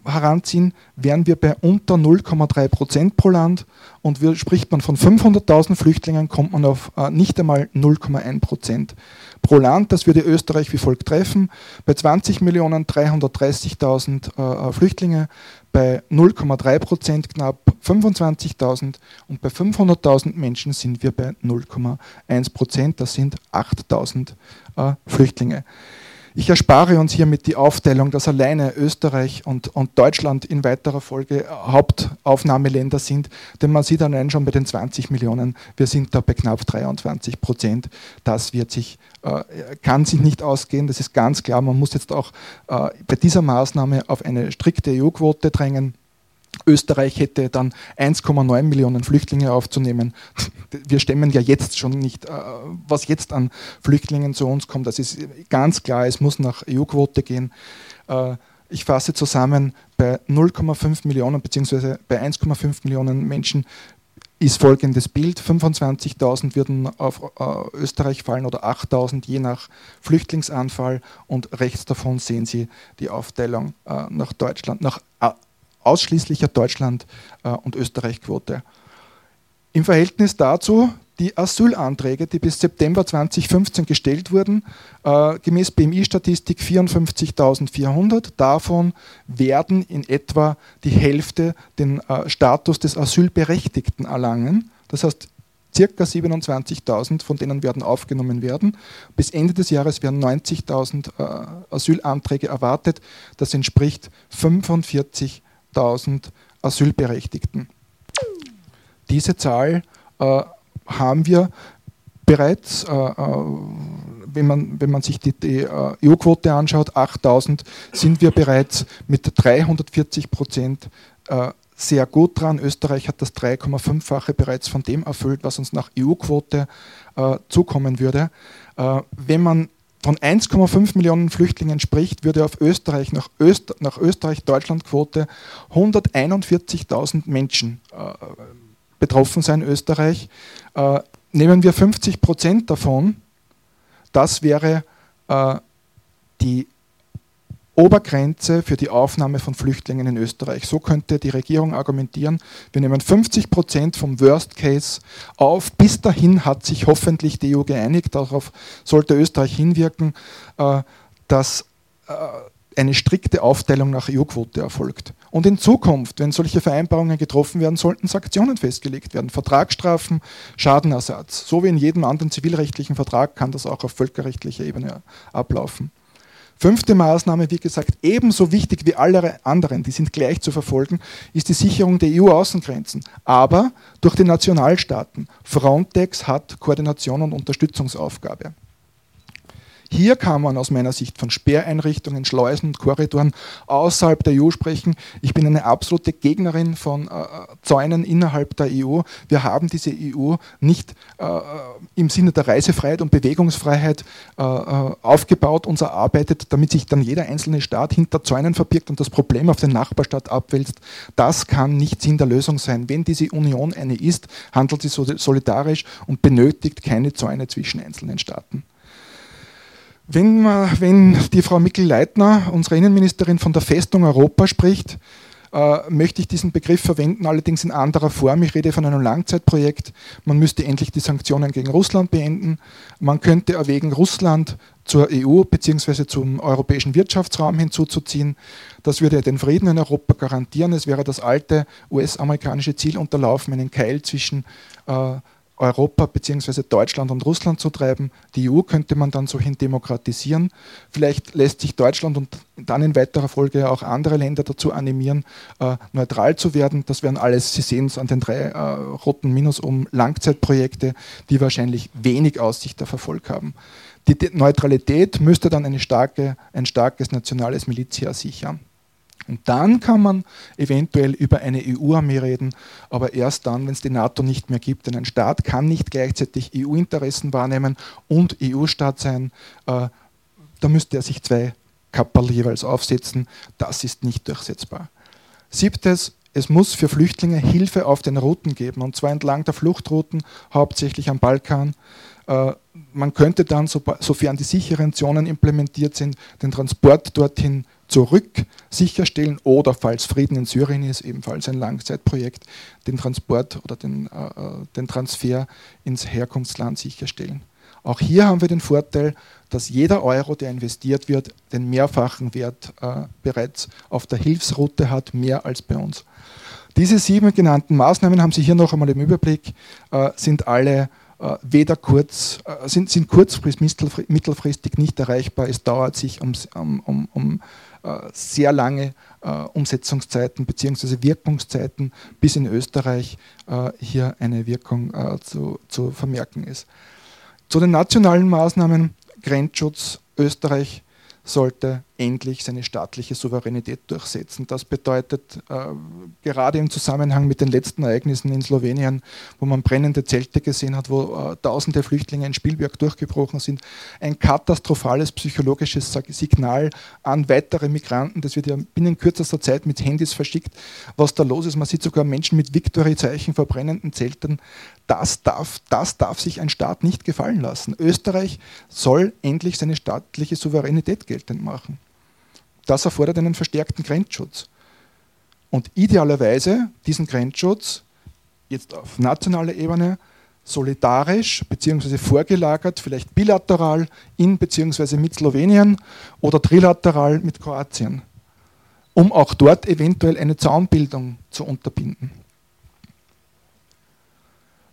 heranziehen, wären wir bei unter 0,3 Prozent pro Land und wir, spricht man von 500.000 Flüchtlingen, kommt man auf äh, nicht einmal 0,1 Prozent pro Land. Das würde Österreich wie folgt treffen. Bei 20 Millionen 330.000 äh, Flüchtlinge, bei 0,3 Prozent knapp 25.000 und bei 500.000 Menschen sind wir bei 0,1 Prozent. Das sind 8.000 äh, Flüchtlinge. Ich erspare uns hiermit die Aufteilung, dass alleine Österreich und, und Deutschland in weiterer Folge Hauptaufnahmeländer sind, denn man sieht allein schon bei den 20 Millionen, wir sind da bei knapp 23 Prozent. Das wird sich, äh, kann sich nicht ausgehen, das ist ganz klar. Man muss jetzt auch äh, bei dieser Maßnahme auf eine strikte EU-Quote drängen. Österreich hätte dann 1,9 Millionen Flüchtlinge aufzunehmen. Wir stemmen ja jetzt schon nicht, äh, was jetzt an Flüchtlingen zu uns kommt. Das ist ganz klar, es muss nach EU-Quote gehen. Äh, ich fasse zusammen, bei 0,5 Millionen bzw. bei 1,5 Millionen Menschen ist folgendes Bild. 25.000 würden auf äh, Österreich fallen oder 8.000 je nach Flüchtlingsanfall und rechts davon sehen Sie die Aufteilung nach Deutschland, nach ausschließlicher Deutschland- äh, und Österreich-Quote. Im Verhältnis dazu die Asylanträge, die bis September 2015 gestellt wurden, äh, gemäß BMI-Statistik 54.400. Davon werden in etwa die Hälfte den äh, Status des Asylberechtigten erlangen. Das heißt, circa 27.000 von denen werden aufgenommen werden. Bis Ende des Jahres werden 90.000 äh, Asylanträge erwartet. Das entspricht 45 100.000 Asylberechtigten. Diese Zahl äh, haben wir bereits, äh, äh wenn, man, wenn man sich die, die äh, EU-Quote anschaut, 8000 sind wir bereits mit 340 Prozent äh, sehr gut dran. Österreich hat das 3,5-fache bereits von dem erfüllt, was uns nach EU-Quote äh, zukommen würde. wenn man von 1,5 Millionen Flüchtlingen spricht, würde auf Österreich nach, Öst, nach Österreich-Deutschland-Quote 141.000 Menschen äh, betroffen sein, Österreich. Äh, nehmen wir 50 Prozent davon, das wäre äh, die Obergrenze für die Aufnahme von Flüchtlingen in Österreich. So könnte die Regierung argumentieren, wir nehmen 50 Prozent vom Worst Case auf. Bis dahin hat sich hoffentlich die EU geeinigt, darauf sollte Österreich hinwirken, äh, dass äh, eine strikte Aufteilung nach EU-Quote erfolgt. Und in Zukunft, wenn solche Vereinbarungen getroffen werden, sollten Sanktionen festgelegt werden. Vertragsstrafen, Schadenersatz. So wie in jedem anderen zivilrechtlichen Vertrag kann das auch auf völkerrechtlicher Ebene ablaufen. Fünfte Maßnahme, wie gesagt, ebenso wichtig wie alle anderen, die sind gleich zu verfolgen, ist die Sicherung der EU-Außengrenzen, aber durch die Nationalstaaten. Frontex hat Koordination und Unterstützungsaufgabe. Hier kann man aus meiner Sicht von Sperreinrichtungen, Schleusen und Korridoren außerhalb der EU sprechen. Ich bin eine absolute Gegnerin von äh, Zäunen innerhalb der EU. Wir haben diese EU nicht äh, im Sinne der Reisefreiheit und Bewegungsfreiheit äh, äh, aufgebaut und erarbeitet, damit sich dann jeder einzelne Staat hinter Zäunen verbirgt und das Problem auf den Nachbarstaat abwälzt. Das kann nicht Sinn der Lösung sein. Wenn diese Union eine ist, handelt sie solidarisch und benötigt keine Zäune zwischen einzelnen Staaten. Wenn, man, wenn die Frau Mikl-Leitner, unsere Innenministerin, von der Festung Europa spricht, äh, möchte ich diesen Begriff verwenden, allerdings in anderer Form. Ich rede von einem Langzeitprojekt. Man müsste endlich die Sanktionen gegen Russland beenden. Man könnte erwägen, Russland zur EU bzw. zum europäischen Wirtschaftsraum hinzuzuziehen. Das würde den Frieden in Europa garantieren. Es wäre das alte US-amerikanische Ziel unterlaufen, einen Keil zwischen äh, Europa bzw. Deutschland und Russland zu treiben. Die EU könnte man dann so hin demokratisieren. Vielleicht lässt sich Deutschland und dann in weiterer Folge auch andere Länder dazu animieren, äh, neutral zu werden. Das wären alles, Sie sehen es an den drei äh, roten Minus um Langzeitprojekte, die wahrscheinlich wenig Aussicht auf Erfolg haben. Die Neutralität müsste dann starke, ein starkes nationales Milizheer sichern. Und dann kann man eventuell über eine EU-Armee reden, aber erst dann, wenn es die NATO nicht mehr gibt. Denn ein Staat kann nicht gleichzeitig EU-Interessen wahrnehmen und EU-Staat sein. Äh, da müsste er sich zwei Kapperl jeweils aufsetzen. Das ist nicht durchsetzbar. Siebtes, es muss für Flüchtlinge Hilfe auf den Routen geben, und zwar entlang der Fluchtrouten, hauptsächlich am Balkan. Äh, man könnte dann, sofern die sicheren Zonen implementiert sind, den Transport dorthin zurück sicherstellen oder falls Frieden in Syrien ist, ebenfalls ein Langzeitprojekt, den Transport oder den, äh, äh, den Transfer ins Herkunftsland sicherstellen. Auch hier haben wir den Vorteil, dass jeder Euro, der investiert wird, den mehrfachen Wert äh, bereits auf der Hilfsroute hat, mehr als bei uns. Diese sieben genannten Maßnahmen haben Sie hier noch einmal im Überblick, äh, sind alle weder kurz, äh, sind, sind kurzfristig, mittelfristig nicht erreichbar. Es dauert sich um, um, um äh, sehr lange Umsetzungszeiten bzw. Wirkungszeiten, bis in Österreich hier eine Wirkung zu, zu vermerken ist. Zu den nationalen Maßnahmen Grenzschutz Österreich sollte endlich seine staatliche Souveränität durchsetzen. Das bedeutet äh, gerade im Zusammenhang mit den letzten Ereignissen in Slowenien, wo man brennende Zelte gesehen hat, wo äh, tausende Flüchtlinge in Spielberg durchgebrochen sind, ein katastrophales psychologisches Signal an weitere Migranten. Das wird ja binnen kürzester Zeit mit Handys verschickt, was da los ist. Man sieht sogar Menschen mit Victory-Zeichen vor brennenden Zelten. Das darf, das darf sich ein Staat nicht gefallen lassen. Österreich soll endlich seine staatliche Souveränität geltend machen. Das erfordert einen verstärkten Grenzschutz. Und idealerweise diesen Grenzschutz jetzt auf nationaler Ebene solidarisch bzw. vorgelagert, vielleicht bilateral in bzw. mit Slowenien oder trilateral mit Kroatien, um auch dort eventuell eine Zaunbildung zu unterbinden.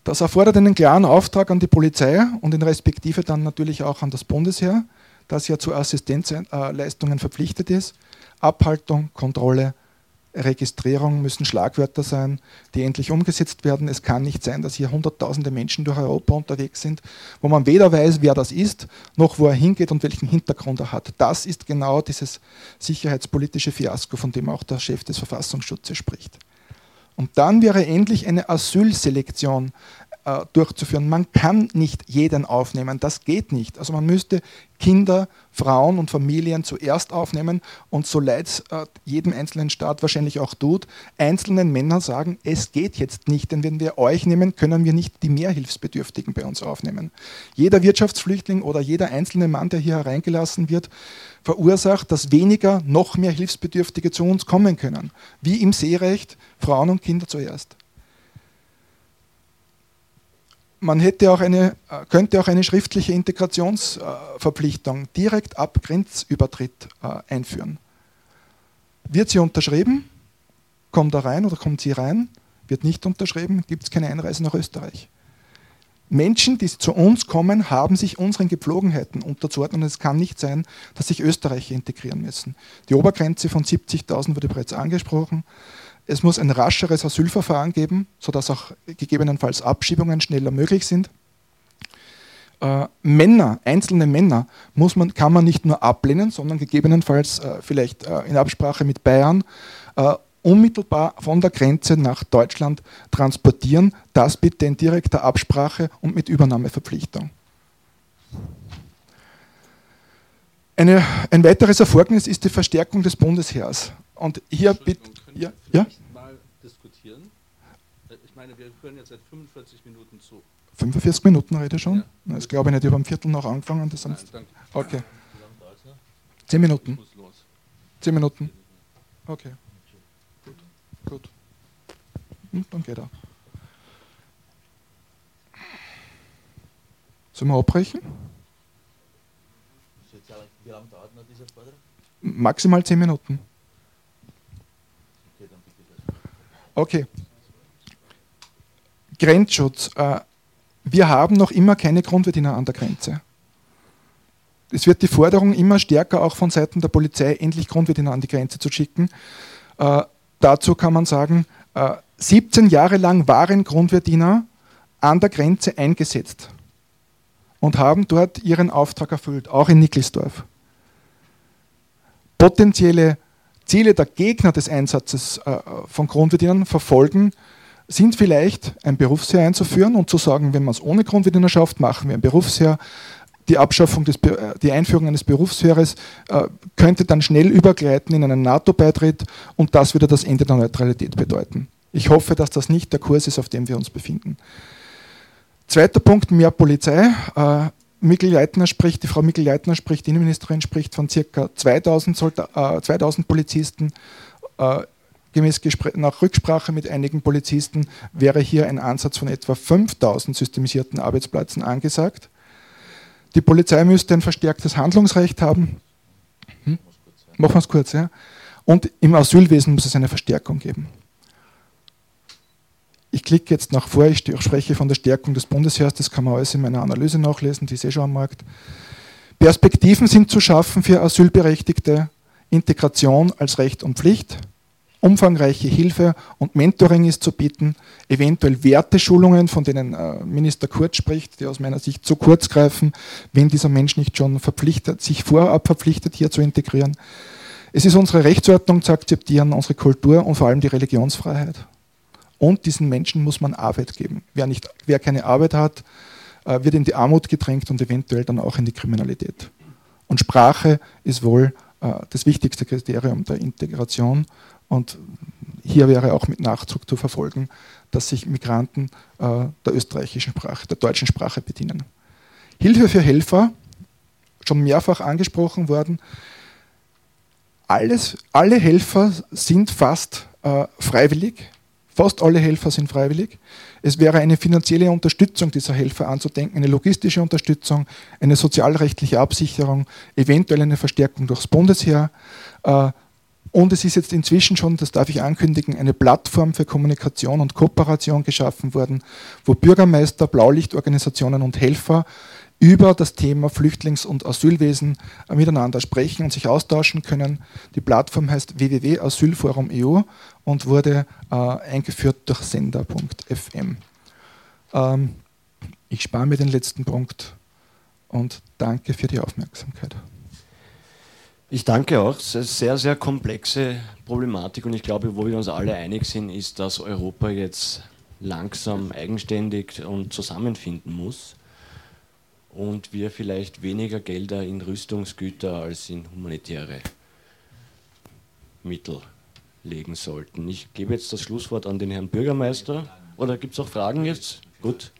Das erfordert einen klaren Auftrag an die Polizei und in Respektive dann natürlich auch an das Bundesheer, das ja zu Assistenzleistungen verpflichtet ist. Abhaltung, Kontrolle, Registrierung müssen Schlagwörter sein, die endlich umgesetzt werden. Es kann nicht sein, dass hier Hunderttausende Menschen durch Europa unterwegs sind, wo man weder weiß, wer das ist, noch wo er hingeht und welchen Hintergrund er hat. Das ist genau dieses sicherheitspolitische Fiasko, von dem auch der Chef des Verfassungsschutzes spricht. Und dann wäre endlich eine Asylselektion äh, durchzuführen. Man kann nicht jeden aufnehmen, das geht nicht. Also man müsste Kinder, Frauen und Familien zuerst aufnehmen und so leid es äh, jedem einzelnen Staat wahrscheinlich auch tut, einzelnen Männern sagen, es geht jetzt nicht, denn wenn wir euch nehmen, können wir nicht die Mehrhilfsbedürftigen bei uns aufnehmen. Jeder Wirtschaftsflüchtling oder jeder einzelne Mann, der hier hereingelassen wird, verursacht, dass weniger noch mehr Hilfsbedürftige zu uns kommen können. Wie im Seerecht, Frauen und Kinder zuerst man hätte auch eine, äh, könnte auch eine schriftliche Integrationsverpflichtung direkt ab Grenzübertritt äh, einführen. Wird sie unterschrieben, kommt er rein oder kommt sie rein, wird nicht unterschrieben, gibt es keine Einreise nach Österreich. Menschen, die zu uns kommen, haben sich unseren Gepflogenheiten unterzuordnen. Es kann nicht sein, dass sich Österreicher integrieren müssen. Die Obergrenze von 70.000 wurde bereits angesprochen. Es muss ein rascheres Asylverfahren geben, sodass auch gegebenenfalls Abschiebungen schneller möglich sind. Äh, Männer, einzelne Männer, muss man, kann man nicht nur ablehnen, sondern gegebenenfalls äh, vielleicht äh, in Absprache mit Bayern äh, unmittelbar von der Grenze nach Deutschland transportieren. Das bitte in direkter Absprache und mit Übernahmeverpflichtung. Eine, ein weiteres Erfolgnis ist die Verstärkung des Bundesheers. Und hier bitte. Ja, ja? mal diskutieren. Äh, ich meine, wir hören jetzt seit 45 Minuten zu. 45 Minuten rede schon? Ja. Das glaube ich nicht, ich habe am Viertel noch angefangen. Das Nein, okay. Zehn Minuten. Zehn Minuten. Okay. Hm, dann geht er. Sollen wir abbrechen? Wie lange dauert noch dieser Vortrag? Maximal zehn Minuten. Okay. Grenzschutz. Äh, wir haben noch immer keine Grundverdiener an der Grenze. Es wird die Forderung immer stärker auch von Seiten der Polizei, endlich Grundverdiener an die Grenze zu schicken. Äh, dazu kann man sagen, äh, 17 Jahre lang waren Grundverdiener an der Grenze eingesetzt und haben dort ihren Auftrag erfüllt, auch in Nickelsdorf. Potenzielle Ziele der Gegner des Einsatzes äh, von Grundverdienern verfolgen, sind vielleicht ein Berufsheer einzuführen und zu sagen, wenn man es ohne Grundverdiener schafft, machen wir ein Berufsheer. die Abschaffung des, die Einführung eines Berufsheeres äh, könnte dann schnell übergleiten in einen NATO-Beitritt und das würde das Ende der Neutralität bedeuten. Ich hoffe, dass das nicht der Kurs ist, auf dem wir uns befinden. Zweiter Punkt, mehr Polizei. Äh, Mikkel-Leitner spricht, die Frau Mikkel-Leitner spricht, die Innenministerin spricht von ca. 2000, Solda äh, 2000 Polizisten. Äh, gemäß Gespräch, nach Rücksprache mit einigen Polizisten wäre hier ein Ansatz von etwa 5000 systemisierten Arbeitsplätzen angesagt. Die Polizei müsste ein verstärktes Handlungsrecht haben. Hm? Machen wir es kurz, ja. Und im Asylwesen muss es eine Verstärkung geben. Ich klicke jetzt nach vor, ich spreche von der Stärkung des Bundesheers, das kann man alles in meiner Analyse nachlesen, die ist eh schon am Markt. Perspektiven sind zu schaffen für Asylberechtigte, Integration als Recht und Pflicht, umfangreiche Hilfe und Mentoring ist zu bieten, eventuell Werteschulungen, von denen äh, Minister Kurz spricht, die aus meiner Sicht zu kurz greifen, wenn dieser Mensch nicht schon verpflichtet, sich vorab verpflichtet, hier zu integrieren. Es ist unsere Rechtsordnung zu akzeptieren, unsere Kultur und vor allem die Religionsfreiheit. Und diesen Menschen muss man Arbeit geben. Wer, nicht, wer keine Arbeit hat, äh, wird in die Armut gedrängt und eventuell dann auch in die Kriminalität. Und Sprache ist wohl äh, das wichtigste Kriterium der Integration. Und hier wäre auch mit Nachdruck zu verfolgen, dass sich Migranten äh, der österreichischen Sprache, der deutschen Sprache bedienen. Hilfe für Helfer, schon mehrfach angesprochen worden. Alles, alle Helfer sind fast äh, freiwillig. Fast alle Helfer sind freiwillig. Es wäre eine finanzielle Unterstützung dieser Helfer anzudenken, eine logistische Unterstützung, eine sozialrechtliche Absicherung, eventuell eine Verstärkung durchs Bundesheer. Äh, und es ist jetzt inzwischen schon, das darf ich ankündigen, eine Plattform für Kommunikation und Kooperation geschaffen worden, wo Bürgermeister, Blaulichtorganisationen und Helfer über das Thema Flüchtlings- und Asylwesen äh, miteinander sprechen und sich austauschen können. Die Plattform heißt www.asylforum.eu und wurde äh, eingeführt durch sender.fm. Ähm, ich spare mir den letzten Punkt und danke für die Aufmerksamkeit. Ich danke auch. Es ist eine sehr, sehr komplexe Problematik und ich glaube, wo wir uns alle einig sind, ist, dass Europa jetzt langsam eigenständig und zusammenfinden muss und wir vielleicht weniger Gelder in Rüstungsgüter als in humanitäre Mittel legen sollten. Ich gebe jetzt das Schlusswort an den Herrn Bürgermeister. Oder gibt es auch Fragen jetzt? Gut.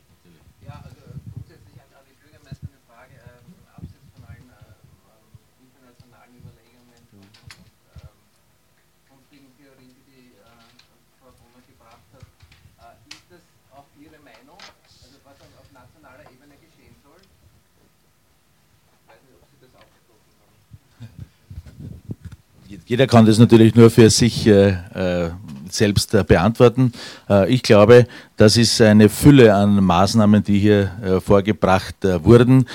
Jeder kann das natürlich nur für sich äh, äh selbst äh, beantworten. Äh, ich glaube, das ist eine Fülle an Maßnahmen, die hier äh, vorgebracht äh, wurden.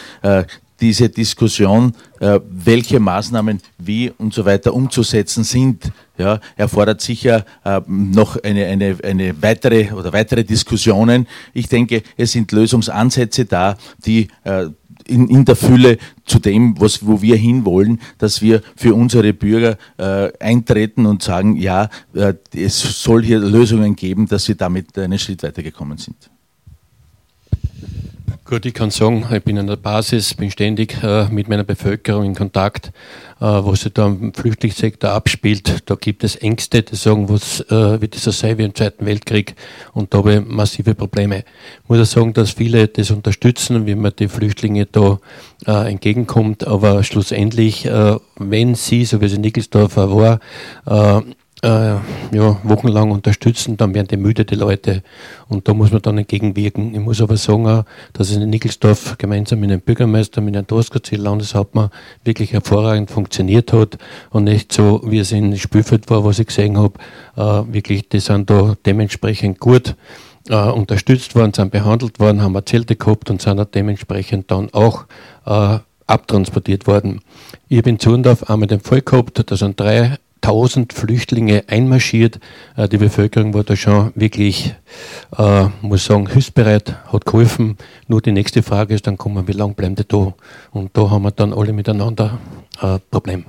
diese Diskussion, welche Maßnahmen wie und so weiter umzusetzen sind, ja, erfordert sicher noch eine, eine, eine weitere oder weitere Diskussionen. Ich denke, es sind Lösungsansätze da, die in, in der Fülle zu dem, was, wo wir hinwollen, dass wir für unsere Bürger äh, eintreten und sagen, ja, äh, es soll hier Lösungen geben, dass sie damit einen Schritt weitergekommen sind. Gut, ich kann sagen, ich bin an der Basis, bin ständig äh, mit meiner Bevölkerung in Kontakt, äh, was sich da im Flüchtlingssektor abspielt. Da gibt es Ängste, die sagen, was äh, wird das so sein wie im Zweiten Weltkrieg und da habe ich massive Probleme. Ich muss auch sagen, dass viele das unterstützen, wie man die Flüchtlinge da äh, entgegenkommt, aber schlussendlich, äh, wenn sie, so wie es in Nickelsdorfer war, äh, ja, wochenlang unterstützen, dann werden die müde, die Leute. Und da muss man dann entgegenwirken. Ich muss aber sagen, auch, dass es in Nickelsdorf gemeinsam mit dem Bürgermeister, mit dem Toskazil Landeshauptmann wirklich hervorragend funktioniert hat und nicht so, wie es in Spielfeld war, was ich gesehen habe. Äh, wirklich, die sind da dementsprechend gut äh, unterstützt worden, sind behandelt worden, haben Zelte gehabt und sind dementsprechend dann auch äh, abtransportiert worden. Ich habe in Zurndorf einmal den Fall gehabt, da sind drei 1000 Flüchtlinge einmarschiert. Äh, die Bevölkerung war da schon wirklich, äh, muss sagen, hilfsbereit, hat geholfen. Nur die nächste Frage ist dann kommen, wie lange bleiben die da? Und da haben wir dann alle miteinander ein äh, Problem.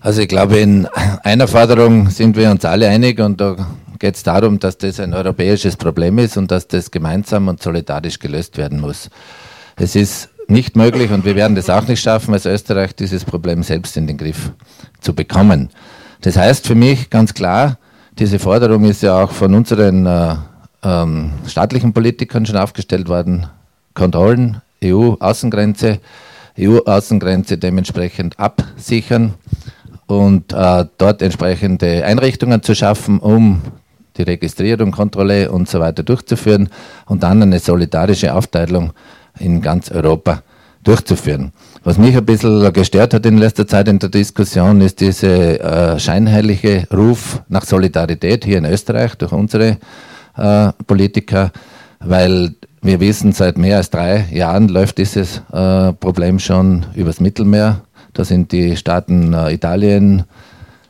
Also ich glaube, in einer Forderung sind wir uns alle einig und da geht es darum, dass das ein europäisches Problem ist und dass das gemeinsam und solidarisch gelöst werden muss. Es ist nicht möglich und wir werden das auch nicht schaffen, als Österreich dieses Problem selbst in den Griff zu bekommen. Das heißt für mich ganz klar, diese Forderung ist ja auch von unseren äh, ähm, staatlichen Politikern schon aufgestellt worden. Kontrollen, EU-Außengrenze, EU-Außengrenze dementsprechend absichern und äh, dort entsprechende Einrichtungen zu schaffen, um die Registrierung, Kontrolle und so weiter durchzuführen und dann eine solidarische Aufteilung in ganz Europa durchzuführen. Was mich ein bisschen gestört hat in letzter Zeit in der Diskussion, ist dieser äh, scheinheilige Ruf nach Solidarität hier in Österreich durch unsere äh, Politiker, weil wir wissen, seit mehr als drei Jahren läuft dieses äh, Problem schon übers Mittelmeer. Da sind die Staaten äh, Italien,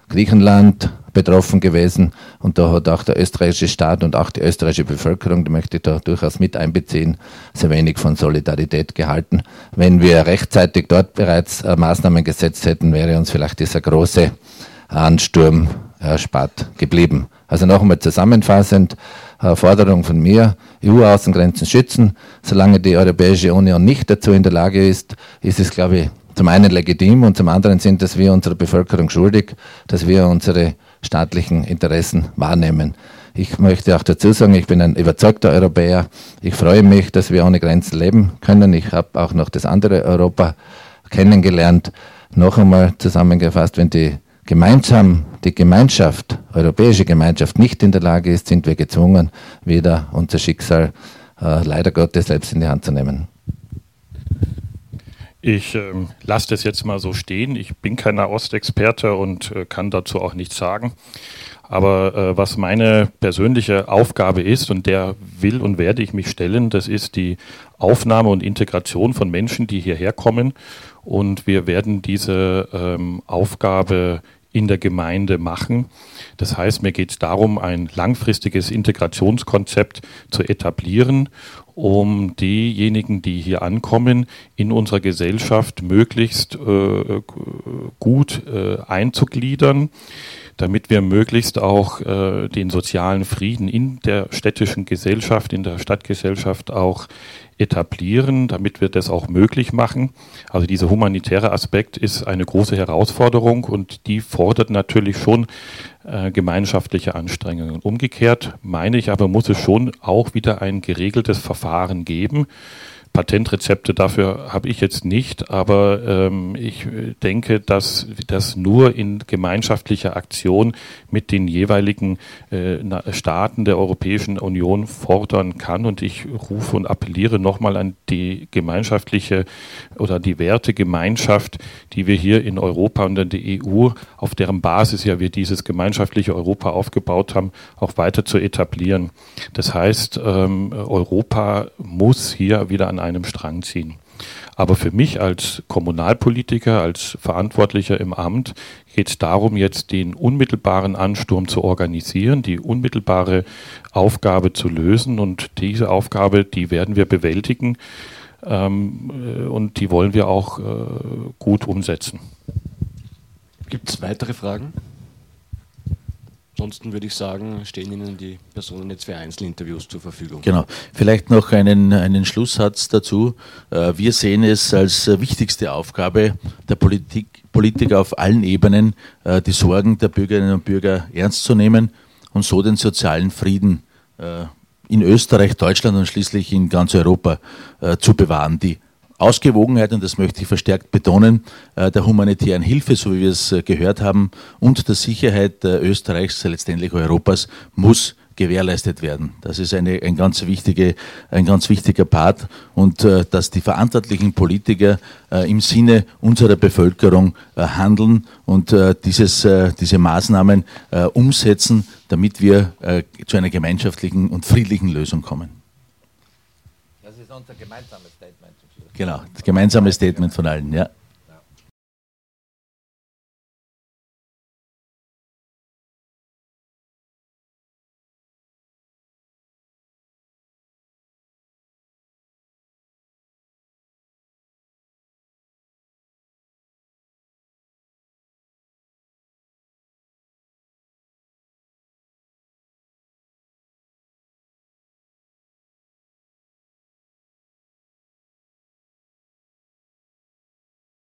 Griechenland, betroffen gewesen. Und da hat auch der österreichische Staat und auch die österreichische Bevölkerung, die möchte ich da durchaus mit einbeziehen, sehr wenig von Solidarität gehalten. Wenn wir rechtzeitig dort bereits äh, Maßnahmen gesetzt hätten, wäre uns vielleicht dieser große Ansturm erspart geblieben. Also noch einmal zusammenfassend, äh, Forderung von mir, EU-Außengrenzen schützen. Solange die Europäische Union nicht dazu in der Lage ist, ist es, glaube ich, zum einen legitim und zum anderen sind es wir unserer Bevölkerung schuldig, dass wir unsere staatlichen Interessen wahrnehmen. Ich möchte auch dazu sagen, ich bin ein überzeugter Europäer. Ich freue mich, dass wir ohne Grenzen leben können. Ich habe auch noch das andere Europa kennengelernt. Noch einmal zusammengefasst, wenn die gemeinsam die Gemeinschaft, europäische Gemeinschaft nicht in der Lage ist, sind wir gezwungen, wieder unser Schicksal äh, leider Gottes selbst in die Hand zu nehmen. Ich ähm, lasse das jetzt mal so stehen. Ich bin kein Nahostexperte und äh, kann dazu auch nichts sagen. Aber äh, was meine persönliche Aufgabe ist, und der will und werde ich mich stellen, das ist die Aufnahme und Integration von Menschen, die hierher kommen. Und wir werden diese ähm, Aufgabe in der Gemeinde machen. Das heißt, mir geht es darum, ein langfristiges Integrationskonzept zu etablieren um diejenigen, die hier ankommen, in unserer Gesellschaft möglichst äh, gut äh, einzugliedern, damit wir möglichst auch äh, den sozialen Frieden in der städtischen Gesellschaft, in der Stadtgesellschaft auch etablieren, damit wir das auch möglich machen. Also dieser humanitäre Aspekt ist eine große Herausforderung und die fordert natürlich schon äh, gemeinschaftliche Anstrengungen. Umgekehrt meine ich aber, muss es schon auch wieder ein geregeltes Verfahren geben, Patentrezepte dafür habe ich jetzt nicht, aber ähm, ich denke, dass das nur in gemeinschaftlicher Aktion mit den jeweiligen äh, Staaten der Europäischen Union fordern kann. Und ich rufe und appelliere nochmal an die gemeinschaftliche oder die Wertegemeinschaft, die wir hier in Europa und in der EU, auf deren Basis ja wir dieses gemeinschaftliche Europa aufgebaut haben, auch weiter zu etablieren. Das heißt, ähm, Europa muss hier wieder an einem Strang ziehen. Aber für mich als Kommunalpolitiker, als Verantwortlicher im Amt geht es darum, jetzt den unmittelbaren Ansturm zu organisieren, die unmittelbare Aufgabe zu lösen. Und diese Aufgabe, die werden wir bewältigen ähm, äh, und die wollen wir auch äh, gut umsetzen. Gibt es weitere Fragen? Ansonsten würde ich sagen, stehen Ihnen die Personen jetzt für Einzelinterviews zur Verfügung. Genau. Vielleicht noch einen, einen Schlusssatz dazu. Äh, wir sehen es als äh, wichtigste Aufgabe der Politik, Politiker auf allen Ebenen, äh, die Sorgen der Bürgerinnen und Bürger ernst zu nehmen und so den sozialen Frieden in Österreich, Deutschland und schließlich in ganz Europa zu bewahren. Die Ausgewogenheit, und das möchte ich verstärkt betonen, äh, der humanitären Hilfe, so wie wir es äh, gehört haben, und der Sicherheit äh, Österreichs, letztendlich Europas, muss gewährleistet werden. Das ist eine, ein, ganz wichtige, ein ganz wichtiger Part und äh, dass die verantwortlichen Politiker äh, im Sinne unserer Bevölkerung äh, handeln und dieses, diese Maßnahmen umsetzen, damit wir zu einer gemeinschaftlichen und friedlichen Lösung kommen. Das ist unser gemeinsames Genau, das gemeinsame Statement von allen, ja.